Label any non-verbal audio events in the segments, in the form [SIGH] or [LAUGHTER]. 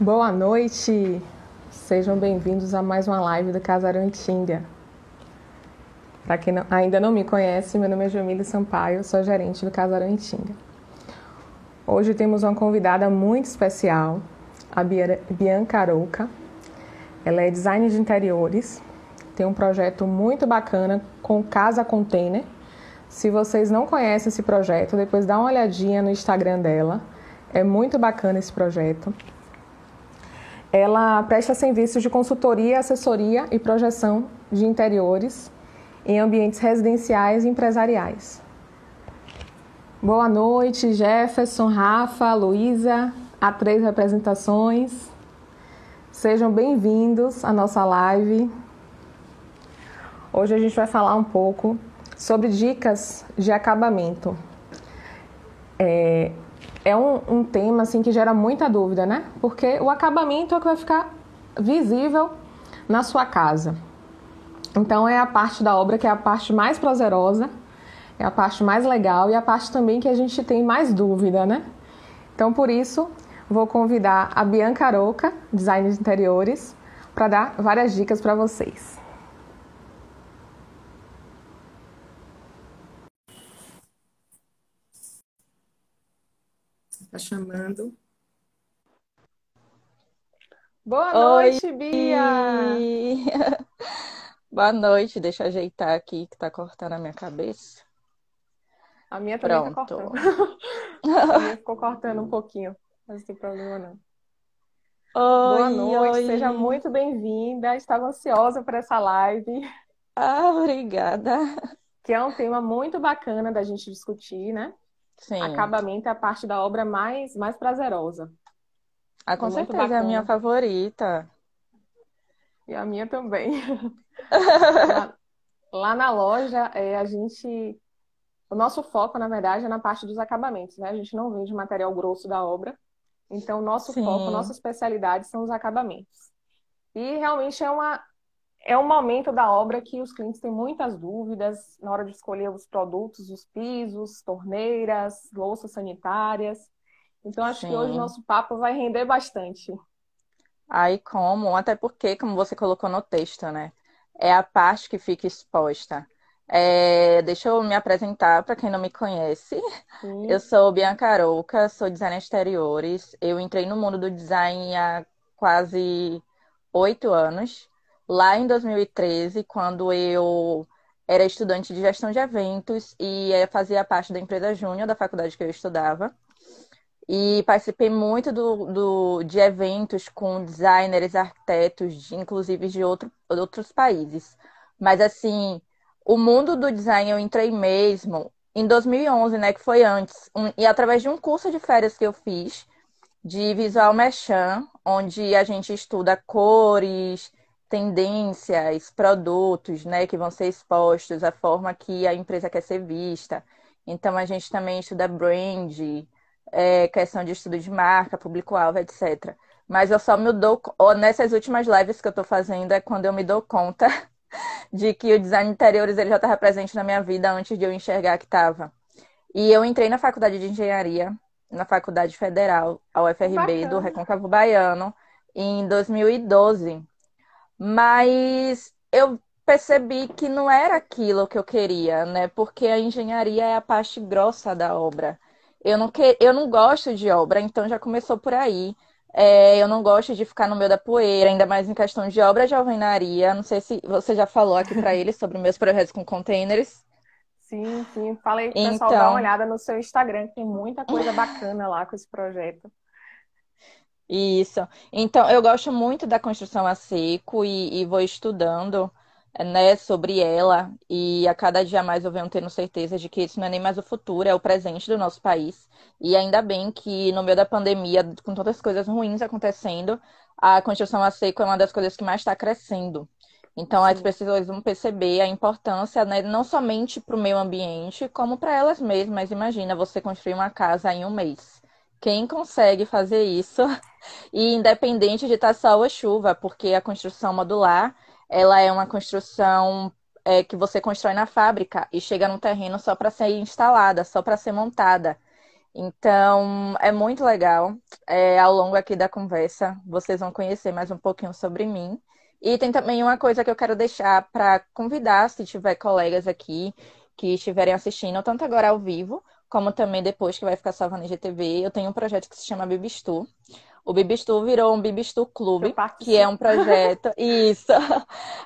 Boa noite! Sejam bem-vindos a mais uma live do Casarão Itinga. Para quem não, ainda não me conhece, meu nome é Jamile Sampaio, sou gerente do Casarão Itinga. Hoje temos uma convidada muito especial, a Bianca Arouca. Ela é designer de interiores, tem um projeto muito bacana com Casa Container. Se vocês não conhecem esse projeto, depois dá uma olhadinha no Instagram dela. É muito bacana esse projeto. Ela presta serviços de consultoria, assessoria e projeção de interiores em ambientes residenciais e empresariais. Boa noite, Jefferson, Rafa, Luísa, a três representações. Sejam bem-vindos à nossa live. Hoje a gente vai falar um pouco sobre dicas de acabamento. É, é um, um tema assim que gera muita dúvida, né? Porque o acabamento é o que vai ficar visível na sua casa. Então é a parte da obra que é a parte mais prazerosa, é a parte mais legal e a parte também que a gente tem mais dúvida, né? Então por isso vou convidar a Bianca Aroca, designer de interiores, para dar várias dicas para vocês. Tá chamando. Boa noite, Oi. Bia! [LAUGHS] Boa noite, deixa eu ajeitar aqui que tá cortando a minha cabeça. A minha também tá Pronto. tá cortando. [LAUGHS] a minha ficou cortando um pouquinho, mas não tem problema não. Oi, Boa noite, oi. seja muito bem-vinda. Estava ansiosa por essa live. Ah, obrigada. Que é um tema muito bacana da gente discutir, né? Sim. Acabamento é a parte da obra mais, mais prazerosa. Ah, com certeza é a minha favorita. E a minha também. [LAUGHS] lá, lá, na loja, é, a gente. O nosso foco, na verdade, é na parte dos acabamentos, né? A gente não vende material grosso da obra. Então, nosso Sim. foco, nossa especialidade são os acabamentos. E realmente é uma, é um momento da obra que os clientes têm muitas dúvidas na hora de escolher os produtos, os pisos, torneiras, louças sanitárias. Então, acho Sim. que hoje o nosso papo vai render bastante. Aí como? Até porque, como você colocou no texto, né? É a parte que fica exposta. É, deixa eu me apresentar para quem não me conhece. Sim. Eu sou Bianca Arouca, sou designer exteriores. Eu entrei no mundo do design há quase oito anos lá em 2013, quando eu era estudante de gestão de eventos e eh, fazia parte da empresa Júnior da faculdade que eu estudava. E participei muito do, do, de eventos com designers, arquitetos, inclusive de outro, outros países. Mas, assim, o mundo do design eu entrei mesmo em 2011, né, que foi antes, um, e através de um curso de férias que eu fiz de visual merchan, onde a gente estuda cores, tendências, produtos, né, que vão ser expostos, a forma que a empresa quer ser vista. Então, a gente também estuda brand, é, questão de estudo de marca, público-alvo, etc. Mas eu só me dou, nessas últimas lives que eu estou fazendo, é quando eu me dou conta [LAUGHS] de que o design de interiores ele já estava presente na minha vida antes de eu enxergar que estava. E eu entrei na faculdade de engenharia, na Faculdade Federal, a UFRB, Bacana. do Recôncavo Baiano, em 2012. Mas eu percebi que não era aquilo que eu queria, né? Porque a engenharia é a parte grossa da obra. Eu não, que... eu não gosto de obra, então já começou por aí. É, eu não gosto de ficar no meio da poeira, ainda mais em questão de obra de alvenaria. Não sei se você já falou aqui para eles sobre meus projetos com containers. Sim, sim. Falei pro pessoal então... dar uma olhada no seu Instagram, que tem muita coisa bacana lá com esse projeto. Isso. Então, eu gosto muito da construção a seco e, e vou estudando, né, sobre ela. E a cada dia mais eu venho tendo certeza de que isso não é nem mais o futuro, é o presente do nosso país. E ainda bem que no meio da pandemia, com tantas coisas ruins acontecendo, a construção a seco é uma das coisas que mais está crescendo. Então, Sim. as pessoas vão perceber a importância, né, não somente para o meio ambiente, como para elas mesmas. Imagina você construir uma casa em um mês. Quem consegue fazer isso, [LAUGHS] e independente de estar sol ou chuva, porque a construção modular, ela é uma construção é, que você constrói na fábrica e chega no terreno só para ser instalada, só para ser montada. Então, é muito legal. é, ao longo aqui da conversa, vocês vão conhecer mais um pouquinho sobre mim. E tem também uma coisa que eu quero deixar para convidar, se tiver colegas aqui que estiverem assistindo, tanto agora ao vivo, como também depois que vai ficar salvo na IGTV. Eu tenho um projeto que se chama Bibistu. O Bibistu virou um Bibistu Clube, que é um projeto. [LAUGHS] Isso.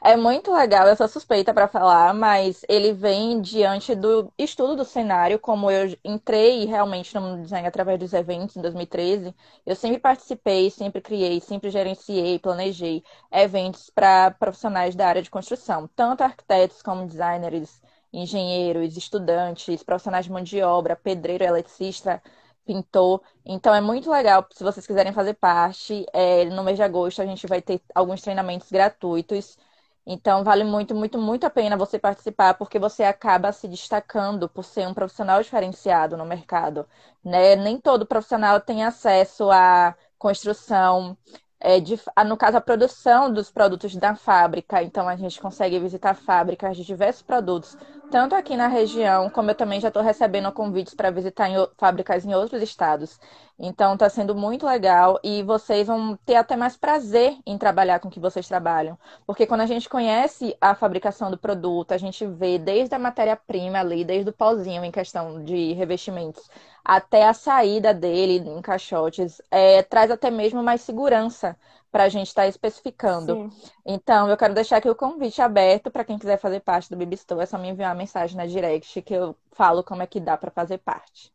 É muito legal, eu sou suspeita para falar, mas ele vem diante do estudo do cenário, como eu entrei realmente no design através dos eventos em 2013. Eu sempre participei, sempre criei, sempre gerenciei, planejei eventos para profissionais da área de construção, tanto arquitetos como designers, engenheiros, estudantes, profissionais de mão de obra, pedreiro, eletricista pintor. Então é muito legal, se vocês quiserem fazer parte. É, no mês de agosto a gente vai ter alguns treinamentos gratuitos. Então vale muito, muito, muito a pena você participar, porque você acaba se destacando por ser um profissional diferenciado no mercado. Né? Nem todo profissional tem acesso à construção, é, de, no caso, a produção dos produtos da fábrica. Então, a gente consegue visitar fábricas de diversos produtos, tanto aqui na região, como eu também já estou recebendo convites para visitar em, fábricas em outros estados. Então, está sendo muito legal e vocês vão ter até mais prazer em trabalhar com o que vocês trabalham. Porque quando a gente conhece a fabricação do produto, a gente vê desde a matéria-prima ali, desde o pozinho em questão de revestimentos, até a saída dele em caixotes, é, traz até mesmo mais segurança para a gente estar tá especificando. Sim. Então, eu quero deixar aqui o convite aberto para quem quiser fazer parte do Bibistore. É só me enviar uma mensagem na direct que eu falo como é que dá para fazer parte.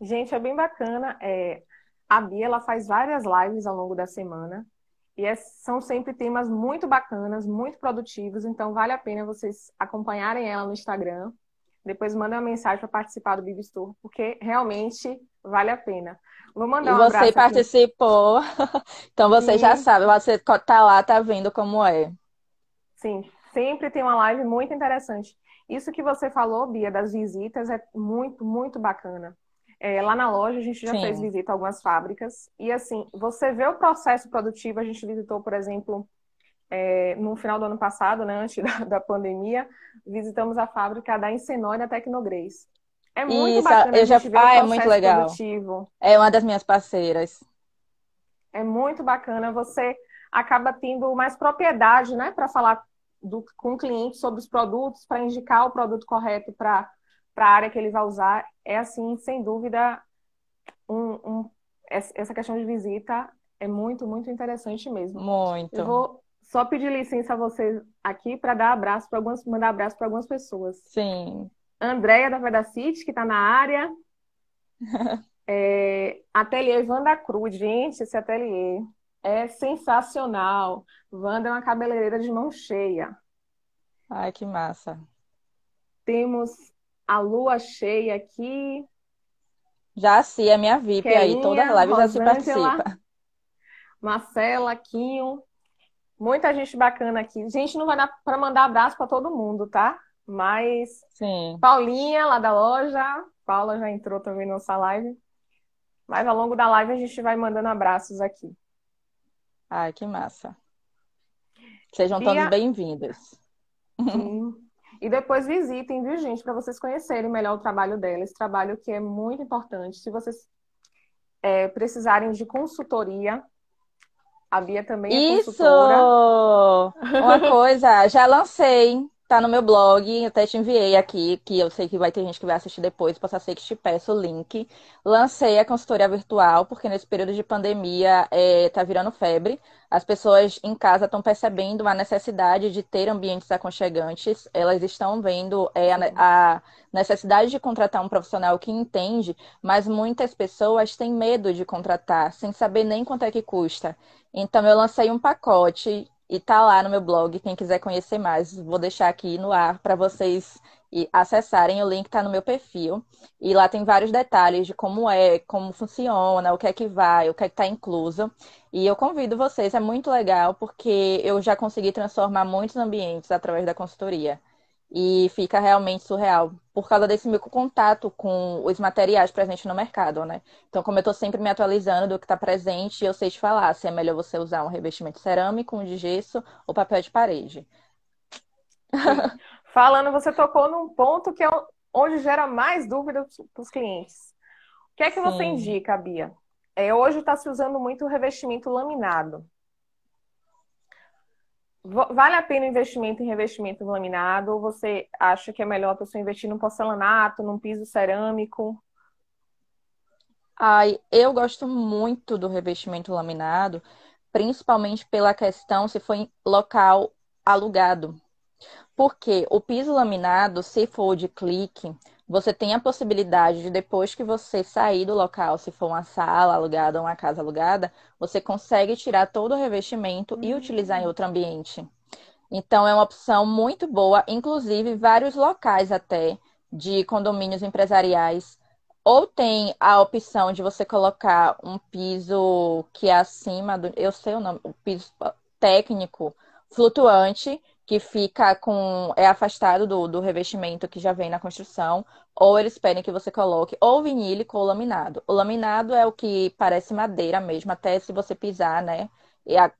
Gente, é bem bacana. É, a Bia ela faz várias lives ao longo da semana. E é, são sempre temas muito bacanas, muito produtivos. Então, vale a pena vocês acompanharem ela no Instagram depois manda uma mensagem para participar do Bibi Store, porque realmente vale a pena. Vou mandar um e você participou, [LAUGHS] então você Sim. já sabe, você tá lá, tá vendo como é. Sim, sempre tem uma live muito interessante. Isso que você falou, Bia, das visitas é muito, muito bacana. É, lá na loja a gente já Sim. fez visita a algumas fábricas e assim, você vê o processo produtivo, a gente visitou, por exemplo, é, no final do ano passado, né, antes [LAUGHS] da, da pandemia, visitamos a fábrica da Encenó e da Tecnogreis. É muito Isso, bacana eu já... ah, é muito legal. Produtivo. É uma das minhas parceiras. É muito bacana. Você acaba tendo mais propriedade, né, para falar do, com o cliente sobre os produtos, para indicar o produto correto para a área que ele vai usar. É assim, sem dúvida, um, um, essa questão de visita é muito, muito interessante mesmo. Muito. Eu vou só pedir licença a vocês aqui para dar abraço para algumas, mandar abraço para algumas pessoas. Sim. Andréia da Vedacity, que está na área. [LAUGHS] é, ateliê Wanda Cruz, gente, esse ateliê é sensacional. Wanda é uma cabeleireira de mão cheia. Ai, que massa. Temos a lua cheia aqui. Já sim, é minha VIP Kelinha, aí, toda a live já se participa. Marcela, Quinho, Muita gente bacana aqui. Gente, não vai dar para mandar abraço para todo mundo, tá? Mas Sim. Paulinha, lá da loja, Paula já entrou também na nossa live. Mas ao longo da live a gente vai mandando abraços aqui. Ai, que massa. Sejam todos a... bem-vindos. E depois visitem, viu, gente, para vocês conhecerem melhor o trabalho dela. Esse trabalho que é muito importante. Se vocês é, precisarem de consultoria, a Bia também é Isso! consultora. Uma coisa, já lancei, tá no meu blog, até te enviei aqui, que eu sei que vai ter gente que vai assistir depois, possa ser que te peça o link. Lancei a consultoria virtual, porque nesse período de pandemia é, tá virando febre. As pessoas em casa estão percebendo a necessidade de ter ambientes aconchegantes, elas estão vendo é, a, a necessidade de contratar um profissional que entende, mas muitas pessoas têm medo de contratar, sem saber nem quanto é que custa. Então eu lancei um pacote e tá lá no meu blog, quem quiser conhecer mais, vou deixar aqui no ar para vocês acessarem, o link está no meu perfil. E lá tem vários detalhes de como é, como funciona, o que é que vai, o que é que está incluso. E eu convido vocês, é muito legal, porque eu já consegui transformar muitos ambientes através da consultoria e fica realmente surreal por causa desse meu contato com os materiais presentes no mercado, né? Então, como eu estou sempre me atualizando do que está presente, eu sei te falar se é melhor você usar um revestimento cerâmico, um de gesso ou papel de parede. Falando, você tocou num ponto que é onde gera mais dúvidas para os clientes. O que é que Sim. você indica, Bia? É, hoje está se usando muito o revestimento laminado. Vale a pena investimento em revestimento laminado ou você acha que é melhor a pessoa investir num porcelanato, num piso cerâmico? Ai, eu gosto muito do revestimento laminado, principalmente pela questão se for em local alugado. Porque o piso laminado, se for de clique, você tem a possibilidade de, depois que você sair do local, se for uma sala alugada ou uma casa alugada, você consegue tirar todo o revestimento uhum. e utilizar em outro ambiente. Então, é uma opção muito boa, inclusive vários locais até de condomínios empresariais. Ou tem a opção de você colocar um piso que é acima do. Eu sei o nome, o piso técnico flutuante, que fica com é afastado do, do revestimento que já vem na construção, ou eles pedem que você coloque ou vinílico ou laminado. O laminado é o que parece madeira mesmo, até se você pisar, né?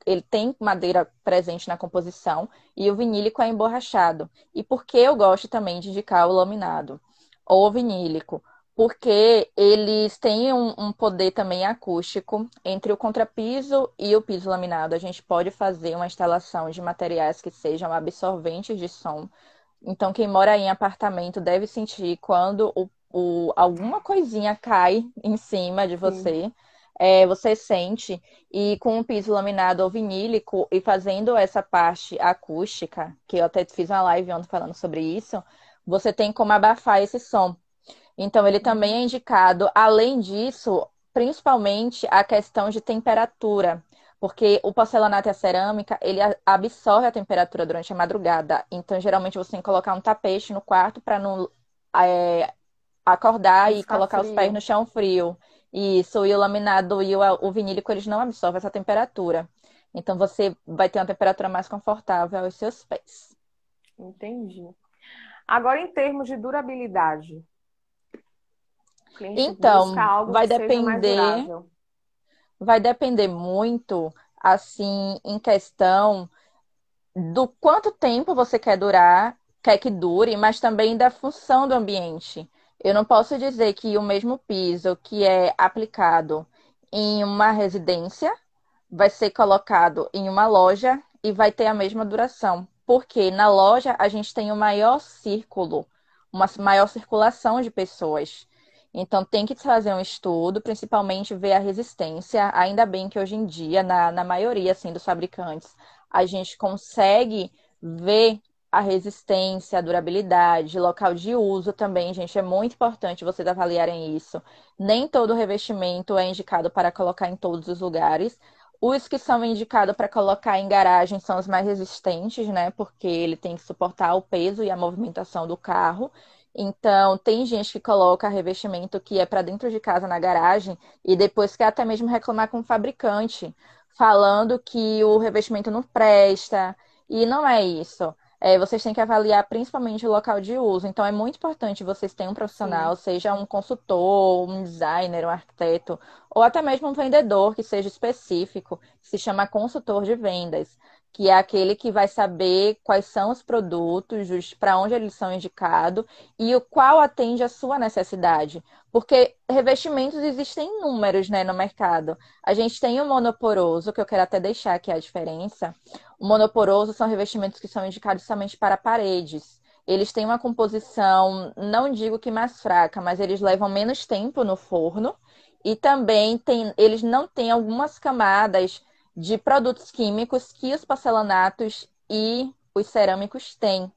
Ele tem madeira presente na composição e o vinílico é emborrachado. E por que eu gosto também de indicar o laminado ou vinílico? Porque eles têm um, um, poder também acústico entre o contrapiso e o piso laminado. A gente pode fazer uma instalação de materiais que sejam absorventes de som. Então, quem mora em apartamento deve sentir quando o, o alguma coisinha cai em cima de você. É, você sente, e com o piso laminado ou vinílico, e fazendo essa parte acústica, que eu até fiz uma live ontem falando sobre isso, você tem como abafar esse som. Então, ele também é indicado, além disso, principalmente a questão de temperatura, porque o porcelanato e a cerâmica, ele absorve a temperatura durante a madrugada. Então, geralmente, você tem que colocar um tapete no quarto para não é, acordar e colocar frio. os pés no chão frio. Isso, e o laminado e o, o vinílico, eles não absorvem essa temperatura. Então, você vai ter uma temperatura mais confortável aos seus pés. Entendi. Agora, em termos de durabilidade, então, vai depender. Vai depender muito, assim, em questão do quanto tempo você quer durar, quer que dure, mas também da função do ambiente. Eu não posso dizer que o mesmo piso que é aplicado em uma residência vai ser colocado em uma loja e vai ter a mesma duração. Porque na loja a gente tem o um maior círculo, uma maior circulação de pessoas. Então tem que fazer um estudo, principalmente ver a resistência. Ainda bem que hoje em dia, na, na maioria assim, dos fabricantes, a gente consegue ver a resistência, a durabilidade, local de uso também, gente, é muito importante vocês avaliarem isso. Nem todo revestimento é indicado para colocar em todos os lugares. Os que são indicados para colocar em garagem são os mais resistentes, né? Porque ele tem que suportar o peso e a movimentação do carro. Então, tem gente que coloca revestimento que é para dentro de casa na garagem e depois quer até mesmo reclamar com o fabricante, falando que o revestimento não presta. E não é isso. É, vocês têm que avaliar principalmente o local de uso. Então, é muito importante vocês terem um profissional, Sim. seja um consultor, um designer, um arquiteto, ou até mesmo um vendedor que seja específico, que se chama consultor de vendas que é aquele que vai saber quais são os produtos, para onde eles são indicados e o qual atende a sua necessidade. Porque revestimentos existem inúmeros né, no mercado. A gente tem o monoporoso, que eu quero até deixar aqui a diferença. O monoporoso são revestimentos que são indicados somente para paredes. Eles têm uma composição, não digo que mais fraca, mas eles levam menos tempo no forno. E também tem, eles não têm algumas camadas de produtos químicos que os porcelanatos e os cerâmicos têm.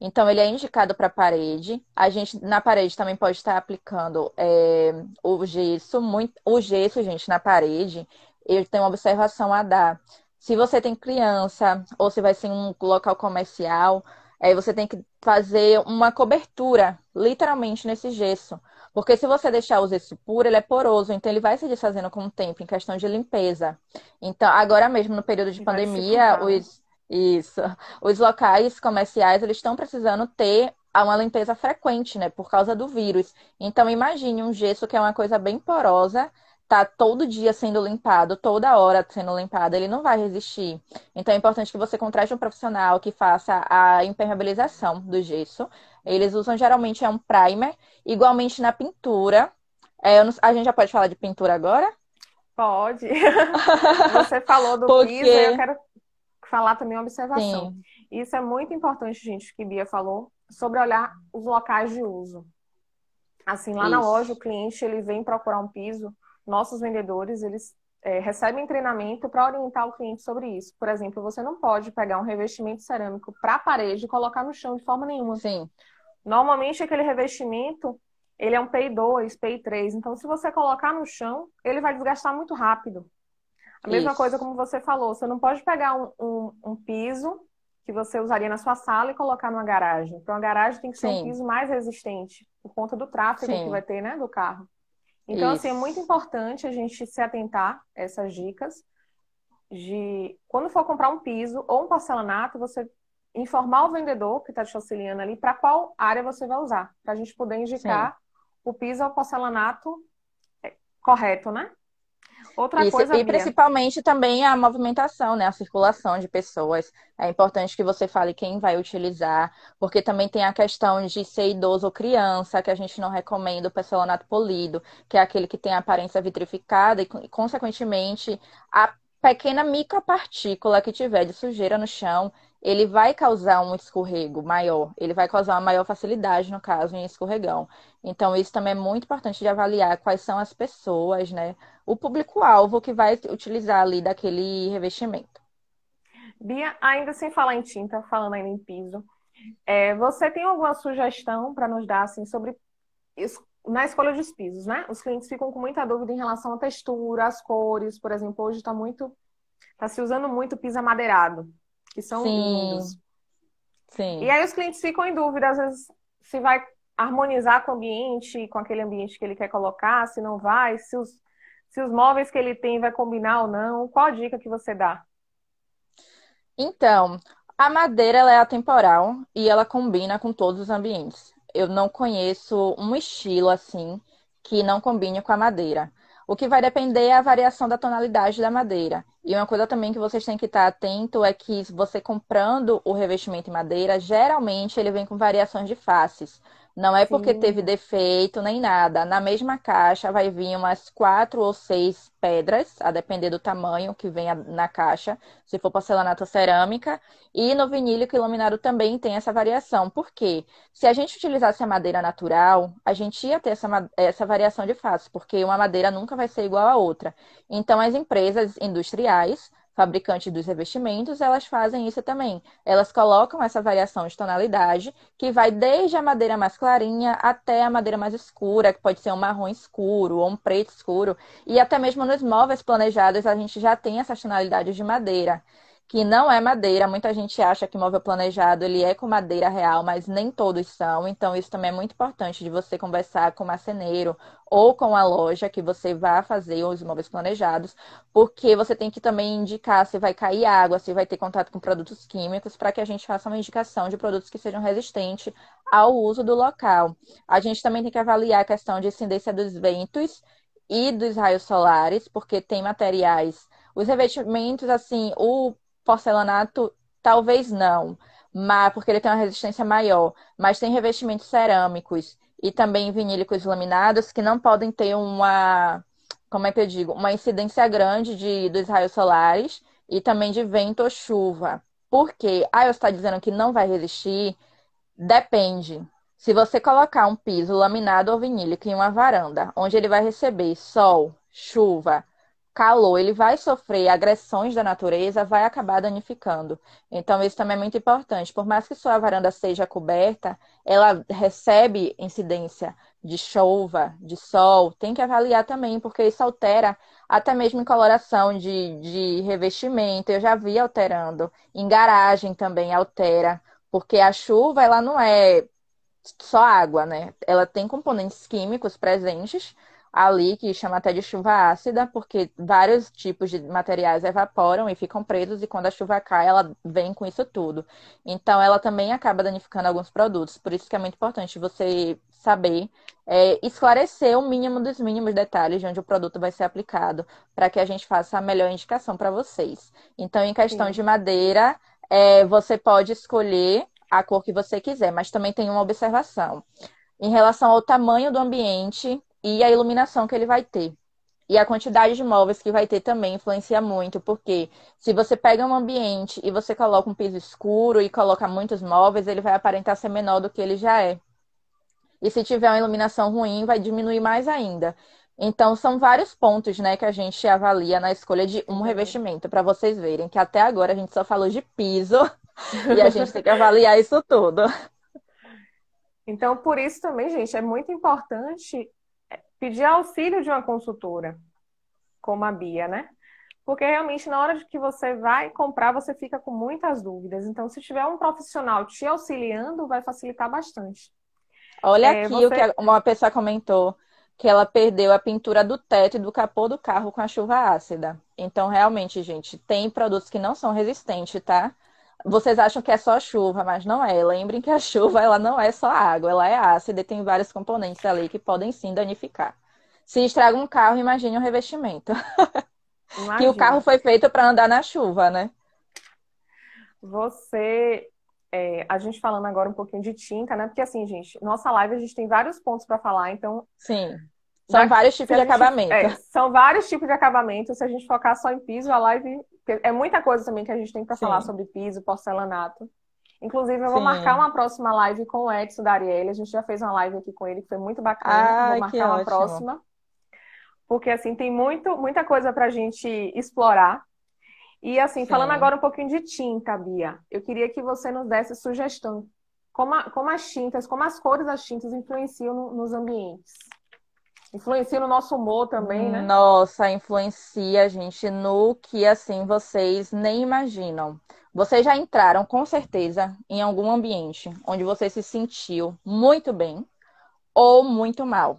Então, ele é indicado para parede. A gente, na parede, também pode estar aplicando é, o gesso. Muito, o gesso, gente, na parede, ele tem uma observação a dar. Se você tem criança, ou se vai ser um local comercial, aí você tem que fazer uma cobertura, literalmente, nesse gesso. Porque se você deixar o gesso puro, ele é poroso, então ele vai se desfazendo com o tempo, em questão de limpeza. Então, agora mesmo, no período de pandemia, os, isso, os locais comerciais, eles estão precisando ter uma limpeza frequente, né, por causa do vírus. Então, imagine um gesso que é uma coisa bem porosa, tá todo dia sendo limpado, toda hora sendo limpado, ele não vai resistir. Então é importante que você contrate um profissional que faça a impermeabilização do gesso. Eles usam geralmente é um primer, igualmente na pintura. É, não, a gente já pode falar de pintura agora? Pode. [LAUGHS] Você falou do Porque... piso, eu quero falar também uma observação. Sim. Isso é muito importante, gente, que Bia falou, sobre olhar os locais de uso. Assim, lá Isso. na loja, o cliente ele vem procurar um piso, nossos vendedores, eles é, recebem treinamento para orientar o cliente sobre isso. Por exemplo, você não pode pegar um revestimento cerâmico para a parede e colocar no chão de forma nenhuma. Sim. Normalmente, aquele revestimento, ele é um PI2, PI3. Então, se você colocar no chão, ele vai desgastar muito rápido. A mesma isso. coisa como você falou, você não pode pegar um, um, um, piso que você usaria na sua sala e colocar numa garagem. Para uma garagem tem que ser Sim. um piso mais resistente, por conta do tráfego Sim. que vai ter, né, do carro. Então, Isso. assim, é muito importante a gente se atentar a essas dicas de quando for comprar um piso ou um porcelanato, você informar o vendedor que está te auxiliando ali para qual área você vai usar, para a gente poder indicar Sim. o piso ou porcelanato é, correto, né? Outra Isso, coisa, e Bia. principalmente também a movimentação, né? A circulação de pessoas. É importante que você fale quem vai utilizar, porque também tem a questão de ser idoso ou criança, que a gente não recomenda o porcelanato polido, que é aquele que tem a aparência vitrificada e, consequentemente, a pequena micropartícula que tiver de sujeira no chão, ele vai causar um escorrego maior, ele vai causar uma maior facilidade, no caso, em escorregão. Então, isso também é muito importante de avaliar quais são as pessoas, né? O público-alvo que vai utilizar ali daquele revestimento. Bia, ainda sem falar em tinta, falando ainda em piso, é, você tem alguma sugestão para nos dar, assim, sobre na escolha dos pisos, né? Os clientes ficam com muita dúvida em relação à textura, às cores, por exemplo, hoje está muito, está se usando muito piso amadeirado que são Sim. lindos. Sim. E aí os clientes ficam em dúvida, às vezes, se vai harmonizar com o ambiente, com aquele ambiente que ele quer colocar, se não vai, se os, se os móveis que ele tem vai combinar ou não. Qual a dica que você dá? Então, a madeira ela é atemporal e ela combina com todos os ambientes. Eu não conheço um estilo assim que não combine com a madeira. O que vai depender é a variação da tonalidade da madeira. E uma coisa também que vocês têm que estar atento é que você comprando o revestimento em madeira, geralmente ele vem com variações de faces. Não é porque Sim. teve defeito nem nada. Na mesma caixa vai vir umas quatro ou seis pedras, a depender do tamanho que vem na caixa, se for porcelanato ou cerâmica. E no vinílico iluminado também tem essa variação. Por quê? Se a gente utilizasse a madeira natural, a gente ia ter essa, essa variação de face, porque uma madeira nunca vai ser igual a outra. Então, as empresas industriais fabricantes dos revestimentos, elas fazem isso também. Elas colocam essa variação de tonalidade, que vai desde a madeira mais clarinha até a madeira mais escura, que pode ser um marrom escuro ou um preto escuro. E até mesmo nos móveis planejados a gente já tem essas tonalidades de madeira que não é madeira. Muita gente acha que móvel planejado ele é com madeira real, mas nem todos são. Então isso também é muito importante de você conversar com o marceneiro ou com a loja que você vai fazer os móveis planejados, porque você tem que também indicar se vai cair água, se vai ter contato com produtos químicos, para que a gente faça uma indicação de produtos que sejam resistentes ao uso do local. A gente também tem que avaliar a questão de incidência dos ventos e dos raios solares, porque tem materiais os revestimentos, assim, o porcelanato, talvez não, mas porque ele tem uma resistência maior. Mas tem revestimentos cerâmicos e também vinílicos laminados que não podem ter uma, como é que eu digo, uma incidência grande de, dos raios solares e também de vento ou chuva. Por quê? Ah, eu está dizendo que não vai resistir? Depende. Se você colocar um piso laminado ou vinílico em uma varanda, onde ele vai receber sol, chuva, calor, ele vai sofrer agressões da natureza, vai acabar danificando. Então, isso também é muito importante. Por mais que sua varanda seja coberta, ela recebe incidência de chuva, de sol, tem que avaliar também, porque isso altera até mesmo em coloração de, de revestimento. Eu já vi alterando. Em garagem também altera, porque a chuva, ela não é só água, né? Ela tem componentes químicos presentes ali, que chama até de chuva ácida, porque vários tipos de materiais evaporam e ficam presos, e quando a chuva cai, ela vem com isso tudo. Então, ela também acaba danificando alguns produtos. Por isso que é muito importante você saber é, esclarecer o mínimo dos mínimos detalhes de onde o produto vai ser aplicado, para que a gente faça a melhor indicação para vocês. Então, em questão Sim. de madeira, é, você pode escolher a cor que você quiser, mas também tem uma observação. Em relação ao tamanho do ambiente, e a iluminação que ele vai ter. E a quantidade de móveis que vai ter também influencia muito, porque se você pega um ambiente e você coloca um piso escuro e coloca muitos móveis, ele vai aparentar ser menor do que ele já é. E se tiver uma iluminação ruim, vai diminuir mais ainda. Então, são vários pontos, né, que a gente avalia na escolha de um revestimento, para vocês verem que até agora a gente só falou de piso [LAUGHS] e a gente tem que avaliar isso tudo. Então, por isso também, gente, é muito importante pedir auxílio de uma consultora, como a Bia, né? Porque realmente na hora de que você vai comprar, você fica com muitas dúvidas. Então, se tiver um profissional te auxiliando, vai facilitar bastante. Olha é, aqui você... o que uma pessoa comentou que ela perdeu a pintura do teto e do capô do carro com a chuva ácida. Então, realmente, gente, tem produtos que não são resistentes, tá? Vocês acham que é só chuva, mas não é. Lembrem que a [LAUGHS] chuva ela não é só água, ela é ácida e tem vários componentes ali que podem sim danificar. Se estraga um carro, imagine um revestimento. [LAUGHS] que o carro foi feito para andar na chuva, né? Você é, a gente falando agora um pouquinho de tinta, né? Porque assim, gente, nossa live a gente tem vários pontos para falar, então. Sim. São vários tipos de gente, acabamento. É, são vários tipos de acabamento. Se a gente focar só em piso, a live. É muita coisa também que a gente tem para falar sobre piso, porcelanato. Inclusive, eu vou Sim. marcar uma próxima live com o Edson da Arielle. A gente já fez uma live aqui com ele que foi muito bacana. Ai, vou marcar uma ótimo. próxima. Porque, assim, tem muito, muita coisa para a gente explorar. E assim, Sim. falando agora um pouquinho de tinta, Bia, eu queria que você nos desse sugestão. Como, a, como as tintas, como as cores das tintas influenciam no, nos ambientes? Influencia no nosso humor também, né? Nossa, influencia, gente, no que assim vocês nem imaginam. Vocês já entraram, com certeza, em algum ambiente onde você se sentiu muito bem ou muito mal.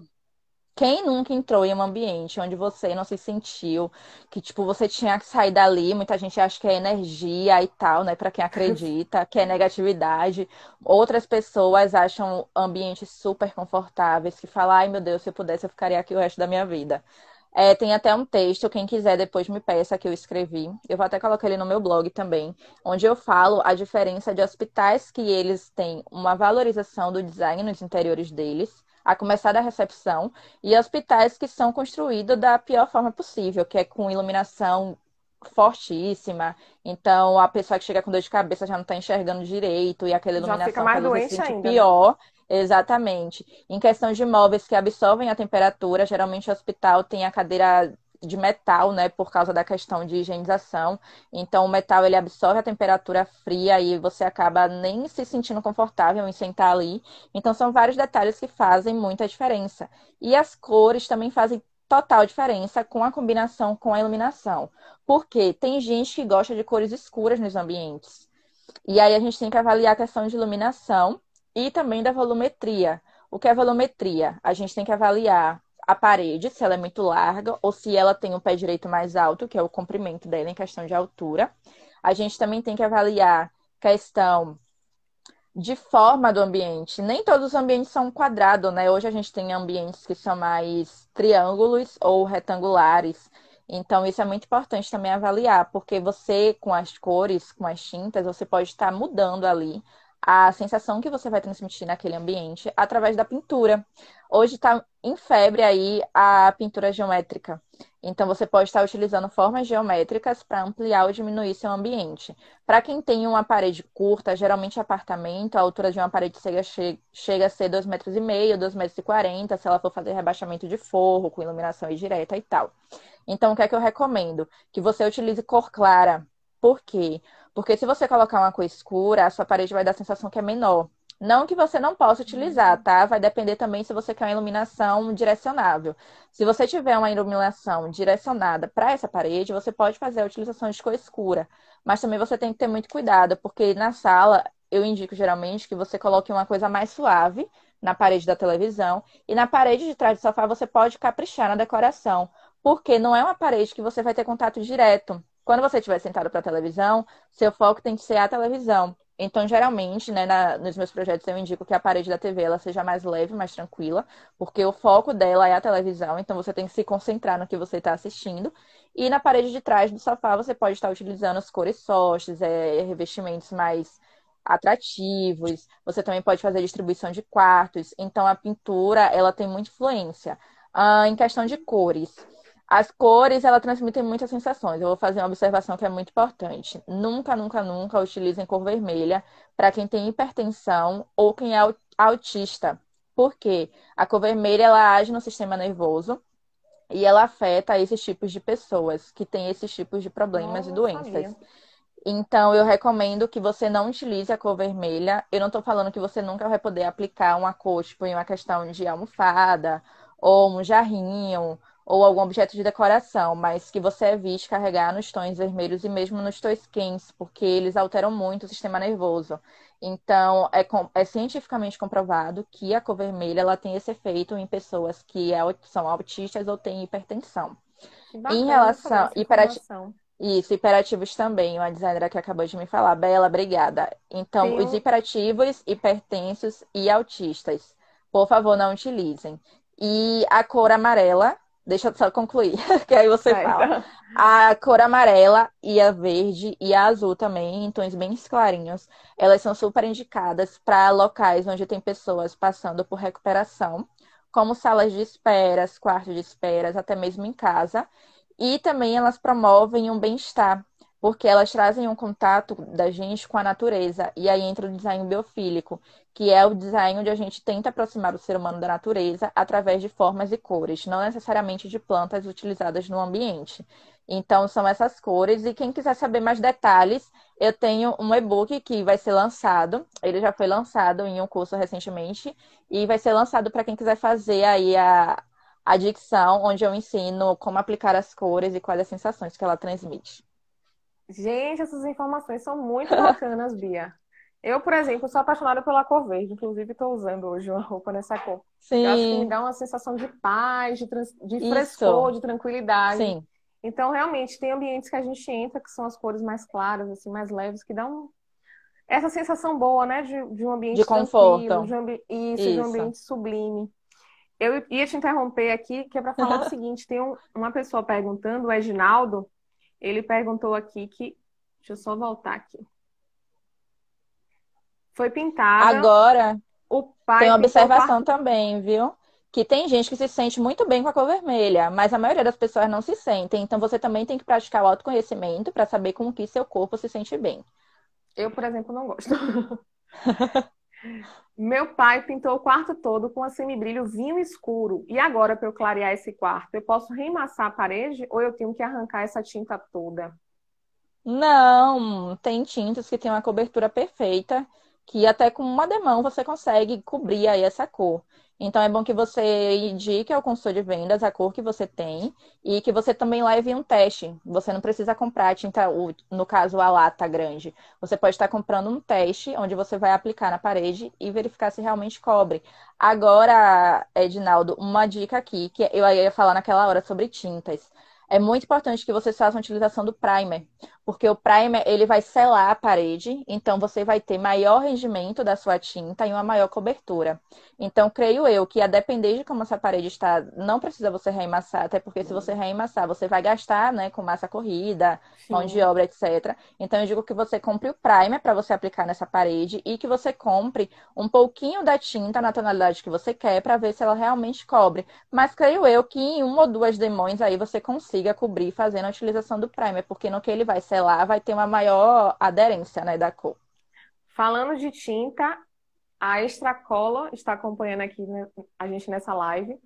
Quem nunca entrou em um ambiente onde você não se sentiu, que tipo, você tinha que sair dali, muita gente acha que é energia e tal, né, para quem acredita, que é negatividade. Outras pessoas acham ambientes super confortáveis, que falam, ai meu Deus, se eu pudesse eu ficaria aqui o resto da minha vida. É, tem até um texto, quem quiser depois me peça que eu escrevi. Eu vou até colocar ele no meu blog também, onde eu falo a diferença de hospitais que eles têm uma valorização do design nos interiores deles a começar da recepção, e hospitais que são construídos da pior forma possível, que é com iluminação fortíssima. Então, a pessoa que chega com dor de cabeça já não está enxergando direito, e aquela iluminação já fica mais doente ainda. Né? pior. Exatamente. Em questão de móveis que absorvem a temperatura, geralmente o hospital tem a cadeira de metal, né, por causa da questão de higienização. Então, o metal ele absorve a temperatura fria e você acaba nem se sentindo confortável em sentar ali. Então, são vários detalhes que fazem muita diferença. E as cores também fazem total diferença com a combinação com a iluminação. Porque tem gente que gosta de cores escuras nos ambientes. E aí a gente tem que avaliar a questão de iluminação e também da volumetria. O que é volumetria? A gente tem que avaliar a parede, se ela é muito larga ou se ela tem o pé direito mais alto, que é o comprimento dela em questão de altura. A gente também tem que avaliar questão de forma do ambiente. Nem todos os ambientes são quadrados, né? Hoje a gente tem ambientes que são mais triângulos ou retangulares. Então, isso é muito importante também avaliar, porque você, com as cores, com as tintas, você pode estar mudando ali a sensação que você vai transmitir naquele ambiente através da pintura. Hoje está em febre aí a pintura geométrica. Então você pode estar utilizando formas geométricas para ampliar ou diminuir seu ambiente. Para quem tem uma parede curta, geralmente apartamento, a altura de uma parede chega, chega a ser 2,5 metros, e meio, 2,40 metros, e 40, se ela for fazer rebaixamento de forro, com iluminação direta e tal. Então, o que é que eu recomendo? Que você utilize cor clara. Por quê? Porque se você colocar uma cor escura, a sua parede vai dar a sensação que é menor. Não que você não possa utilizar, uhum. tá? Vai depender também se você quer uma iluminação direcionável. Se você tiver uma iluminação direcionada para essa parede, você pode fazer a utilização de cor escura. Mas também você tem que ter muito cuidado, porque na sala eu indico geralmente que você coloque uma coisa mais suave na parede da televisão e na parede de trás do sofá você pode caprichar na decoração, porque não é uma parede que você vai ter contato direto. Quando você estiver sentado para a televisão, seu foco tem que ser a televisão. Então, geralmente, né, na, nos meus projetos eu indico que a parede da TV ela seja mais leve, mais tranquila, porque o foco dela é a televisão, então você tem que se concentrar no que você está assistindo. E na parede de trás do sofá você pode estar utilizando as cores softs, é, revestimentos mais atrativos. Você também pode fazer distribuição de quartos. Então, a pintura ela tem muita influência. Ah, em questão de cores, As cores, ela transmitem muitas sensações. Eu vou fazer uma observação que é muito importante. Nunca, nunca, nunca utilizem cor vermelha para quem tem hipertensão ou quem é autista. Por quê? A cor vermelha ela age no sistema nervoso e ela afeta esses tipos de pessoas que têm esses tipos de problemas e doenças. Então, eu recomendo que você não utilize a cor vermelha. Eu não estou falando que você nunca vai poder aplicar uma cor, tipo, em uma questão de almofada ou um jarrinho ou algum objeto de decoração, mas que você evite carregar nos tons vermelhos e mesmo nos tons quentes, porque eles alteram muito o sistema nervoso. Então, é, é cientificamente comprovado que a cor vermelha ela tem esse efeito em pessoas que é, são autistas ou têm hipertensão. em relação hiperati... Isso, hiperativos também, uma designer que acabou de me falar. Bela, obrigada. Então, Sim. os hiperativos, hipertensos e autistas, por favor, não utilizem. E a cor amarela, Deixa eu só concluir, [LAUGHS] que aí você Vai, fala. Então. [LAUGHS] A cor amarela e a verde e a azul também, em tons bem clarinhos, elas são super indicadas para locais onde tem pessoas passando por recuperação, como salas de esperas, quartos de esperas, até mesmo em casa. E também elas promovem um bem-estar, porque elas trazem um contato da gente com a natureza. E aí entra o design biofílico, que é o design onde a gente tenta aproximar o ser humano da natureza através de formas e cores, não necessariamente de plantas utilizadas no ambiente. Então, são essas cores. E quem quiser saber mais detalhes, eu tenho um e-book que vai ser lançado. Ele já foi lançado em um curso recentemente. E vai ser lançado para quem quiser fazer aí a, a dicção, onde eu ensino como aplicar as cores e quais as sensações que ela transmite. Gente, essas informações são muito bacanas, Bia. Eu, por exemplo, sou apaixonada pela cor verde. Inclusive, estou usando hoje uma roupa nessa cor. Sim. Eu acho que me dá uma sensação de paz, de, trans... de frescor, de tranquilidade. Sim. Então, realmente, tem ambientes que a gente entra que são as cores mais claras, assim, mais leves, que dão essa sensação boa, né? De, de um ambiente de conforto. De um ambi... Isso, Isso, de um ambiente sublime. Eu ia te interromper aqui, que é para falar o [LAUGHS] seguinte: tem um, uma pessoa perguntando, o Edinaldo, ele perguntou aqui que. Deixa eu só voltar aqui. Foi pintada. Agora, o pai tem uma observação também, viu? Que tem gente que se sente muito bem com a cor vermelha, mas a maioria das pessoas não se sentem. Então você também tem que praticar o autoconhecimento para saber com que seu corpo se sente bem. Eu, por exemplo, não gosto. [LAUGHS] Meu pai pintou o quarto todo com a semibrilho vinho escuro. E agora, para eu clarear esse quarto, eu posso reemassar a parede ou eu tenho que arrancar essa tinta toda? Não, tem tintas que têm uma cobertura perfeita, que até com uma demão você consegue cobrir aí essa cor. Então é bom que você indique ao consultor de vendas a cor que você tem e que você também leve um teste. Você não precisa comprar tinta, no caso a lata grande. Você pode estar comprando um teste onde você vai aplicar na parede e verificar se realmente cobre. Agora, Edinaldo, uma dica aqui que eu ia falar naquela hora sobre tintas é muito importante que vocês façam a utilização do primer, porque o primer ele vai selar a parede, então você vai ter maior rendimento da sua tinta e uma maior cobertura. Então, creio eu que a depender de como essa parede está, não precisa você reemassar, até porque se você reemassar, você vai gastar, né, com massa corrida, Sim. mão de obra, etc. Então, eu digo que você compre o primer para você aplicar nessa parede e que você compre um pouquinho da tinta na tonalidade que você quer para ver se ela realmente cobre. Mas creio eu que em uma ou duas demões aí você consiga consiga cobrir fazendo a utilização do primer, porque no que ele vai selar vai ter uma maior aderência né, da cor. Falando de tinta, a Extracola está acompanhando aqui né, a gente nessa live.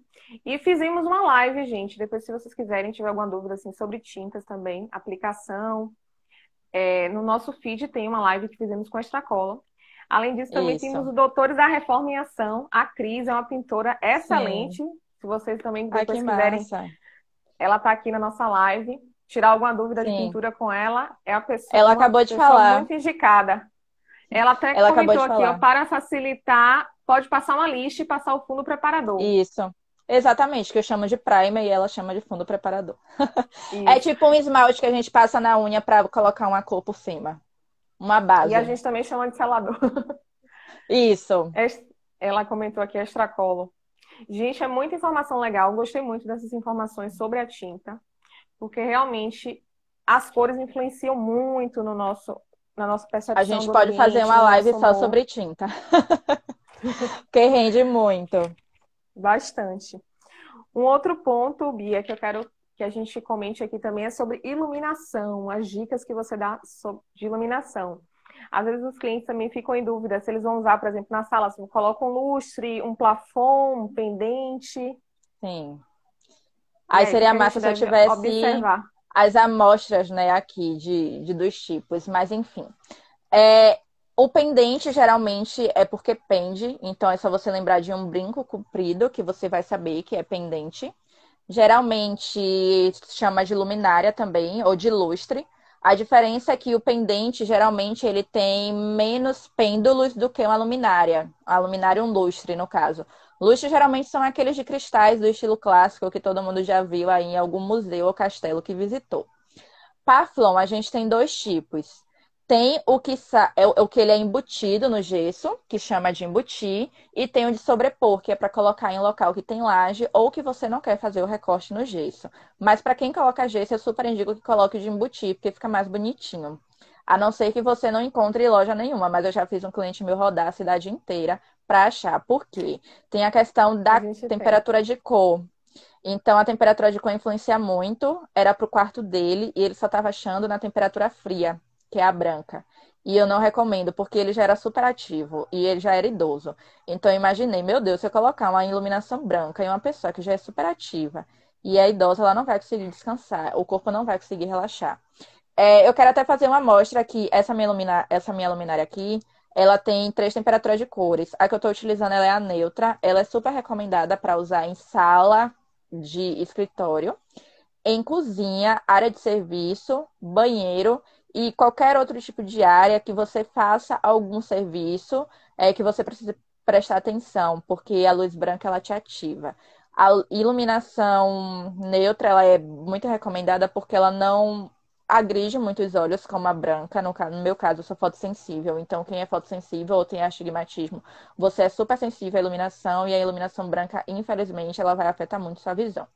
E fizemos uma live, gente. Depois, se vocês quiserem, tiver alguma dúvida assim, sobre tintas também, aplicação. É, no nosso feed tem uma live que fizemos com a Extracola. Além disso, também Isso. temos o Doutores da Reforma em Ação. A Cris é uma pintora excelente. Sim. Se vocês também depois Ai, quiserem massa. Ela está aqui na nossa live. Tirar alguma dúvida Sim. de pintura com ela, é a pessoa, ela acabou de falar. muito indicada. Ela até ela comentou aqui, ó, para facilitar, pode passar uma lista e passar o fundo preparador. Isso. Exatamente, que eu chamo de primer e ela chama de fundo preparador. [LAUGHS] é tipo um esmalte que a gente passa na unha para colocar uma cor por cima. Uma base. E a gente também chama de selador. [LAUGHS] Isso. Ela comentou aqui extracolo. Gente, é muita informação legal. Gostei muito dessas informações sobre a tinta, porque realmente as cores influenciam muito no nosso, na nossa percepção. A gente pode ambiente, fazer uma live só humor. sobre tinta, [LAUGHS] porque rende muito. Bastante. Um outro ponto, Bia, que eu quero que a gente comente aqui também é sobre iluminação, as dicas que você dá de iluminação. Às vezes os clientes também ficam em dúvida se eles vão usar, por exemplo, na sala, se colocam um lustre, um plafon, um pendente. Sim. Aí, aí seria massa se eu tivesse observar. as amostras, né, aqui de, de dois tipos, mas enfim. É, o pendente geralmente é porque pende, então é só você lembrar de um brinco comprido que você vai saber que é pendente. Geralmente chama de luminária também, ou de lustre. A diferença é que o pendente, geralmente, ele tem menos pêndulos do que uma luminária. A luminária um lustre, no caso. Lustres geralmente são aqueles de cristais do estilo clássico que todo mundo já viu aí em algum museu ou castelo que visitou. Paflon, a gente tem dois tipos. Tem o que, é o que ele é embutido no gesso, que chama de embutir, e tem o de sobrepor, que é para colocar em local que tem laje ou que você não quer fazer o recorte no gesso. Mas para quem coloca gesso, eu super indico que coloque de embutir, porque fica mais bonitinho. A não ser que você não encontre loja nenhuma, mas eu já fiz um cliente meu rodar a cidade inteira para achar. Por quê? Tem a questão da a temperatura tem. de cor. Então, a temperatura de cor influencia muito. Era para o quarto dele e ele só estava achando na temperatura fria que é a branca. E eu não recomendo, porque ele já era super ativo e ele já era idoso. Então eu imaginei, meu Deus, se eu colocar uma iluminação branca em uma pessoa que já é super ativa e é idosa, ela não vai conseguir descansar, o corpo não vai conseguir relaxar. É, eu quero até fazer uma amostra aqui, essa minha, lumina, essa minha luminária aqui, ela tem três temperaturas de cores. A que eu estou utilizando é a neutra, ela é super recomendada para usar em sala de escritório, em cozinha, área de serviço, banheiro e qualquer outro tipo de área que você faça algum serviço é que você precisa prestar atenção, porque a luz branca ela te ativa. A iluminação neutra ela é muito recomendada porque ela não agride muito os olhos, como a branca. No, no meu caso, eu sou fotossensível. Então, quem é fotossensível ou tem astigmatismo, você é super sensível à iluminação e a iluminação branca, infelizmente, ela vai afetar muito sua visão.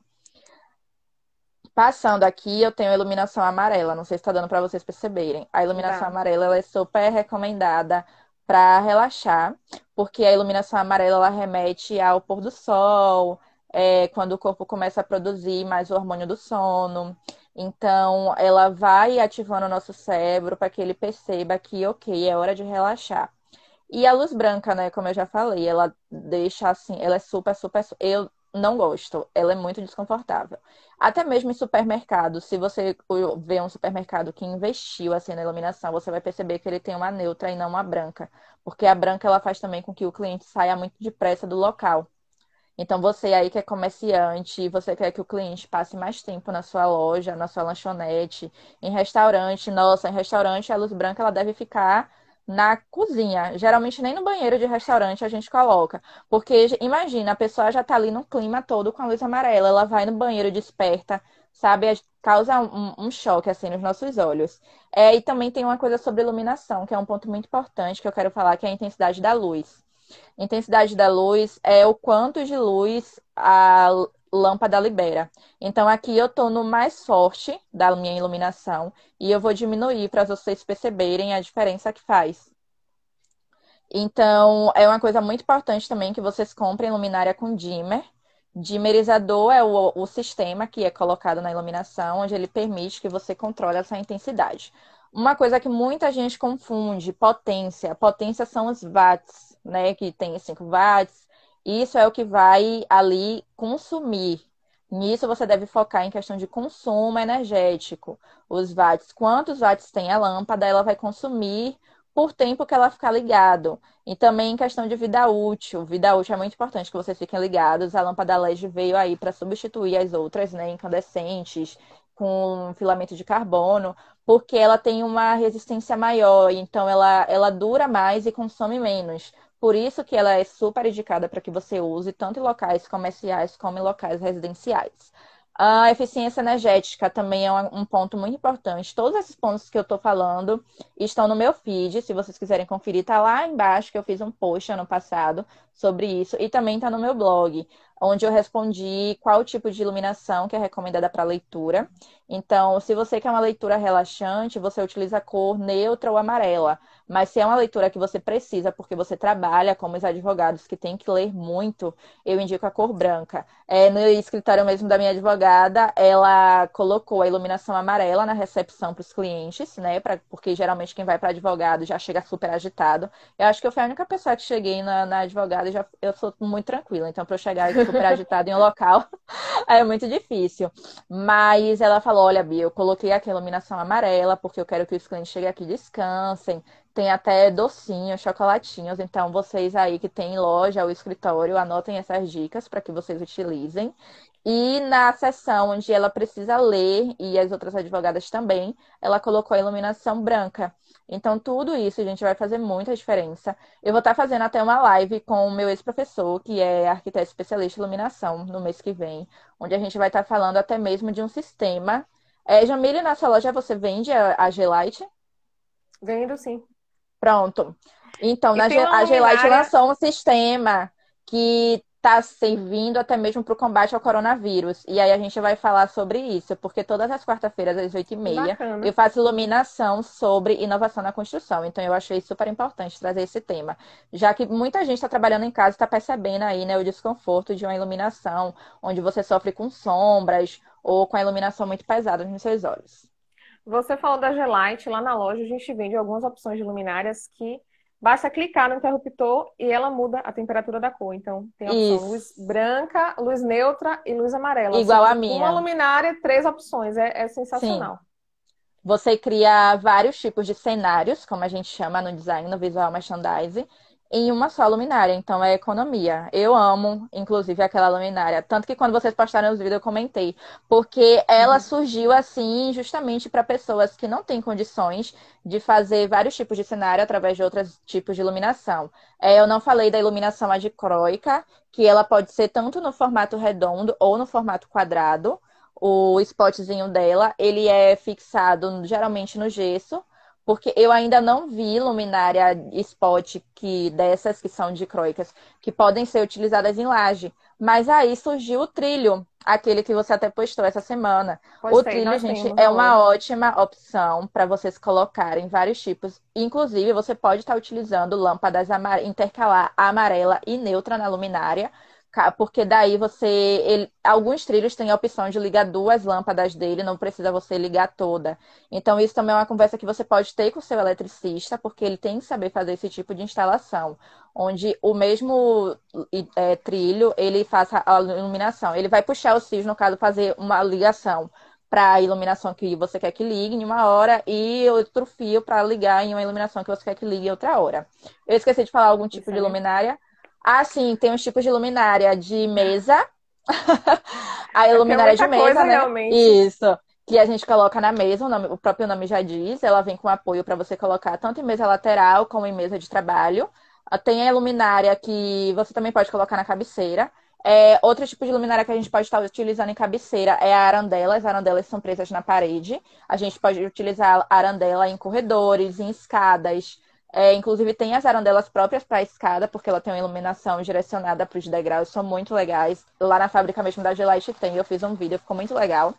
Passando aqui, eu tenho a iluminação amarela. Não sei se está dando para vocês perceberem. A iluminação tá. amarela ela é super recomendada para relaxar, porque a iluminação amarela ela remete ao pôr do sol, é, quando o corpo começa a produzir mais o hormônio do sono. Então, ela vai ativando o nosso cérebro para que ele perceba que, ok, é hora de relaxar. E a luz branca, né, como eu já falei, ela deixa assim, ela é super, super. Eu não gosto, ela é muito desconfortável. Até mesmo em supermercado, se você vê um supermercado que investiu assim na iluminação, você vai perceber que ele tem uma neutra e não uma branca, porque a branca ela faz também com que o cliente saia muito depressa do local. Então você aí que é comerciante, você quer que o cliente passe mais tempo na sua loja, na sua lanchonete, em restaurante, nossa, em restaurante a luz branca ela deve ficar na cozinha. Geralmente nem no banheiro de restaurante a gente coloca. Porque imagina, a pessoa já tá ali no clima todo com a luz amarela, ela vai no banheiro desperta, sabe? Causa um, um choque assim nos nossos olhos. É, e também tem uma coisa sobre iluminação, que é um ponto muito importante que eu quero falar, que é a intensidade da luz. Intensidade da luz é o quanto de luz a lâmpada libera. Então aqui eu estou no mais forte da minha iluminação e eu vou diminuir para vocês perceberem a diferença que faz. Então é uma coisa muito importante também que vocês comprem luminária com dimmer. Dimmerizador é o, o sistema que é colocado na iluminação, onde ele permite que você controle essa intensidade. Uma coisa que muita gente confunde, potência. Potência são os watts, né? Que tem 5 watts, isso é o que vai ali consumir. Nisso você deve focar em questão de consumo energético. Os watts, quantos watts tem a lâmpada, ela vai consumir por tempo que ela ficar ligado. E também em questão de vida útil. Vida útil é muito importante que vocês fiquem ligados. A lâmpada LED veio aí para substituir as outras, né, incandescentes, com filamento de carbono, porque ela tem uma resistência maior, então ela, ela dura mais e consome menos. Por isso que ela é super indicada para que você use tanto em locais comerciais como em locais residenciais. A eficiência energética também é um ponto muito importante. Todos esses pontos que eu estou falando estão no meu feed. Se vocês quiserem conferir, está lá embaixo que eu fiz um post ano passado sobre isso. E também está no meu blog. Onde eu respondi qual tipo de iluminação que é recomendada para leitura. Então, se você quer uma leitura relaxante, você utiliza a cor neutra ou amarela. Mas se é uma leitura que você precisa, porque você trabalha como os advogados que tem que ler muito, eu indico a cor branca. É, no escritório mesmo da minha advogada, ela colocou a iluminação amarela na recepção para os clientes, né? Pra, porque geralmente quem vai para advogado já chega super agitado. Eu acho que eu fui a única pessoa que cheguei na, na advogada e já eu sou muito tranquila. Então, para eu chegar super agitado em um local, [LAUGHS] é muito difícil. Mas ela falou: olha, Bia, eu coloquei aqui a iluminação amarela, porque eu quero que os clientes cheguem aqui e descansem tem até docinhos, chocolatinhos. Então, vocês aí que tem loja ou escritório, anotem essas dicas para que vocês utilizem. E na sessão onde ela precisa ler, e as outras advogadas também, ela colocou a iluminação branca. Então, tudo isso, a gente, vai fazer muita diferença. Eu vou estar fazendo até uma live com o meu ex-professor, que é arquiteto especialista em iluminação, no mês que vem, onde a gente vai estar falando até mesmo de um sistema. É, Jamile, na sua loja você vende a, a G-Light? Vendo, sim. Pronto. Então, na, a Gelite lançou um sistema que está servindo até mesmo para o combate ao coronavírus. E aí a gente vai falar sobre isso, porque todas as quarta-feiras, às 8h30, eu faço iluminação sobre inovação na construção. Então eu achei super importante trazer esse tema. Já que muita gente está trabalhando em casa e está percebendo aí né, o desconforto de uma iluminação, onde você sofre com sombras ou com a iluminação muito pesada nos seus olhos. Você falou da G-Light, lá na loja a gente vende algumas opções de luminárias que basta clicar no interruptor e ela muda a temperatura da cor. Então tem a opção Isso. luz branca, luz neutra e luz amarela. Igual a minha. Uma luminária, três opções. É, é sensacional. Sim. Você cria vários tipos de cenários, como a gente chama no design, no visual merchandising, em uma só luminária, então é economia. Eu amo, inclusive, aquela luminária. Tanto que quando vocês postaram os vídeos, eu comentei. Porque ela uhum. surgiu assim, justamente para pessoas que não têm condições de fazer vários tipos de cenário através de outros tipos de iluminação. É, eu não falei da iluminação adicróica, que ela pode ser tanto no formato redondo ou no formato quadrado. O spotzinho dela, ele é fixado geralmente no gesso porque eu ainda não vi luminária spot que dessas que são dicróicas que podem ser utilizadas em laje. Mas aí surgiu o trilho, aquele que você até postou essa semana. Postei, o trilho, gente, é uma ótima opção para vocês colocarem vários tipos. Inclusive, você pode estar utilizando lâmpadas amar intercalar amarela e neutra na luminária porque daí você. Ele, alguns trilhos têm a opção de ligar duas lâmpadas dele, não precisa você ligar toda. Então, isso também é uma conversa que você pode ter com o seu eletricista, porque ele tem que saber fazer esse tipo de instalação, onde o mesmo é, trilho ele faça a iluminação. Ele vai puxar os fios, no caso, fazer uma ligação para a iluminação que você quer que ligue em uma hora e outro fio para ligar em uma iluminação que você quer que ligue em outra hora. Eu esqueci de falar algum tipo de luminária. Ah, sim, tem uns tipos de luminária de mesa. [LAUGHS] a é luminária de mesa, coisa, né? Realmente. Isso. Que a gente coloca na mesa, o, nome, o próprio nome já diz, ela vem com apoio para você colocar tanto em mesa lateral como em mesa de trabalho. Ah, tem a luminária que você também pode colocar na cabeceira. É, outro tipo de luminária que a gente pode estar utilizando em cabeceira é a arandela. As arandelas são presas na parede. A gente pode utilizar a arandela em corredores, em escadas, é, inclusive tem as arandelas próprias para a escada, porque ela tem uma iluminação direcionada para os degraus, são muito legais. Lá na fábrica mesmo da Gelite tem, eu fiz um vídeo, ficou muito legal.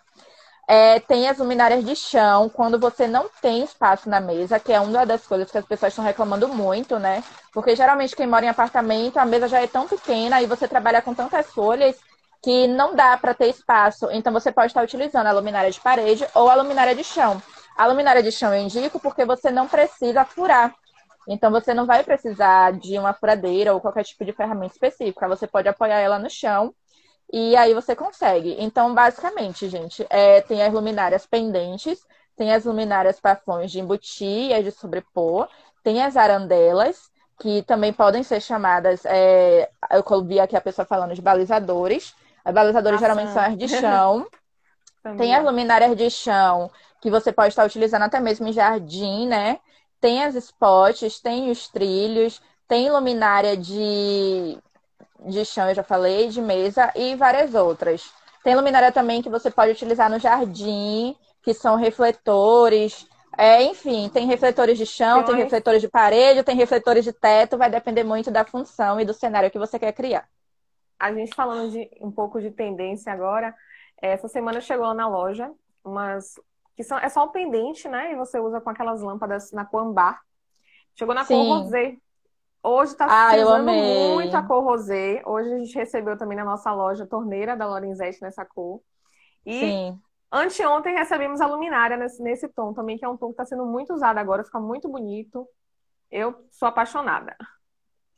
É, tem as luminárias de chão, quando você não tem espaço na mesa, que é uma das coisas que as pessoas estão reclamando muito, né? Porque geralmente quem mora em apartamento, a mesa já é tão pequena e você trabalha com tantas folhas que não dá para ter espaço. Então você pode estar utilizando a luminária de parede ou a luminária de chão. A luminária de chão eu indico porque você não precisa furar. Então você não vai precisar de uma furadeira ou qualquer tipo de ferramenta específica. Você pode apoiar ela no chão e aí você consegue. Então, basicamente, gente, é, tem as luminárias pendentes, tem as luminárias pafões de embutir e as de sobrepor, tem as arandelas, que também podem ser chamadas, é, eu vi aqui a pessoa falando de balizadores. As balizadores Nossa. geralmente são as de chão. [LAUGHS] tem as luminárias de chão, que você pode estar utilizando até mesmo em jardim, né? Tem as spots, tem os trilhos, tem luminária de, de chão, eu já falei, de mesa e várias outras. Tem luminária também que você pode utilizar no jardim, que são refletores. É, enfim, tem refletores de chão, tem refletores de parede, tem refletores de teto, vai depender muito da função e do cenário que você quer criar. a gente falando de um pouco de tendência agora, essa semana chegou na loja umas que são é só o pendente, né? E você usa com aquelas lâmpadas na cor ambar. Chegou na Sim. cor rosé. Hoje está ah, usando muito a cor rosé. Hoje a gente recebeu também na nossa loja torneira da Lorenzetti nessa cor. E Sim. anteontem recebemos a luminária nesse, nesse tom também, que é um tom que está sendo muito usado agora, fica muito bonito. Eu sou apaixonada.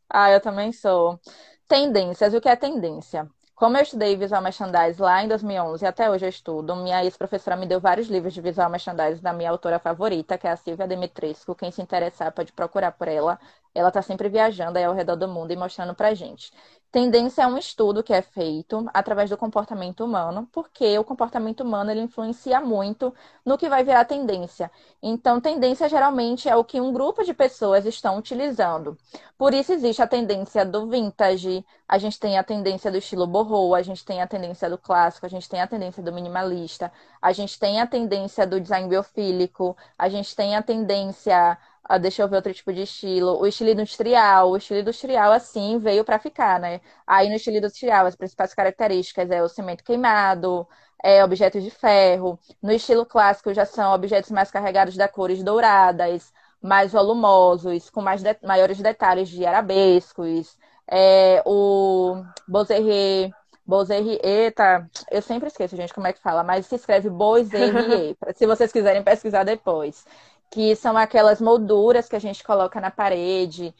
Ah, eu também sou. Tendências, o que é tendência? Como eu estudei visual merchandising lá em 2011 e até hoje eu estudo, minha ex-professora me deu vários livros de visual merchandising da minha autora favorita, que é a Silvia Demetrescu. Quem se interessar pode procurar por ela. Ela está sempre viajando aí ao redor do mundo e mostrando pra gente. Tendência é um estudo que é feito através do comportamento humano, porque o comportamento humano ele influencia muito no que vai virar tendência. Então, tendência geralmente é o que um grupo de pessoas estão utilizando. Por isso existe a tendência do vintage, a gente tem a tendência do estilo boho, a gente tem a tendência do clássico, a gente tem a tendência do minimalista, a gente tem a tendência do design biofílico, a gente tem a tendência ah, deixa eu ver outro tipo de estilo. O estilo industrial. O estilo industrial, assim, veio para ficar, né? Aí no estilo industrial, as principais características é o cimento queimado, é objetos de ferro. No estilo clássico, já são objetos mais carregados de cores douradas, mais volumosos, com mais de... maiores detalhes de arabescos. É, o Bozerrier. Bozerrier, eita, eu sempre esqueço, gente, como é que fala, mas se escreve Bozerrier, [LAUGHS] se vocês quiserem pesquisar depois que são aquelas molduras que a gente coloca na parede.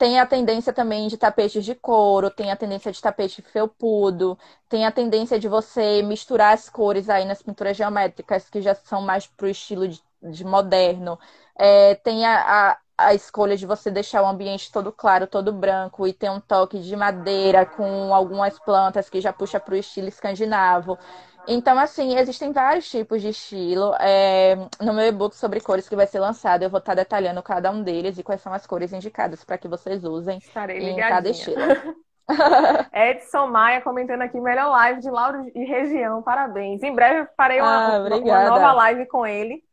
Tem a tendência também de tapetes de couro, tem a tendência de tapete felpudo, tem a tendência de você misturar as cores aí nas pinturas geométricas, que já são mais para o estilo de, de moderno. É, tem a, a, a, escolha de você deixar o ambiente todo claro, todo branco, e ter um toque de madeira com algumas plantas que já puxa para o estilo escandinavo. Então, assim, existem vários tipos de estilo. É, no meu e-book sobre cores que vai ser lançado, eu vou estar detalhando cada um deles e quais são as cores indicadas para que vocês usem Estarei em ligadinha. cada estilo. [LAUGHS] Edson Maia comentando aqui, melhor live de Lauro e região, parabéns. Em breve farei uma, ah, uma nova live com ele.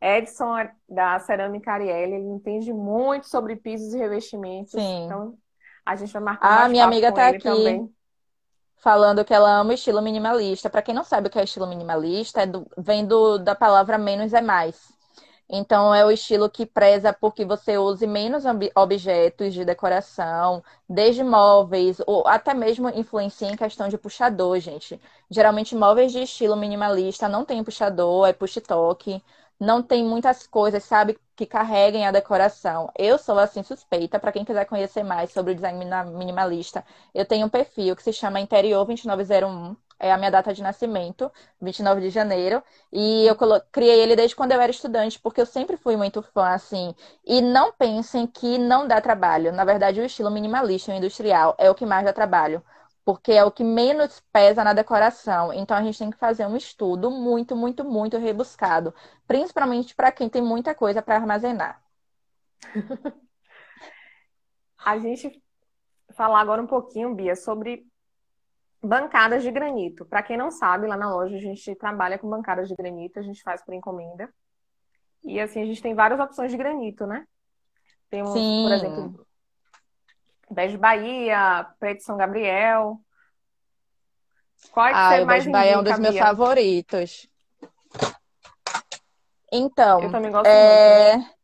Edson da Cerâmica Ariel, ele entende muito sobre pisos e revestimentos. Sim. Então, a gente vai marcar Ah, minha amiga está aqui. Também falando que ela ama o estilo minimalista. Para quem não sabe o que é estilo minimalista, é do, vem do, da palavra menos é mais. Então, é o estilo que preza por que você use menos objetos de decoração, desde móveis, ou até mesmo influencia em questão de puxador, gente. Geralmente, móveis de estilo minimalista não tem puxador, é push-toque não tem muitas coisas, sabe, que carreguem a decoração. Eu sou assim suspeita, para quem quiser conhecer mais sobre o design minimalista, eu tenho um perfil que se chama Interior 2901. É a minha data de nascimento, 29 de janeiro. E eu criei ele desde quando eu era estudante, porque eu sempre fui muito fã, assim. E não pensem que não dá trabalho. Na verdade, o estilo minimalista, o industrial, é o que mais dá trabalho porque é o que menos pesa na decoração. Então a gente tem que fazer um estudo muito, muito, muito rebuscado, principalmente para quem tem muita coisa para armazenar. [LAUGHS] a gente falar agora um pouquinho, Bia, sobre bancadas de granito. Para quem não sabe, lá na loja a gente trabalha com bancadas de granito, a gente faz por encomenda. E assim, a gente tem várias opções de granito, né? Temos, Sim. por exemplo, Beijo Bahia, Preto São Gabriel. Qual é que ah, você mais Beijo Bahia é um dos meus favoritos. Então, eu também gosto é... muito. Né?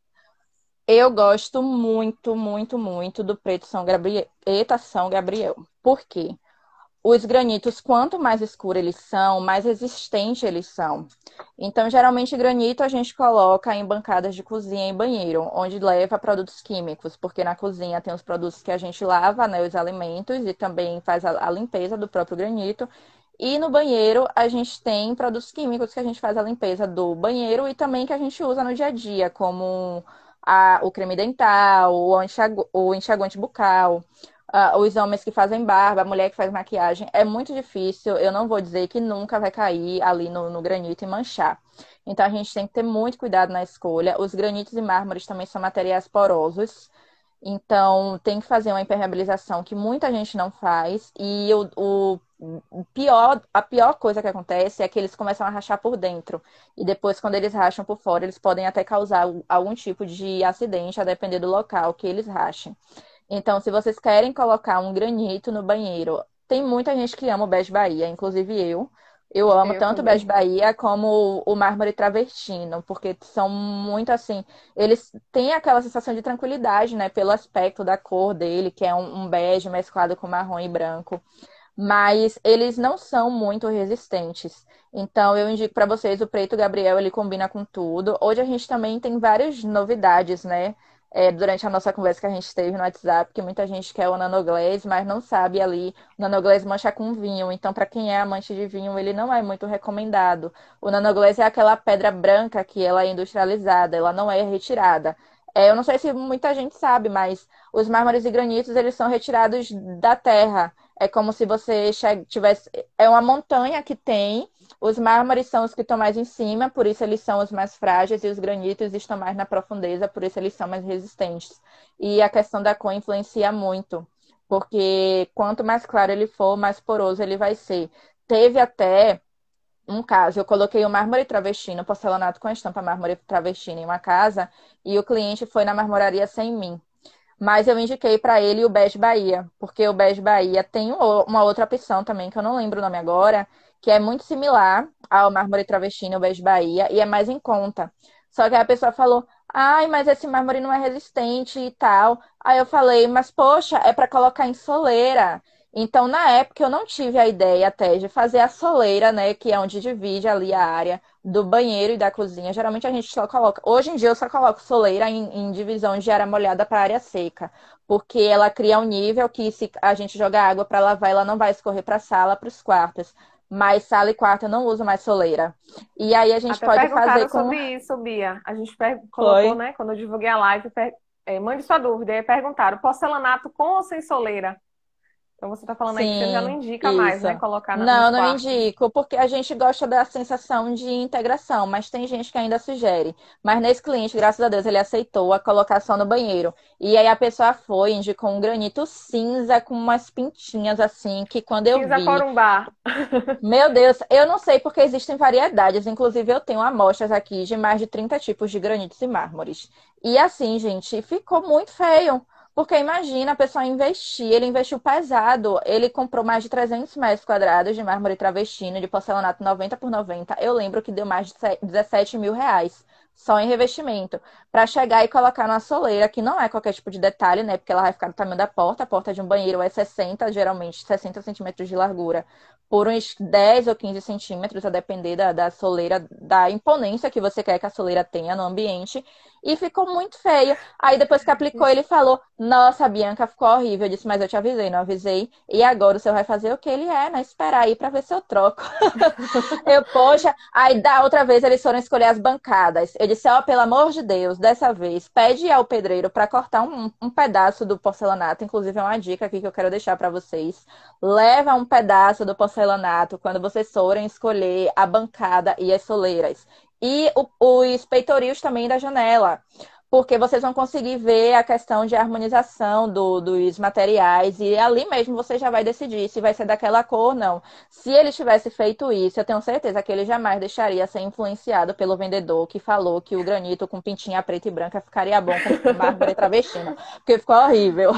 Eu gosto muito, muito, muito do Preto São Gabriel. Eita, São Gabriel. Por quê? Os granitos, quanto mais escuros eles são, mais resistentes eles são. Então, geralmente, granito a gente coloca em bancadas de cozinha e banheiro, onde leva produtos químicos, porque na cozinha tem os produtos que a gente lava, né, os alimentos, e também faz a, a limpeza do próprio granito. E no banheiro a gente tem produtos químicos que a gente faz a limpeza do banheiro e também que a gente usa no dia a dia, como a, o creme dental, o, o enxaguante bucal uh, os homens que fazem barba, a mulher que faz maquiagem, é muito difícil. Eu não vou dizer que nunca vai cair ali no, no granito e manchar. Então a gente tem que ter muito cuidado na escolha. Os granitos e mármores também são materiais porosos. Então, tem que fazer uma impermeabilização que muita gente não faz. E o, o, pior, a pior coisa que acontece é que eles começam a rachar por dentro. E depois, quando eles racham por fora, eles podem até causar algum tipo de acidente, a depender do local que eles rachem. Então, se vocês querem colocar um granito no banheiro, tem muita gente que ama o Bege Bahia, inclusive eu. Eu amo eu tanto o Bege Bahia como o mármore travertino, porque são muito assim. Eles têm aquela sensação de tranquilidade, né? Pelo aspecto da cor dele, que é um, um bege mesclado com marrom e branco. Mas eles não são muito resistentes. Então, eu indico para vocês o preto Gabriel, ele combina com tudo. Hoje a gente também tem várias novidades, né? É, durante a nossa conversa que a gente teve no WhatsApp, que muita gente quer o nanoglaze, mas não sabe ali o nanoglaze mancha com vinho. Então, para quem é amante de vinho, ele não é muito recomendado. O nanoglaze é aquela pedra branca que ela é industrializada, ela não é retirada. É, eu não sei se muita gente sabe, mas os mármores e granitos, eles são retirados da terra. É como se você tivesse... É uma montanha que tem os mármores são os que estão mais em cima, por isso eles são os mais frágeis, e os granitos estão mais na profundeza, por isso eles são mais resistentes. E a questão da cor influencia muito, porque quanto mais claro ele for, mais poroso ele vai ser. Teve até um caso, eu coloquei o mármore travestino, porcelanato com estampa mármore travestino em uma casa, e o cliente foi na marmoraria sem mim. Mas eu indiquei para ele o Bege Bahia, porque o Bege Bahia tem uma outra opção também, que eu não lembro o nome agora, que é muito similar ao mármore travestino, o Beijo Bahia, e é mais em conta. Só que a pessoa falou, ai, mas esse mármore não é resistente e tal. Aí eu falei, mas poxa, é para colocar em soleira. Então, na época, eu não tive a ideia até de fazer a soleira, né? Que é onde divide ali a área do banheiro e da cozinha. Geralmente a gente só coloca. Hoje em dia eu só coloco soleira em, em divisão de área molhada para área seca. Porque ela cria um nível que se a gente jogar água para lavar, ela não vai escorrer para a sala, para os quartos mas sala e quarto eu não uso mais soleira. E aí a gente Até pode fazer com... sobre isso, Bia. A gente colocou, Foi. né, quando eu divulguei a live, per... é, mande sua dúvida. E aí perguntaram, porcelanato com ou sem soleira? Então você está falando Sim, aí que você já não indica isso. mais, né? Colocar na Não, não indico, porque a gente gosta da sensação de integração, mas tem gente que ainda sugere. Mas nesse cliente, graças a Deus, ele aceitou a colocação no banheiro. E aí a pessoa foi, indicou um granito cinza com umas pintinhas assim, que quando eu cinza vi. Corumbá. [LAUGHS] Meu Deus, eu não sei porque existem variedades. Inclusive, eu tenho amostras aqui de mais de 30 tipos de granitos e mármores. E assim, gente, ficou muito feio. Porque imagina a pessoa investir, ele investiu pesado, ele comprou mais de 300 metros quadrados de mármore travestino, de porcelanato 90 por 90. Eu lembro que deu mais de 17 mil reais só em revestimento, para chegar e colocar na soleira, que não é qualquer tipo de detalhe, né? Porque ela vai ficar do tamanho da porta. A porta de um banheiro é 60, geralmente 60 centímetros de largura, por uns 10 ou 15 centímetros, a depender da, da soleira, da imponência que você quer que a soleira tenha no ambiente. E ficou muito feio. Aí depois que aplicou, ele falou: Nossa, Bianca, ficou horrível. Eu disse, mas eu te avisei, não avisei. E agora o senhor vai fazer o que ele é, né? Esperar aí para ver se eu troco. [LAUGHS] eu, poxa, aí da outra vez eles foram escolher as bancadas. Eu disse, ó, oh, pelo amor de Deus, dessa vez, pede ao pedreiro para cortar um, um, pedaço do porcelanato. Inclusive, é uma dica aqui que eu quero deixar para vocês. Leva um pedaço do porcelanato quando vocês forem escolher a bancada e as soleiras. E o, os peitorios também da janela porque vocês vão conseguir ver a questão de harmonização do, dos materiais e ali mesmo você já vai decidir se vai ser daquela cor ou não. Se ele tivesse feito isso, eu tenho certeza que ele jamais deixaria ser influenciado pelo vendedor que falou que o granito com pintinha preta e branca ficaria bom com mármore [LAUGHS] travestina, porque ficou horrível.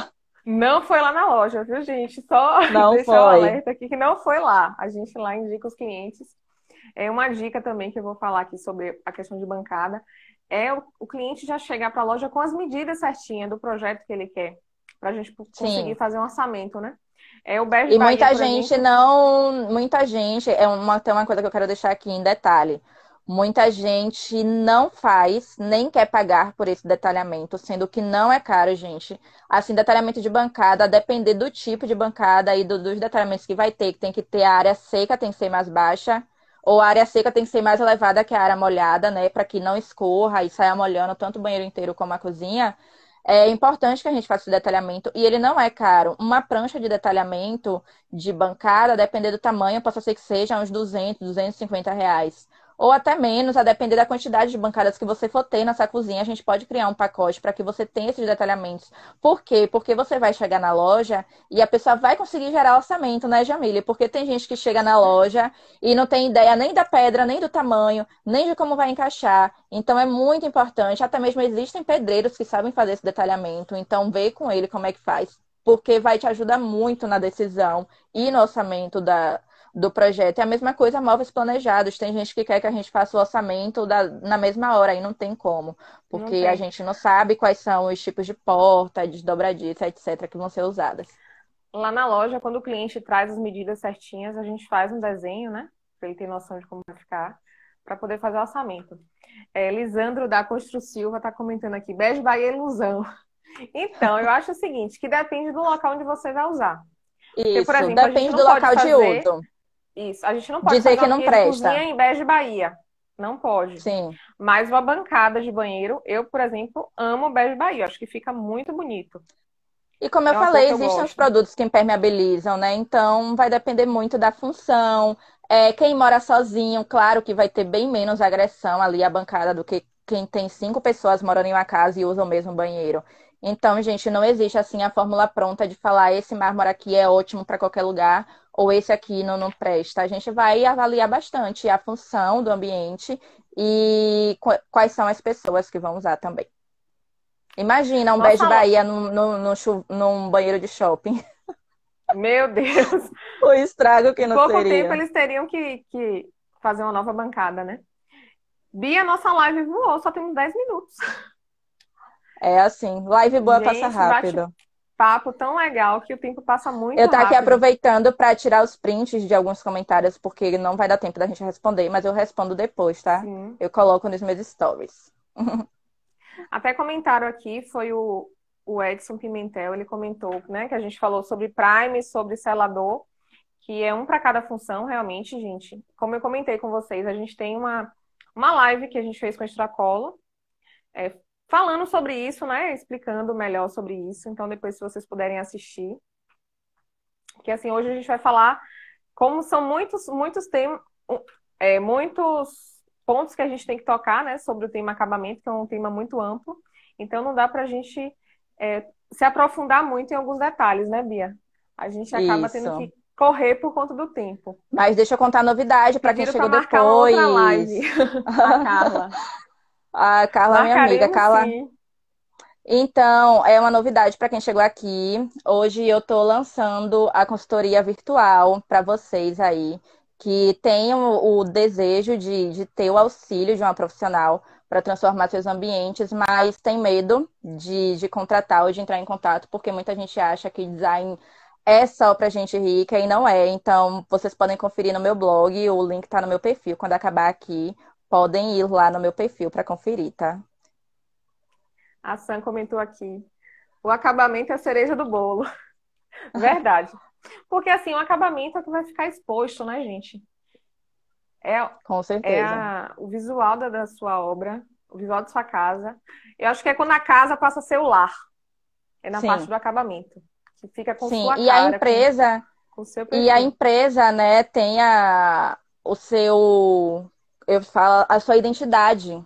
Não foi lá na loja, viu, gente? Só não [LAUGHS] deixar foi. um alerta aqui que não foi lá. A gente lá indica os clientes. É uma dica também que eu vou falar aqui sobre a questão de bancada é o, o cliente já chegar para a loja com as medidas certinhas do projeto que ele quer, para a gente conseguir Sim. fazer um orçamento, né? É o Bege E Bahia, muita gente exemplo. não, muita gente, é uma, tem uma coisa que eu quero deixar aqui em detalhe. Muita gente não faz, nem quer pagar por esse detalhamento, sendo que não é caro, gente. Assim, detalhamento de bancada, a depender do tipo de bancada e do, dos detalhamentos que vai ter, que tem que ter a área seca, tem que ser mais baixa, ou a área seca tem que ser mais elevada que a área molhada, né? Para que não escorra e saia molhando tanto o banheiro inteiro como a cozinha. É importante que a gente faça o detalhamento e ele não é caro. Uma prancha de detalhamento de bancada, dependendo do tamanho, possa ser que seja uns 200, 250 reais. Ou até menos, a depender da quantidade de bancadas que você for ter nessa cozinha, a gente pode criar um pacote para que você tenha esses detalhamentos. Por quê? Porque você vai chegar na loja e a pessoa vai conseguir gerar orçamento, né, Jamile? Porque tem gente que chega na loja e não tem ideia nem da pedra, nem do tamanho, nem de como vai encaixar. Então é muito importante, até mesmo existem pedreiros que sabem fazer esse detalhamento, então vê com ele como é que faz, porque vai te ajudar muito na decisão e no orçamento da, do projeto. É a mesma coisa móveis planejados. Tem gente que quer que a gente faça o orçamento da, na mesma hora, e não tem como. Porque tem. a gente não sabe quais são os tipos de porta, de dobradiça, etc., que vão ser usadas. Lá na loja, quando o cliente traz as medidas certinhas, a gente faz um desenho, né? Para ele ter noção de como vai ficar, para poder fazer o orçamento. É, Lisandro da Constru Silva está comentando aqui, Beijo Bahia Ilusão. [LAUGHS] Então, eu acho o seguinte, que depende do local onde você vai usar. Isso, Porque, por exemplo, depende do local fazer... de uso isso. A gente não pode dizer que não presta. Cozinha em Bege Bahia. Não pode. Sim. Mas uma bancada de banheiro, eu, por exemplo, amo Bege Bahia. Acho que fica muito bonito. E como eu é falei, existem os produtos que impermeabilizam, né? Então vai depender muito da função. É, quem mora sozinho, claro que vai ter bem menos agressão ali a bancada do que quem tem cinco pessoas morando em uma casa e usa o mesmo banheiro. Então, gente, não existe assim a fórmula pronta de falar esse mármore aqui é ótimo para qualquer lugar ou esse aqui não, não presta. A gente vai avaliar bastante a função do ambiente e quais são as pessoas que vão usar também. Imagina um beijo Bahia num, num, num, banheiro de shopping. [LAUGHS] Meu Deus! o estrago que não Pouco seria. tempo eles teriam que, que fazer uma nova bancada, né? Bia, nossa live voou, só temos 10 minutos. É assim, live boa Gente, passa rápido. Bate, papo tão legal que o tempo passa muito Eu tô rápido. aqui aproveitando para tirar os prints de alguns comentários, porque não vai dar tempo da gente responder, mas eu respondo depois, tá? Sim. Eu coloco nos meus stories. [LAUGHS] Até comentário aqui foi o, o Edson Pimentel, ele comentou, né, que a gente falou sobre Prime, sobre selador, que é um para cada função, realmente, gente. Como eu comentei com vocês, a gente tem uma, uma live que a gente fez com a Extracolo, é, falando sobre isso, né? Explicando melhor sobre isso. Então, depois, se vocês puderem assistir. Que assim, hoje a gente vai falar como são muitos, muitos temas, é, muitos pontos que a gente tem que tocar, né? Sobre o tema acabamento, que é um tema muito amplo. Então, não dá para a gente é, se aprofundar muito em alguns detalhes, né, Bia? A gente acaba isso. tendo que correr por conta do tempo. Mas deixa eu contar a novidade para quem chegou depois. Outra live. [LAUGHS] a Carla. A Carla, minha amiga. Carla. Sim. Então, é uma novidade para quem chegou aqui. Hoje eu estou lançando a consultoria virtual para vocês aí que tenham o desejo de, de ter o auxílio de uma profissional para transformar seus ambientes, mas tem medo de, de contratar ou de entrar em contato, porque muita gente acha que design é só para gente rica e não é. Então, vocês podem conferir no meu blog, o link está no meu perfil quando acabar aqui podem ir lá no meu perfil para conferir, tá? A Sam comentou aqui. O acabamento é a cereja do bolo. [LAUGHS] Verdade. Porque assim, o acabamento é que vai ficar exposto, né, gente? É, Com certeza. É a, o visual da, da, sua obra, o visual da sua casa. Eu acho que é quando a casa passa a ser o lar. É na Sim. parte do acabamento. Que fica com Sim. sua e cara. A empresa, com, com e a empresa, né, tem a, o seu eu falo a sua identidade.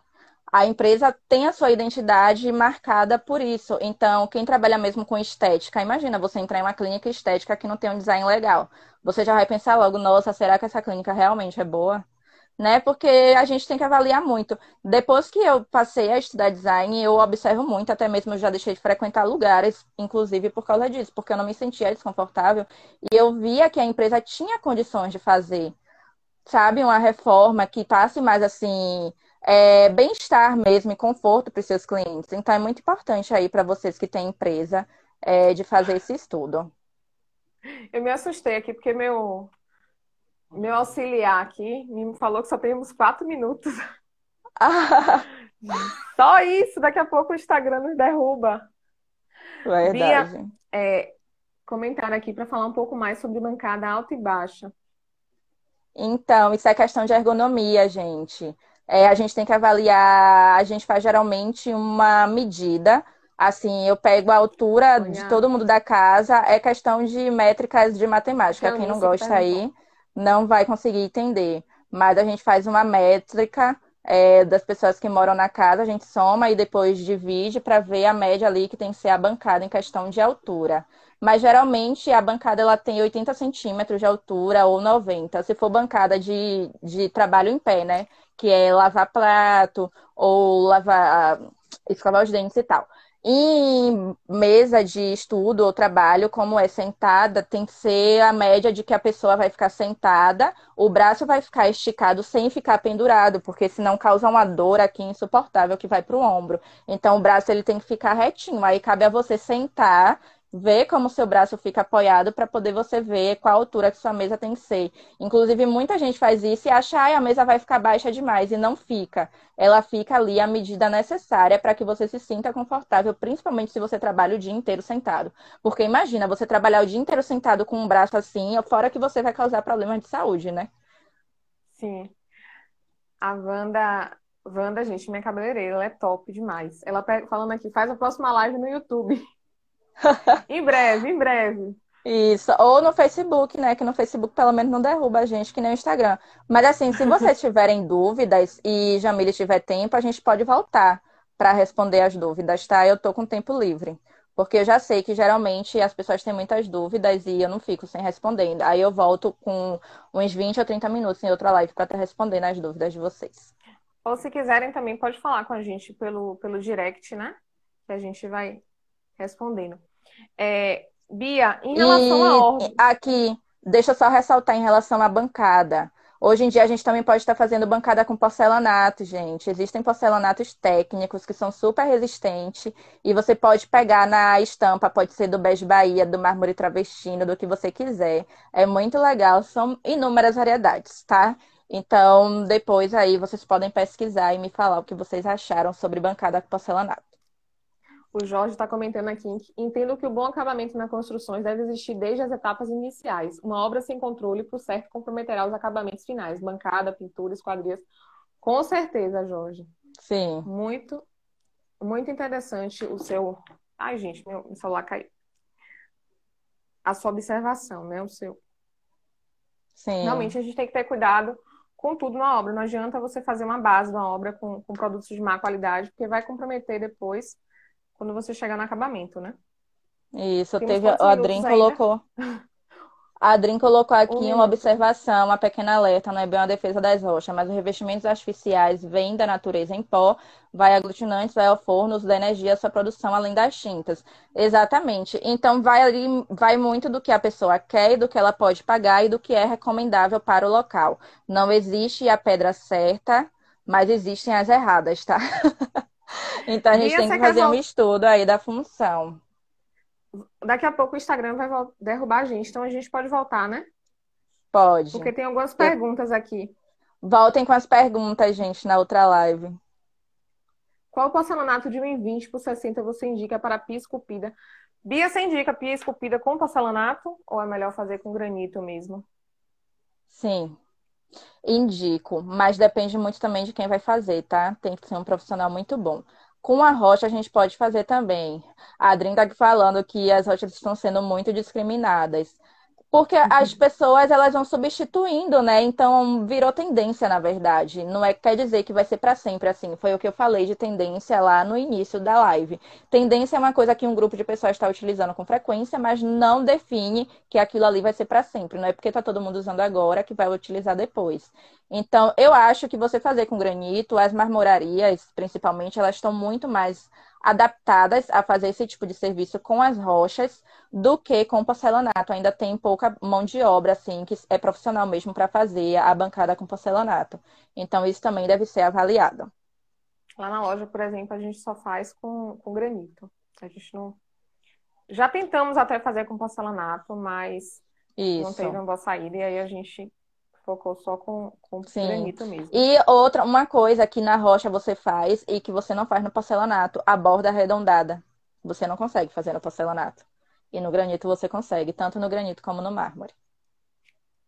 A empresa tem a sua identidade marcada por isso. Então, quem trabalha mesmo com estética, imagina você entrar em uma clínica estética que não tem um design legal. Você já vai pensar logo, nossa, será que essa clínica realmente é boa? Né? Porque a gente tem que avaliar muito. Depois que eu passei a estudar design, eu observo muito, até mesmo eu já deixei de frequentar lugares, inclusive por causa disso, porque eu não me sentia desconfortável. E eu via que a empresa tinha condições de fazer sabe, uma reforma que passe mais assim é, bem-estar mesmo e conforto para os seus clientes. Então é muito importante aí para vocês que têm empresa é, de fazer esse estudo. Eu me assustei aqui porque meu meu auxiliar aqui me falou que só temos quatro minutos. [LAUGHS] Só isso, daqui a pouco o Instagram nos derruba. Verdade. Bia, é, comentário aqui para falar um pouco mais sobre bancada alta e baixa. Então, isso é questão de ergonomia, gente. É, a gente tem que avaliar, a gente faz geralmente uma medida. Assim, eu pego a altura Olha. de todo mundo da casa, é questão de métricas de matemática. Quem não gosta aí não vai conseguir entender. mas a gente faz uma métrica é, das pessoas que moram na casa, a gente soma e depois divide para ver a média ali que tem que ser a bancada em questão de altura. Mas geralmente a bancada ela tem 80 centímetros de altura ou 90, se for bancada de, de trabalho em pé, né? Que é lavar prato ou lavar, escovar os dentes e tal. Em mesa de estudo ou trabalho, como é sentada, tem que ser a média de que a pessoa vai ficar sentada, o braço vai ficar esticado sem ficar pendurado, porque senão causa uma dor aqui insuportável que vai para o ombro. Então o braço ele tem que ficar retinho. Aí cabe a você sentar ver como seu braço fica apoiado para poder você ver qual altura que sua mesa tem que ser. Inclusive, muita gente faz isso e acha que a mesa vai ficar baixa demais e não fica. Ela fica ali a medida necessária para que você se sinta confortável, principalmente se você trabalha o dia inteiro sentado. Porque imagina, você trabalhar o dia inteiro sentado com um braço assim, fora que você vai causar problemas de saúde, né? Sim. A Wanda, Wanda, gente, minha cabeleireira, ela é top demais. Ela falando aqui, faz a próxima live no YouTube. Em breve, em breve. Isso, ou no Facebook, né? Que no Facebook pelo menos não derruba a gente, que nem o Instagram. Mas assim, se vocês [LAUGHS] tiverem dúvidas e Jamile tiver tempo, a gente pode voltar para responder as dúvidas, tá? Eu tô com tempo livre. Porque eu já sei que geralmente as pessoas têm muitas dúvidas e eu não fico sem responder. Aí eu volto com uns 20 ou 30 minutos em outra live para estar respondendo as dúvidas de vocês. Ou se quiserem também pode falar com a gente pelo, pelo direct, né? Que a gente vai respondendo. É, Bia, em relação e, à ordem. Aqui, deixa eu só ressaltar em relação à bancada. Hoje em dia a gente também pode estar fazendo bancada com porcelanato, gente. Existem porcelanatos técnicos que são super resistentes e você pode pegar na estampa, pode ser do bege Bahia, do mármore travestino, do que você quiser. É muito legal, são inúmeras variedades, tá? Então, depois aí vocês podem pesquisar e me falar o que vocês acharam sobre bancada com porcelanato. O Jorge está comentando aqui: entendo que o bom acabamento nas construções deve existir desde as etapas iniciais. Uma obra sem controle, por certo, comprometerá os acabamentos finais, bancada, pintura, esquadrias. Com certeza, Jorge. Sim. Muito, muito interessante o seu. Ai, gente, meu, celular caiu. A sua observação, né? O seu. Sim. Realmente, a gente tem que ter cuidado com tudo na obra. Não adianta você fazer uma base da obra com, com produtos de má qualidade, porque vai comprometer depois quando você chegar no acabamento, né? Isso, Temos teve. O Adrim colocou. [LAUGHS] A Adrim colocou aqui um uma observação, uma pequena alerta, não é bem uma defesa das rochas, mas os revestimentos artificiais vêm da natureza em pó, vai aglutinantes, vai ao forno, uso da energia, sua produção além das tintas. Exatamente. Então vai ali, vai muito do que a pessoa quer e do que ela pode pagar e do que é recomendável para o local. Não existe a pedra certa, mas existem as erradas, tá? [LAUGHS] Então a gente tem que fazer um estudo aí da função. Daqui a pouco o Instagram vai derrubar a gente, então a gente pode voltar, né? Pode. Porque tem algumas perguntas aqui. Voltem com as perguntas, gente, na outra live. Qual porcelanato de 1,20 por 60 você indica para pia esculpida? Bia, você indica pia esculpida com porcelanato ou é melhor fazer com granito mesmo? Sim, Indico, mas depende muito também de quem vai fazer, tá? Tem que ser um profissional muito bom. Com a rocha a gente pode fazer também. A Adrin tá aqui falando que as rochas estão sendo muito discriminadas. Porque as pessoas elas vão substituindo, né? Então virou tendência, na verdade. Não é quer dizer que vai ser para sempre assim. Foi o que eu falei de tendência lá no início da live. Tendência é uma coisa que um grupo de pessoas está utilizando com frequência, mas não define que aquilo ali vai ser para sempre. Não é porque tá todo mundo usando agora que vai utilizar depois. Então, eu acho que você fazer com granito, as marmorarias, principalmente, elas estão muito mais adaptadas a fazer esse tipo de serviço com as rochas do que com o porcelanato. Ainda tem pouca mão de obra, assim, que é profissional mesmo para fazer a bancada com porcelanato. Então, isso também deve ser avaliado. Lá na loja, por exemplo, a gente só faz com, com granito. A gente não. Já tentamos até fazer com porcelanato, mas isso. não teve uma boa saída, e aí a gente focou só com, com granito mesmo. E outra, uma coisa que na rocha você faz e que você não faz no porcelanato, a borda arredondada. Você não consegue fazer no porcelanato. E no granito você consegue, tanto no granito como no mármore.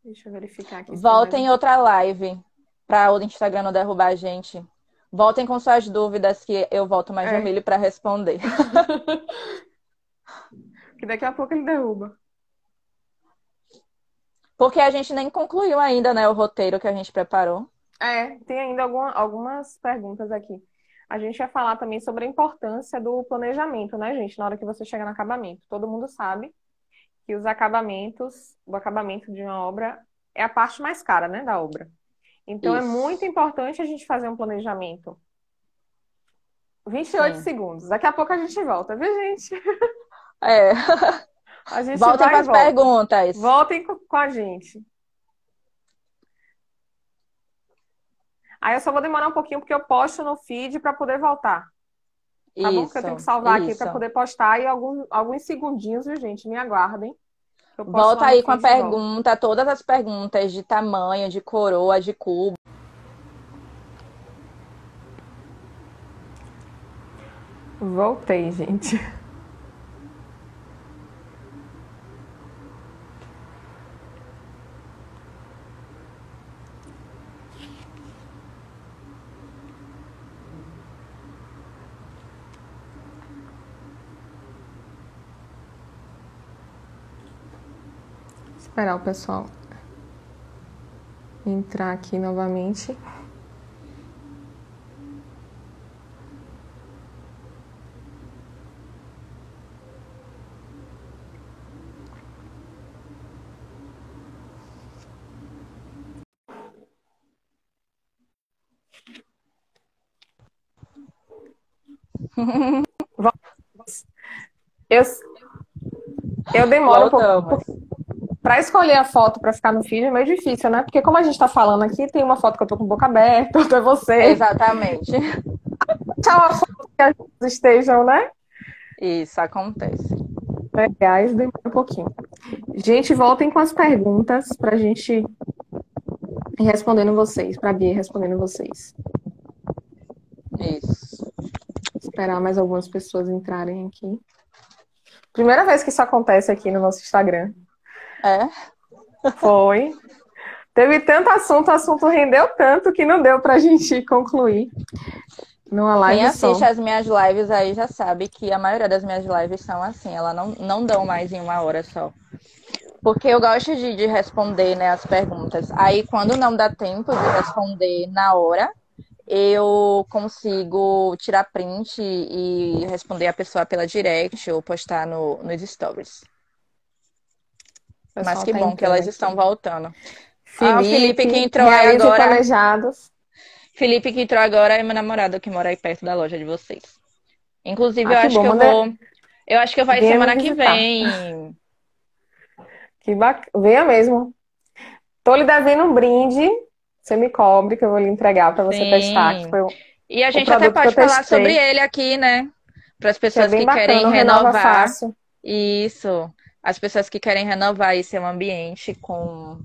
Deixa eu verificar aqui. Voltem em outra live para o Instagram não derrubar a gente. Voltem com suas dúvidas que eu volto mais é. humilde para responder. [LAUGHS] que daqui a pouco ele derruba. Porque a gente nem concluiu ainda, né, o roteiro que a gente preparou. É, tem ainda alguma, algumas perguntas aqui. A gente vai falar também sobre a importância do planejamento, né, gente, na hora que você chega no acabamento. Todo mundo sabe que os acabamentos, o acabamento de uma obra é a parte mais cara, né, da obra. Então é Isso. é muito importante a gente fazer um planejamento. 28 Sim. segundos. Daqui a pouco a gente volta, viu, gente? É. [LAUGHS] A gente Voltem com as volta. perguntas. Voltem co- com a gente. Aí eu só vou demorar um pouquinho porque eu posto no feed para poder voltar. Tá bom? Porque eu tenho que salvar aqui isso. para poder postar e alguns, alguns segundinhos, viu, gente? Me aguardem. Volta aí com a pergunta, todas as perguntas de tamanho, de coroa, de cubo. Voltei, gente. Esperar o pessoal entrar aqui novamente. [LAUGHS] Eu, eu demoro um pouco. Pra escolher a foto pra ficar no feed é meio difícil, né? Porque como a gente tá falando aqui, tem uma foto que eu tô com boca aberta, [LAUGHS] outra é você. Exatamente. [LAUGHS] Tchau, a foto que as estejam, né? Isso acontece. Legais, demora um pouquinho. Gente, voltem com as perguntas pra gente ir respondendo vocês, pra Bia ir respondendo vocês. Isso. Esperar mais algumas pessoas entrarem aqui. Primeira vez que isso acontece aqui no nosso Instagram. É? Foi. Teve tanto assunto, o assunto rendeu tanto que não deu pra gente concluir numa live Quem só. assiste as minhas lives aí já sabe que a maioria das minhas lives são assim, elas não, não dão mais em uma hora só. Porque eu gosto de, de responder né, as perguntas. Aí, quando não dá tempo de responder na hora, eu consigo tirar print e responder a pessoa pela direct ou postar no, nos stories. O pessoal Mas que tá bom que elas aqui. estão voltando. Ah, o Felipe que entrou aí agora. planejados. Felipe que entrou agora é meu namorado que mora aí perto da loja de vocês. Inclusive, Ah, eu que acho bom, que eu manda- vou. Eu acho que eu vou semana que vem. Que bacana. Venha mesmo. Tô lhe devendo um brinde. Você me cobre que eu vou lhe entregar pra você Sim. testar. Um- E a gente até pode falar sobre ele aqui, né? Para as que é pessoas que bacana. querem o Renova renovar. Fácil. Isso. As pessoas que querem renovar esse ambiente com.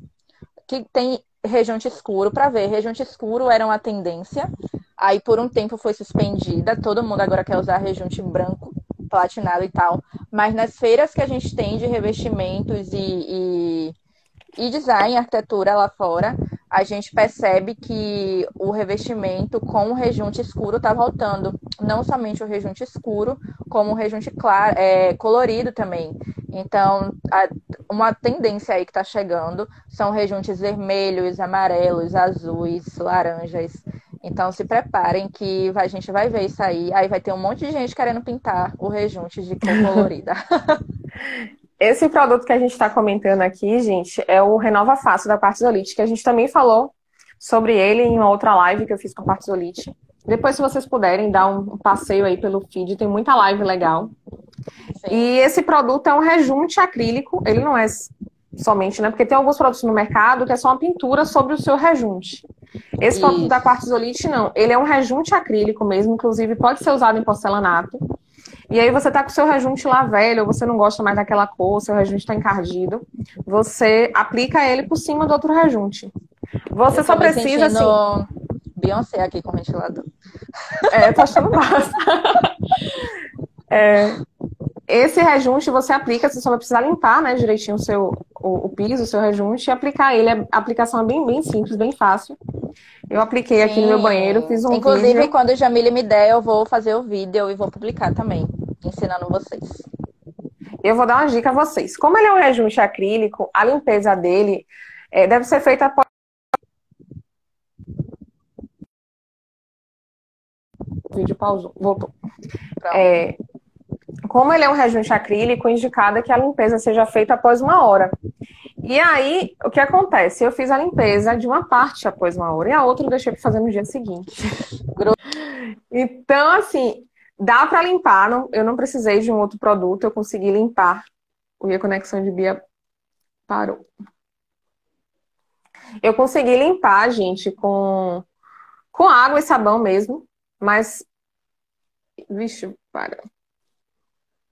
Que tem rejunte escuro para ver. Rejunte escuro era uma tendência. Aí por um tempo foi suspendida. Todo mundo agora quer usar rejunte branco, platinado e tal. Mas nas feiras que a gente tem de revestimentos e, e, e design, arquitetura lá fora, a gente percebe que o revestimento com o rejunte escuro está voltando. Não somente o rejunte escuro, como o rejunte claro, é, colorido também. Então, a- uma tendência aí que está chegando são rejuntes vermelhos, amarelos, azuis, laranjas. Então, se preparem que a gente vai ver isso aí. Aí vai ter um monte de gente querendo pintar o rejunte de cor [LAUGHS] colorida. [LAUGHS] Esse produto que a gente está comentando aqui, gente, é o Renova Fácil da Partizolite, que a gente também falou sobre ele em uma outra live que eu fiz com a Partizolite. Depois, se vocês puderem, dar um passeio aí pelo feed, tem muita live legal. Sim. E esse produto é um rejunte acrílico, ele não é somente, né? Porque tem alguns produtos no mercado que é só uma pintura sobre o seu rejunte. Esse produto Isso. da Quartzolite, não. Ele é um rejunte acrílico mesmo, inclusive pode ser usado em porcelanato. E aí você tá com o seu rejunte lá velho, ou você não gosta mais daquela cor, seu rejunte tá encardido, você aplica ele por cima do outro rejunte. Você Eu só precisa, assim, sentindo Beyoncé aqui com o ventilador. É, tô achando massa. É, esse rejunte você aplica, você só vai precisar limpar, né, direitinho o seu o, o piso, o seu rejunte e aplicar ele. A aplicação é bem, bem simples, bem fácil. Eu apliquei aqui no meu banheiro, fiz um Inclusive, vídeo. quando o Jamile me der, eu vou fazer o vídeo e vou publicar também, ensinando vocês. Eu vou dar uma dica a vocês. Como ele é um rejunte acrílico, a limpeza dele é, deve ser feita após. O vídeo pausou, voltou. É, como ele é um rejunte acrílico, indicado é que a limpeza seja feita após uma hora. E aí, o que acontece? Eu fiz a limpeza de uma parte após uma hora e a outra eu deixei para fazer no dia seguinte. [LAUGHS] então, assim, dá para limpar. Não, eu não precisei de um outro produto, eu consegui limpar. O a conexão de Bia parou. Eu consegui limpar, gente, com, com água e sabão mesmo, mas. Vixe, parou.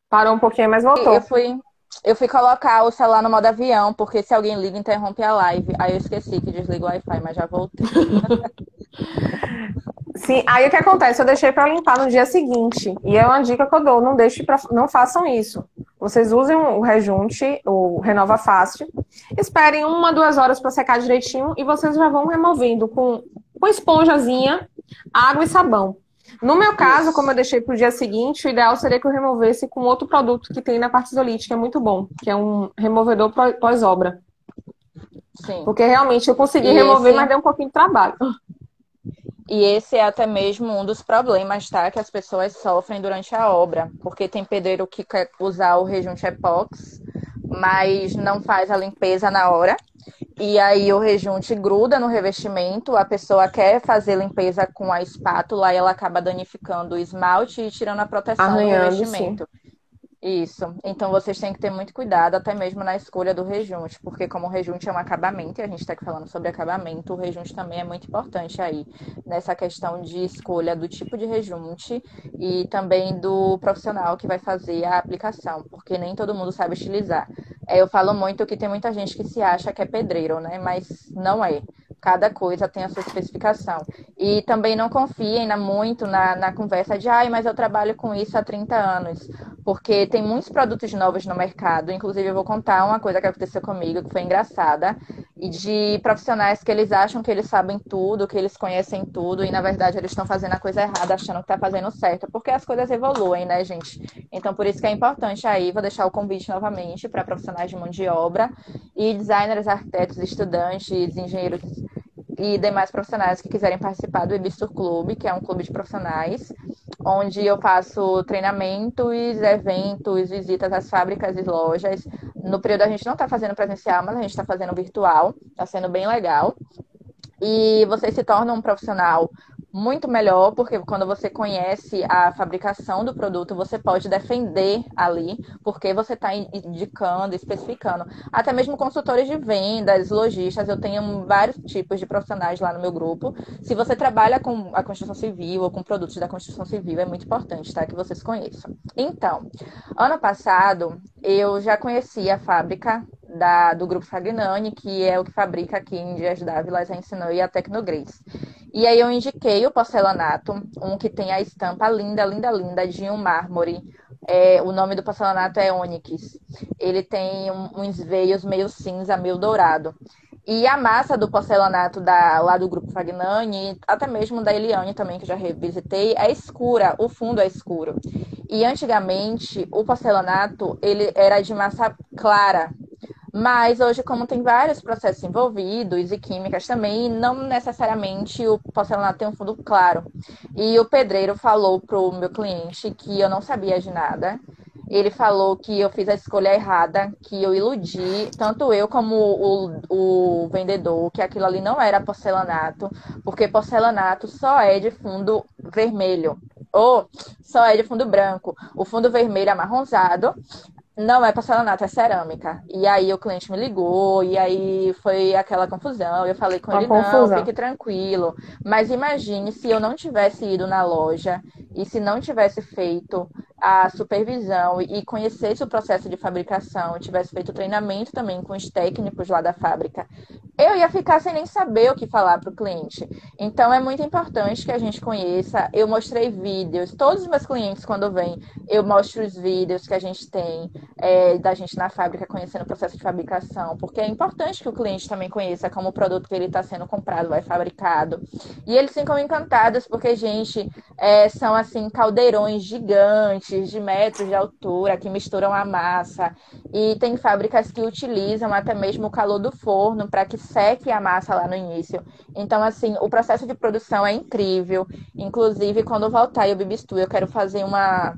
Parou um pouquinho, mas voltou. Eu fui, eu fui colocar o celular no modo avião, porque se alguém liga, interrompe a live. Aí eu esqueci que desliga o Wi-Fi, mas já voltei. [LAUGHS] Sim, aí o que acontece? Eu deixei para limpar no dia seguinte. E é uma dica que eu dou: não deixe pra, não façam isso. Vocês usem o rejunte, o Renova Fácil, esperem uma, duas horas para secar direitinho e vocês já vão removendo com, com esponjazinha, água e sabão. No meu caso, como eu deixei para o dia seguinte, o ideal seria que eu removesse com outro produto que tem na Partizolite, que é muito bom, que é um removedor pós-obra. Sim. Porque realmente eu consegui e remover, esse... mas deu um pouquinho de trabalho. E esse é até mesmo um dos problemas, tá? Que as pessoas sofrem durante a obra. Porque tem pedreiro que quer usar o rejunte epox, mas não faz a limpeza na hora. E aí o rejunte gruda no revestimento, a pessoa quer fazer limpeza com a espátula e ela acaba danificando o esmalte e tirando a proteção Arranhando, do revestimento. Sim. Isso. Então vocês têm que ter muito cuidado, até mesmo na escolha do rejunte, porque como o rejunte é um acabamento, e a gente está falando sobre acabamento, o rejunte também é muito importante aí nessa questão de escolha do tipo de rejunte e também do profissional que vai fazer a aplicação, porque nem todo mundo sabe utilizar. É, eu falo muito que tem muita gente que se acha que é pedreiro, né? Mas não é. Cada coisa tem a sua especificação. E também não confiem na, muito na, na conversa de, ai, mas eu trabalho com isso há 30 anos. Porque tem muitos produtos novos no mercado. Inclusive, eu vou contar uma coisa que aconteceu comigo, que foi engraçada. E de profissionais que eles acham que eles sabem tudo, que eles conhecem tudo. E, na verdade, eles estão fazendo a coisa errada, achando que está fazendo certo. Porque as coisas evoluem, né, gente? Então, por isso que é importante aí, vou deixar o convite novamente para profissionais de mão de obra e designers, arquitetos, estudantes, engenheiros e demais profissionais que quiserem participar do Ibistur Clube, que é um clube de profissionais, onde eu faço treinamentos, eventos, visitas às fábricas e lojas. No período a gente não está fazendo presencial, mas a gente está fazendo virtual, está sendo bem legal. E você se torna um profissional muito melhor, porque quando você conhece a fabricação do produto, você pode defender ali, porque você está indicando, especificando. Até mesmo consultores de vendas, lojistas, eu tenho vários tipos de profissionais lá no meu grupo. Se você trabalha com a construção civil ou com produtos da construção civil, é muito importante, tá? Que vocês conheçam. Então, ano passado, eu já conheci a fábrica da, do grupo Fagnani, que é o que fabrica aqui em Dias Dávila, a ensinou e a Tecnograce. E aí eu indiquei o porcelanato, um que tem a estampa linda, linda, linda de um mármore. É, o nome do porcelanato é Onyx. Ele tem um, uns veios meio cinza, meio dourado. E a massa do porcelanato da, lá do grupo Fagnani, até mesmo da Eliane também, que já revisitei, é escura, o fundo é escuro. E antigamente, o porcelanato, ele era de massa clara, mas hoje, como tem vários processos envolvidos e químicas também, não necessariamente o porcelanato tem um fundo claro. E o pedreiro falou pro meu cliente que eu não sabia de nada. Ele falou que eu fiz a escolha errada, que eu iludi, tanto eu como o, o vendedor, que aquilo ali não era porcelanato, porque porcelanato só é de fundo vermelho ou só é de fundo branco. O fundo vermelho amarronzado não é porcelanato, é cerâmica. E aí o cliente me ligou, e aí foi aquela confusão. Eu falei com Uma ele, confusão. não, fique tranquilo. Mas imagine se eu não tivesse ido na loja e se não tivesse feito a supervisão e conhecesse o processo de fabricação, tivesse feito treinamento também com os técnicos lá da fábrica, eu ia ficar sem nem saber o que falar para o cliente. Então é muito importante que a gente conheça. Eu mostrei vídeos, todos os meus clientes, quando vêm, eu mostro os vídeos que a gente tem é, da gente na fábrica, conhecendo o processo de fabricação, porque é importante que o cliente também conheça como o produto que ele está sendo comprado vai fabricado. E eles ficam encantados, porque, gente, é, são assim caldeirões gigantes de metros de altura que misturam a massa. E tem fábricas que utilizam até mesmo o calor do forno para que seque a massa lá no início. Então, assim, o processo de produção é incrível. Inclusive, quando voltar o Bibistu, eu quero fazer uma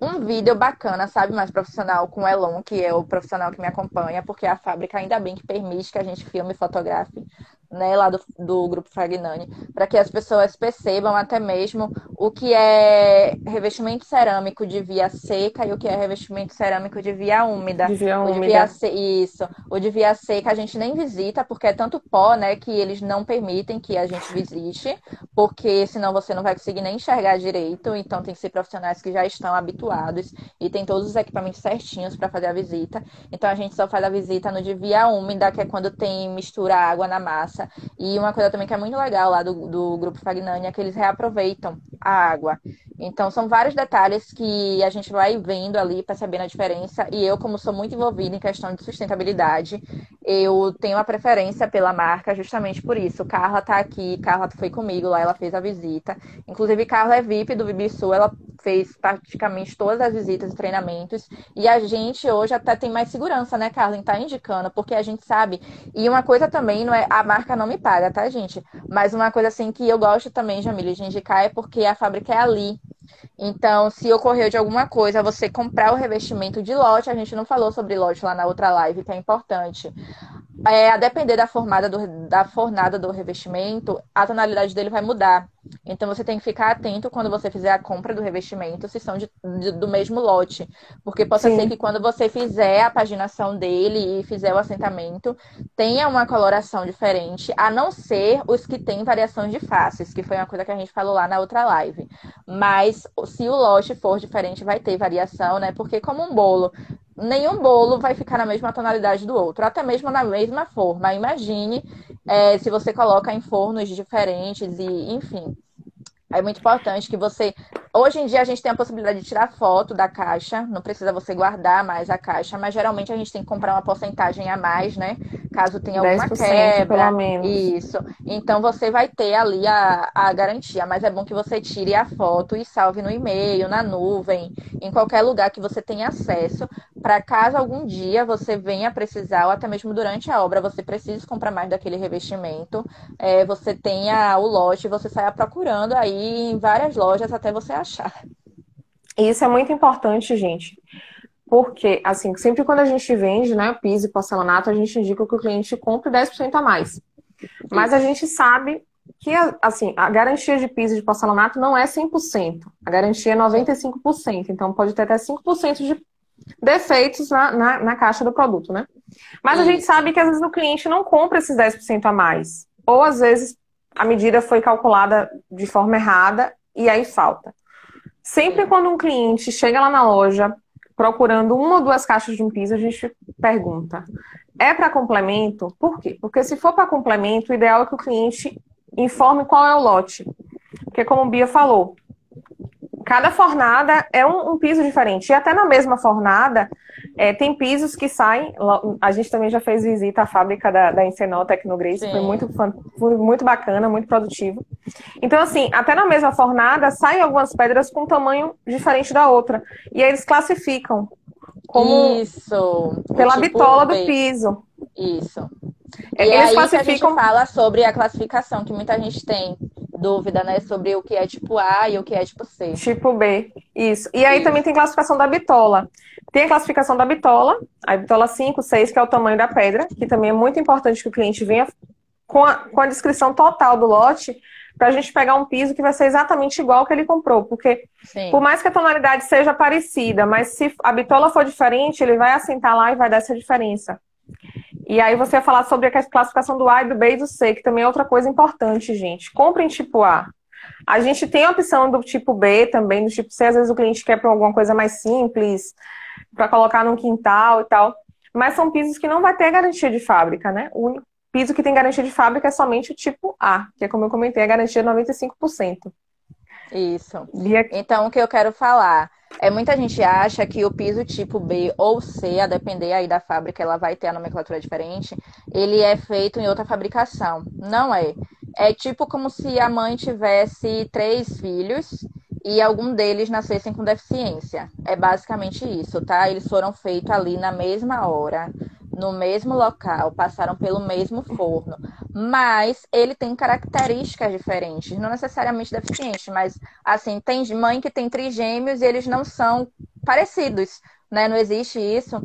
um vídeo bacana, sabe, mais profissional com o Elon, que é o profissional que me acompanha, porque a fábrica ainda bem que permite que a gente filme e fotografe né, lá do, do grupo Fragnani, para que as pessoas percebam até mesmo o que é revestimento cerâmico de via seca e o que é revestimento cerâmico de via úmida. De via úmida. De via se... Isso. O de via seca a gente nem visita, porque é tanto pó, né, que eles não permitem que a gente visite, porque senão você não vai conseguir nem enxergar direito. Então tem que ser profissionais que já estão habituados e tem todos os equipamentos certinhos para fazer a visita. Então a gente só faz a visita no de via úmida, que é quando tem mistura água na massa e uma coisa também que é muito legal lá do, do Grupo Fagnani é que eles reaproveitam a água. Então, são vários detalhes que a gente vai vendo ali, percebendo a diferença. E eu, como sou muito envolvida em questão de sustentabilidade, eu tenho uma preferência pela marca justamente por isso. Carla tá aqui, Carla foi comigo lá, ela fez a visita. Inclusive, Carla é VIP do Bibisul, ela fez praticamente todas as visitas e treinamentos. E a gente hoje até tem mais segurança, né, Carla, em estar tá indicando, porque a gente sabe. E uma coisa também, não é a marca não me paga, tá, gente? Mas uma coisa assim que eu gosto também, Jamile, de indicar é porque a fábrica é ali. Então, se ocorreu de alguma coisa, você comprar o revestimento de lote, a gente não falou sobre lote lá na outra live, que é importante. É, a depender da formada do, da fornada do revestimento, a tonalidade dele vai mudar. Então você tem que ficar atento quando você fizer a compra do revestimento, se são de, de, do mesmo lote. Porque pode ser que quando você fizer a paginação dele e fizer o assentamento, tenha uma coloração diferente, a não ser os que têm variação de faces, que foi uma coisa que a gente falou lá na outra live. Mas se o lote for diferente, vai ter variação, né? Porque como um bolo, nenhum bolo vai ficar na mesma tonalidade do outro, até mesmo na mesma forma. Imagine é, se você coloca em fornos diferentes e, enfim. É muito importante que você. Hoje em dia a gente tem a possibilidade de tirar foto da caixa, não precisa você guardar mais a caixa, mas geralmente a gente tem que comprar uma porcentagem a mais, né? Caso tenha alguma quebra. Pelo menos. Isso. Então você vai ter ali a, a garantia, mas é bom que você tire a foto e salve no e-mail, na nuvem, em qualquer lugar que você tenha acesso, para caso algum dia você venha precisar, ou até mesmo durante a obra, você precise comprar mais daquele revestimento, é, você tenha o lote, você saia procurando aí em várias lojas até você achar. Isso é muito importante, gente. Porque, assim, sempre quando a gente vende, né, piso e porcelanato, a gente indica que o cliente compre 10% a mais. Mas a gente sabe que, assim, a garantia de piso de porcelanato não é 100%. A garantia é 95%. Então, pode ter até 5% de defeitos na, na, na, caixa do produto, né? Mas a gente sabe que, às vezes, o cliente não compra esses 10% a mais. Ou, às vezes, a medida foi calculada de forma errada e aí falta. Sempre quando um cliente chega lá na loja procurando uma ou duas caixas de um piso, a gente pergunta: é para complemento? Por quê? Porque se for para complemento, o ideal é que o cliente informe qual é o lote. Porque, como o Bia falou, cada fornada é um, um, piso diferente. E até na mesma fornada, é, tem pisos que saem. A gente também já fez visita à fábrica da, da Encenol Tecnograce, foi muito, foi muito bacana, muito produtivo. Então, assim, até na mesma fornada, saem algumas pedras com tamanho diferente da outra. E aí eles classificam como. Isso! Pela tipo bitola do piso. Isso. E eles aí classificam... que a gente fala sobre a classificação, que muita gente tem dúvida, né, sobre o que é tipo A e o que é tipo C. Tipo B, isso. E aí isso. também tem classificação da bitola. Tem a classificação da bitola, a bitola 5, 6, que é o tamanho da pedra, que também é muito importante que o cliente venha com a, com a descrição total do lote, para a gente pegar um piso que vai ser exatamente igual ao que ele comprou. Porque, Sim. por mais que a tonalidade seja parecida, mas se a bitola for diferente, ele vai assentar lá e vai dar essa diferença. E aí você ia falar sobre a classificação do A, do B e do C, que também é outra coisa importante, gente. Compre em tipo A. A gente tem a opção do tipo B também, do tipo C, às vezes o cliente quer para alguma coisa mais simples, para colocar num quintal e tal. Mas são pisos que não vai ter garantia de fábrica, né? O piso que tem garantia de fábrica é somente o tipo A, que é como eu comentei, a garantia é 95%. Isso. Então, o que eu quero falar é muita gente acha que o piso tipo B ou C, a depender aí da fábrica, ela vai ter a nomenclatura diferente, ele é feito em outra fabricação. Não é. É tipo como se a mãe tivesse três filhos e algum deles nascessem com deficiência. É basicamente isso, tá? Eles foram feitos ali na mesma hora, no mesmo local, passaram pelo mesmo forno, mas ele tem características diferentes, não necessariamente deficiente, mas assim, tem mãe que tem trigêmeos e eles não são parecidos, né? Não existe isso.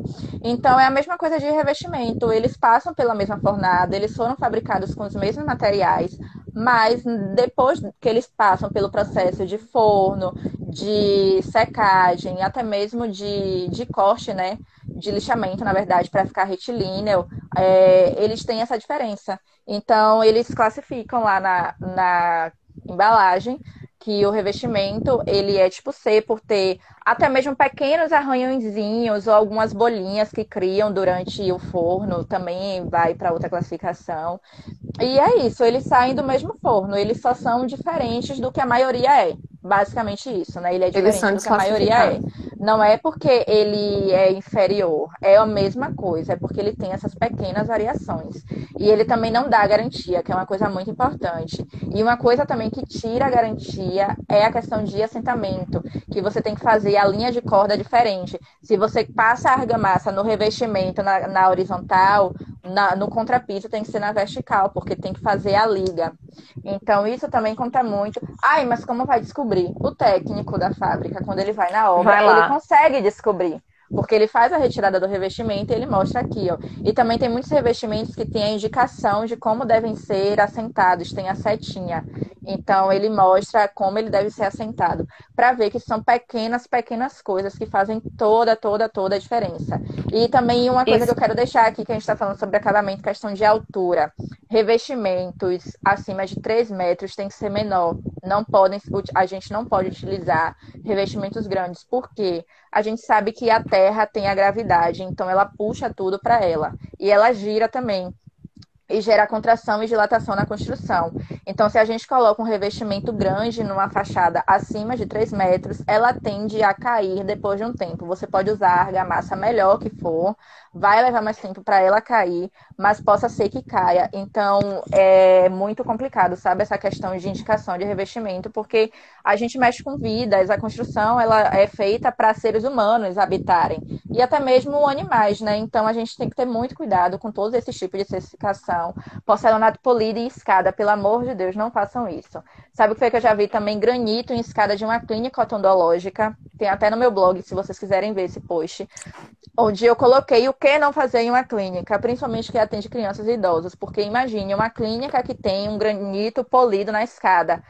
Então é a mesma coisa de revestimento, eles passam pela mesma fornada, eles foram fabricados com os mesmos materiais, mas depois que eles passam pelo processo de forno, de secagem, até mesmo de, de corte, né? De lixamento, na verdade, para ficar retilíneo, é, eles têm essa diferença. Então, eles classificam lá na, na embalagem que o revestimento ele é tipo C por ter até mesmo pequenos arranhõezinhos ou algumas bolinhas que criam durante o forno, também vai para outra classificação. E é isso, eles saem do mesmo forno, eles só são diferentes do que a maioria é. Basicamente isso, né? Ele é diferente do que a maioria é. Não é porque ele é inferior, é a mesma coisa, é porque ele tem essas pequenas variações. E ele também não dá garantia, que é uma coisa muito importante. E uma coisa também que tira a garantia é a questão de assentamento, que você tem que fazer a linha de corda diferente. Se você passa a argamassa no revestimento na, na horizontal, na, no contrapiso tem que ser na vertical, porque tem que fazer a liga. Então, isso também conta muito. Ai, mas como vai descobrir? O técnico da fábrica, quando ele vai na obra, vai ele consegue descobrir. Porque ele faz a retirada do revestimento e ele mostra aqui, ó. E também tem muitos revestimentos que têm a indicação de como devem ser assentados, tem a setinha. Então ele mostra como ele deve ser assentado, para ver que são pequenas, pequenas coisas que fazem toda, toda, toda a diferença. E também uma coisa Isso. que eu quero deixar aqui, que a gente está falando sobre acabamento, questão de altura. Revestimentos acima de 3 metros tem que ser menor. Não podem, a gente não pode utilizar revestimentos grandes. Por quê? A gente sabe que a Terra tem a gravidade, então ela puxa tudo para ela. E ela gira também e gera contração e dilatação na construção. Então, se a gente coloca um revestimento grande numa fachada acima de 3 metros, ela tende a cair depois de um tempo. Você pode usar a argamassa melhor que for, vai levar mais tempo para ela cair, mas possa ser que caia. Então, é muito complicado, sabe, essa questão de indicação de revestimento, porque a gente mexe com vidas, a construção ela é feita para seres humanos habitarem e até mesmo animais, né? Então, a gente tem que ter muito cuidado com todos esses tipos de certificação. Porcelanato polido e escada, pelo amor de Deus, não façam isso. Sabe o que foi que eu já vi também? Granito em escada de uma clínica odontológica. Tem até no meu blog, se vocês quiserem ver esse post. Onde eu coloquei o que não fazer em uma clínica, principalmente que atende crianças e idosos. Porque imagine uma clínica que tem um granito polido na escada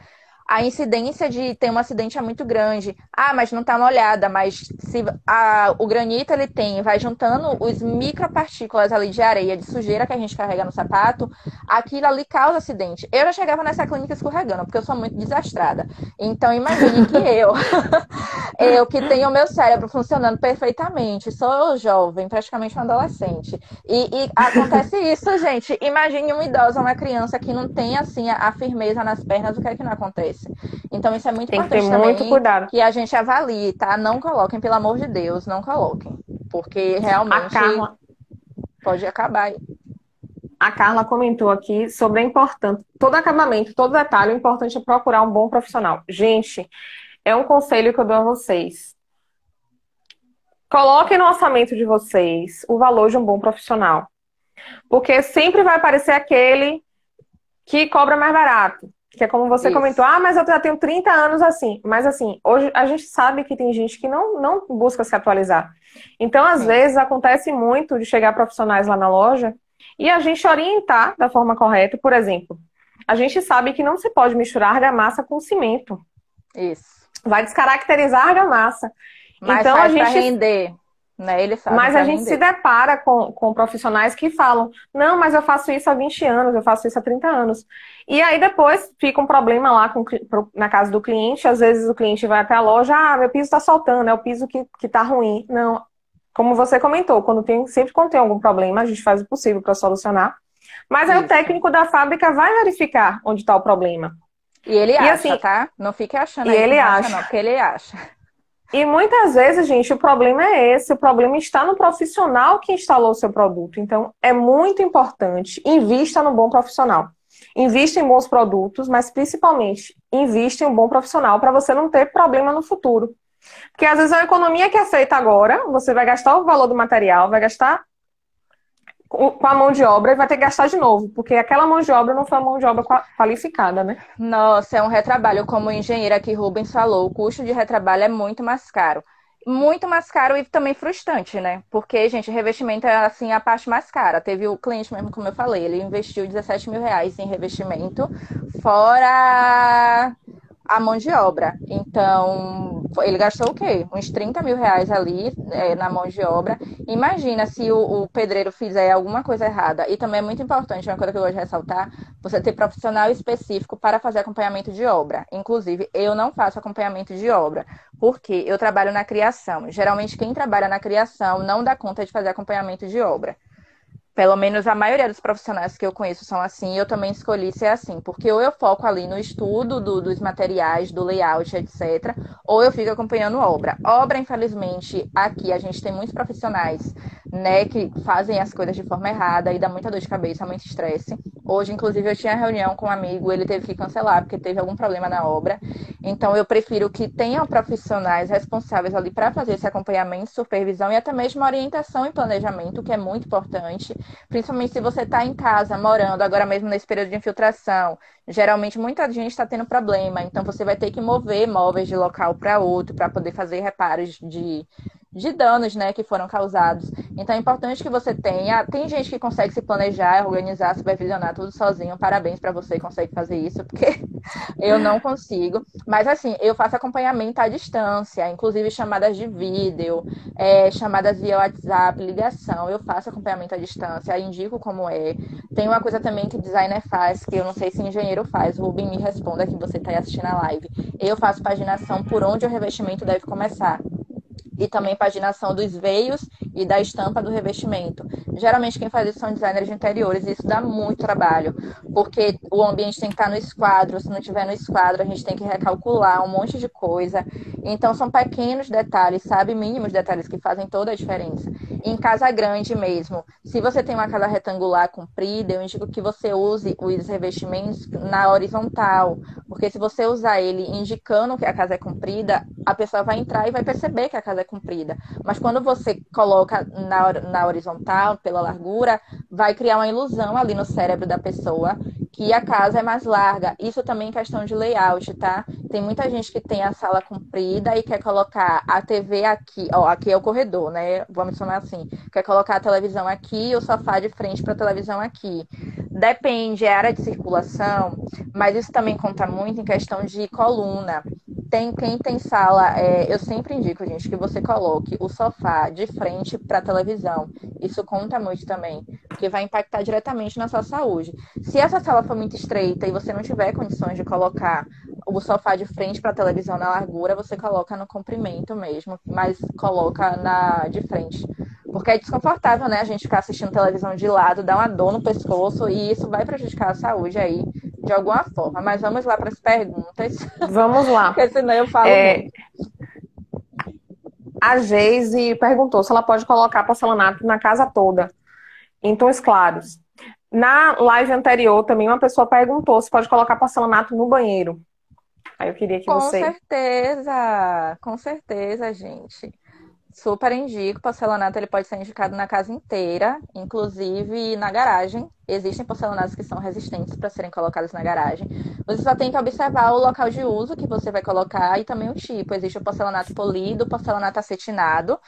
a incidência de ter um acidente é muito grande. Ah, mas não está molhada, mas se a, o granito ele tem, vai juntando os micropartículas ali de areia, de sujeira que a gente carrega no sapato, aquilo ali causa acidente. Eu já chegava nessa clínica escorregando, porque eu sou muito desastrada. Então imagine que [LAUGHS] eu, [LAUGHS] eu que tenho o meu cérebro funcionando perfeitamente, sou jovem, praticamente um adolescente. E, e acontece [LAUGHS] isso, gente. Imagine um idoso, uma criança que não tem assim a, a firmeza nas pernas, o que é que não acontece? Então isso é muito Tem importante que ter muito cuidado. que a gente avalie, tá? Não coloquem, pelo amor de Deus, não coloquem. Porque realmente Carla... pode acabar. A Carla comentou aqui sobre a importância, todo acabamento, todo detalhe, o importante é procurar um bom profissional. Gente, é um conselho que eu dou a vocês. Coloquem no orçamento de vocês o valor de um bom profissional. Porque sempre vai aparecer aquele que cobra mais barato. Que é como você Isso. comentou, ah, mas eu já tenho 30 anos assim. Mas assim, hoje a gente sabe que tem gente que não, não busca se atualizar. Então, às Sim. vezes, acontece muito de chegar profissionais lá na loja e a gente orientar da forma correta. Por exemplo, a gente sabe que não se pode misturar argamassa com cimento. Isso. Vai descaracterizar a argamassa. Mas então, a gente render. Né? Ele mas a gente se depara com, com profissionais que falam: não, mas eu faço isso há 20 anos, eu faço isso há 30 anos. E aí depois fica um problema lá com, na casa do cliente. Às vezes o cliente vai até a loja: ah, meu piso está soltando, é o piso que está ruim. Não, como você comentou, quando tem, sempre quando tem algum problema, a gente faz o possível para solucionar. Mas aí o técnico da fábrica vai verificar onde está o problema. E ele e acha, assim, tá? Não fique achando e ele acha, não, porque ele acha. E muitas vezes, gente, o problema é esse, o problema está no profissional que instalou o seu produto. Então, é muito importante, invista no bom profissional. Invista em bons produtos, mas principalmente, invista em um bom profissional para você não ter problema no futuro. Porque às vezes a economia que é feita agora, você vai gastar o valor do material, vai gastar com a mão de obra e vai ter que gastar de novo, porque aquela mão de obra não foi uma mão de obra qualificada, né? Nossa, é um retrabalho. Como o engenheiro aqui Rubens falou, o custo de retrabalho é muito mais caro. Muito mais caro e também frustrante, né? Porque, gente, revestimento é assim a parte mais cara. Teve o cliente mesmo, como eu falei, ele investiu 17 mil reais em revestimento, fora a mão de obra. Então, ele gastou o quê? Uns 30 mil reais ali é, na mão de obra. Imagina se o, o, pedreiro fizer alguma coisa errada. E também é muito importante, uma coisa que eu gosto de ressaltar, você ter profissional específico para fazer acompanhamento de obra. Inclusive, eu não faço acompanhamento de obra, porque eu trabalho na criação. Geralmente, quem trabalha na criação não dá conta de fazer acompanhamento de obra. Pelo menos a maioria dos profissionais que eu conheço são assim, e eu também escolhi ser assim, porque ou eu foco ali no estudo do, dos materiais, do layout, etc., ou eu fico acompanhando obra. Obra, infelizmente, aqui a gente tem muitos profissionais, né, que fazem as coisas de forma errada e dá muita dor de cabeça, muito estresse. Hoje, inclusive, eu tinha reunião com um amigo, ele teve que cancelar porque teve algum problema na obra. Então, eu prefiro que tenham profissionais responsáveis ali para fazer esse acompanhamento, supervisão e até mesmo orientação e planejamento, que é muito importante Principalmente se você está em casa, morando, agora mesmo nesse período de infiltração. Geralmente muita gente está tendo problema, então você vai ter que mover móveis de local para outro para poder fazer reparos de, de danos né, que foram causados. Então é importante que você tenha. Tem gente que consegue se planejar, organizar, supervisionar tudo sozinho. Parabéns para você que consegue fazer isso, porque [LAUGHS] eu não consigo. Mas assim, eu faço acompanhamento à distância, inclusive chamadas de vídeo, é, chamadas via WhatsApp, ligação. Eu faço acompanhamento à distância, indico como é. Tem uma coisa também que o designer faz, que eu não sei se engenheiro faz. Rubem me responda que você está assistindo a live. Eu faço paginação por onde o revestimento deve começar e também paginação dos veios e da estampa do revestimento. Geralmente quem faz isso são designers de interiores e isso dá muito trabalho, porque o ambiente tem que estar no esquadro, se não tiver no esquadro a gente tem que recalcular um monte de coisa. Então são pequenos detalhes, sabe, mínimos detalhes que fazem toda a diferença. Em casa grande mesmo, se você tem uma casa retangular comprida, eu indico que você use os revestimentos na horizontal, porque se você usar ele indicando que a casa é comprida, a pessoa vai entrar e vai perceber que a casa é comprida. Mas quando você coloca na, na horizontal, pela largura, vai criar uma ilusão ali no cérebro da pessoa que a casa é mais larga. Isso também é questão de layout, tá? Tem muita gente que tem a sala comprida e quer colocar a TV aqui, ó, aqui é o corredor, né? Vamos chamar assim. Quer colocar a televisão aqui o sofá de frente para a televisão aqui. Depende, é área de circulação, mas isso também conta muito em questão de coluna tem, quem tem sala, é, eu sempre indico, gente, que você coloque o sofá de frente para a televisão. Isso conta muito também, porque vai impactar diretamente na sua saúde. Se essa sala for muito estreita e você não tiver condições de colocar o sofá de frente para a televisão na largura, você coloca no comprimento mesmo, mas coloca na de frente. Porque é desconfortável, né? A gente ficar assistindo televisão de lado, dá uma dor no pescoço e isso vai prejudicar a saúde aí de alguma forma. Mas vamos lá para as perguntas. Vamos lá. [LAUGHS] Porque senão eu falo. É... A Geise perguntou se ela pode colocar porcelanato na casa toda, em tons claros. Na live anterior, também uma pessoa perguntou se pode colocar porcelanato no banheiro. Aí eu queria que com você. Com certeza, com certeza, gente. Super indico. Porcelanato ele pode ser indicado na casa inteira, inclusive na garagem. Existem porcelanatos que são resistentes para serem colocados na garagem. Você só tem que observar o local de uso que você vai colocar e também o tipo. Existe o porcelanato polido, porcelanato acetinado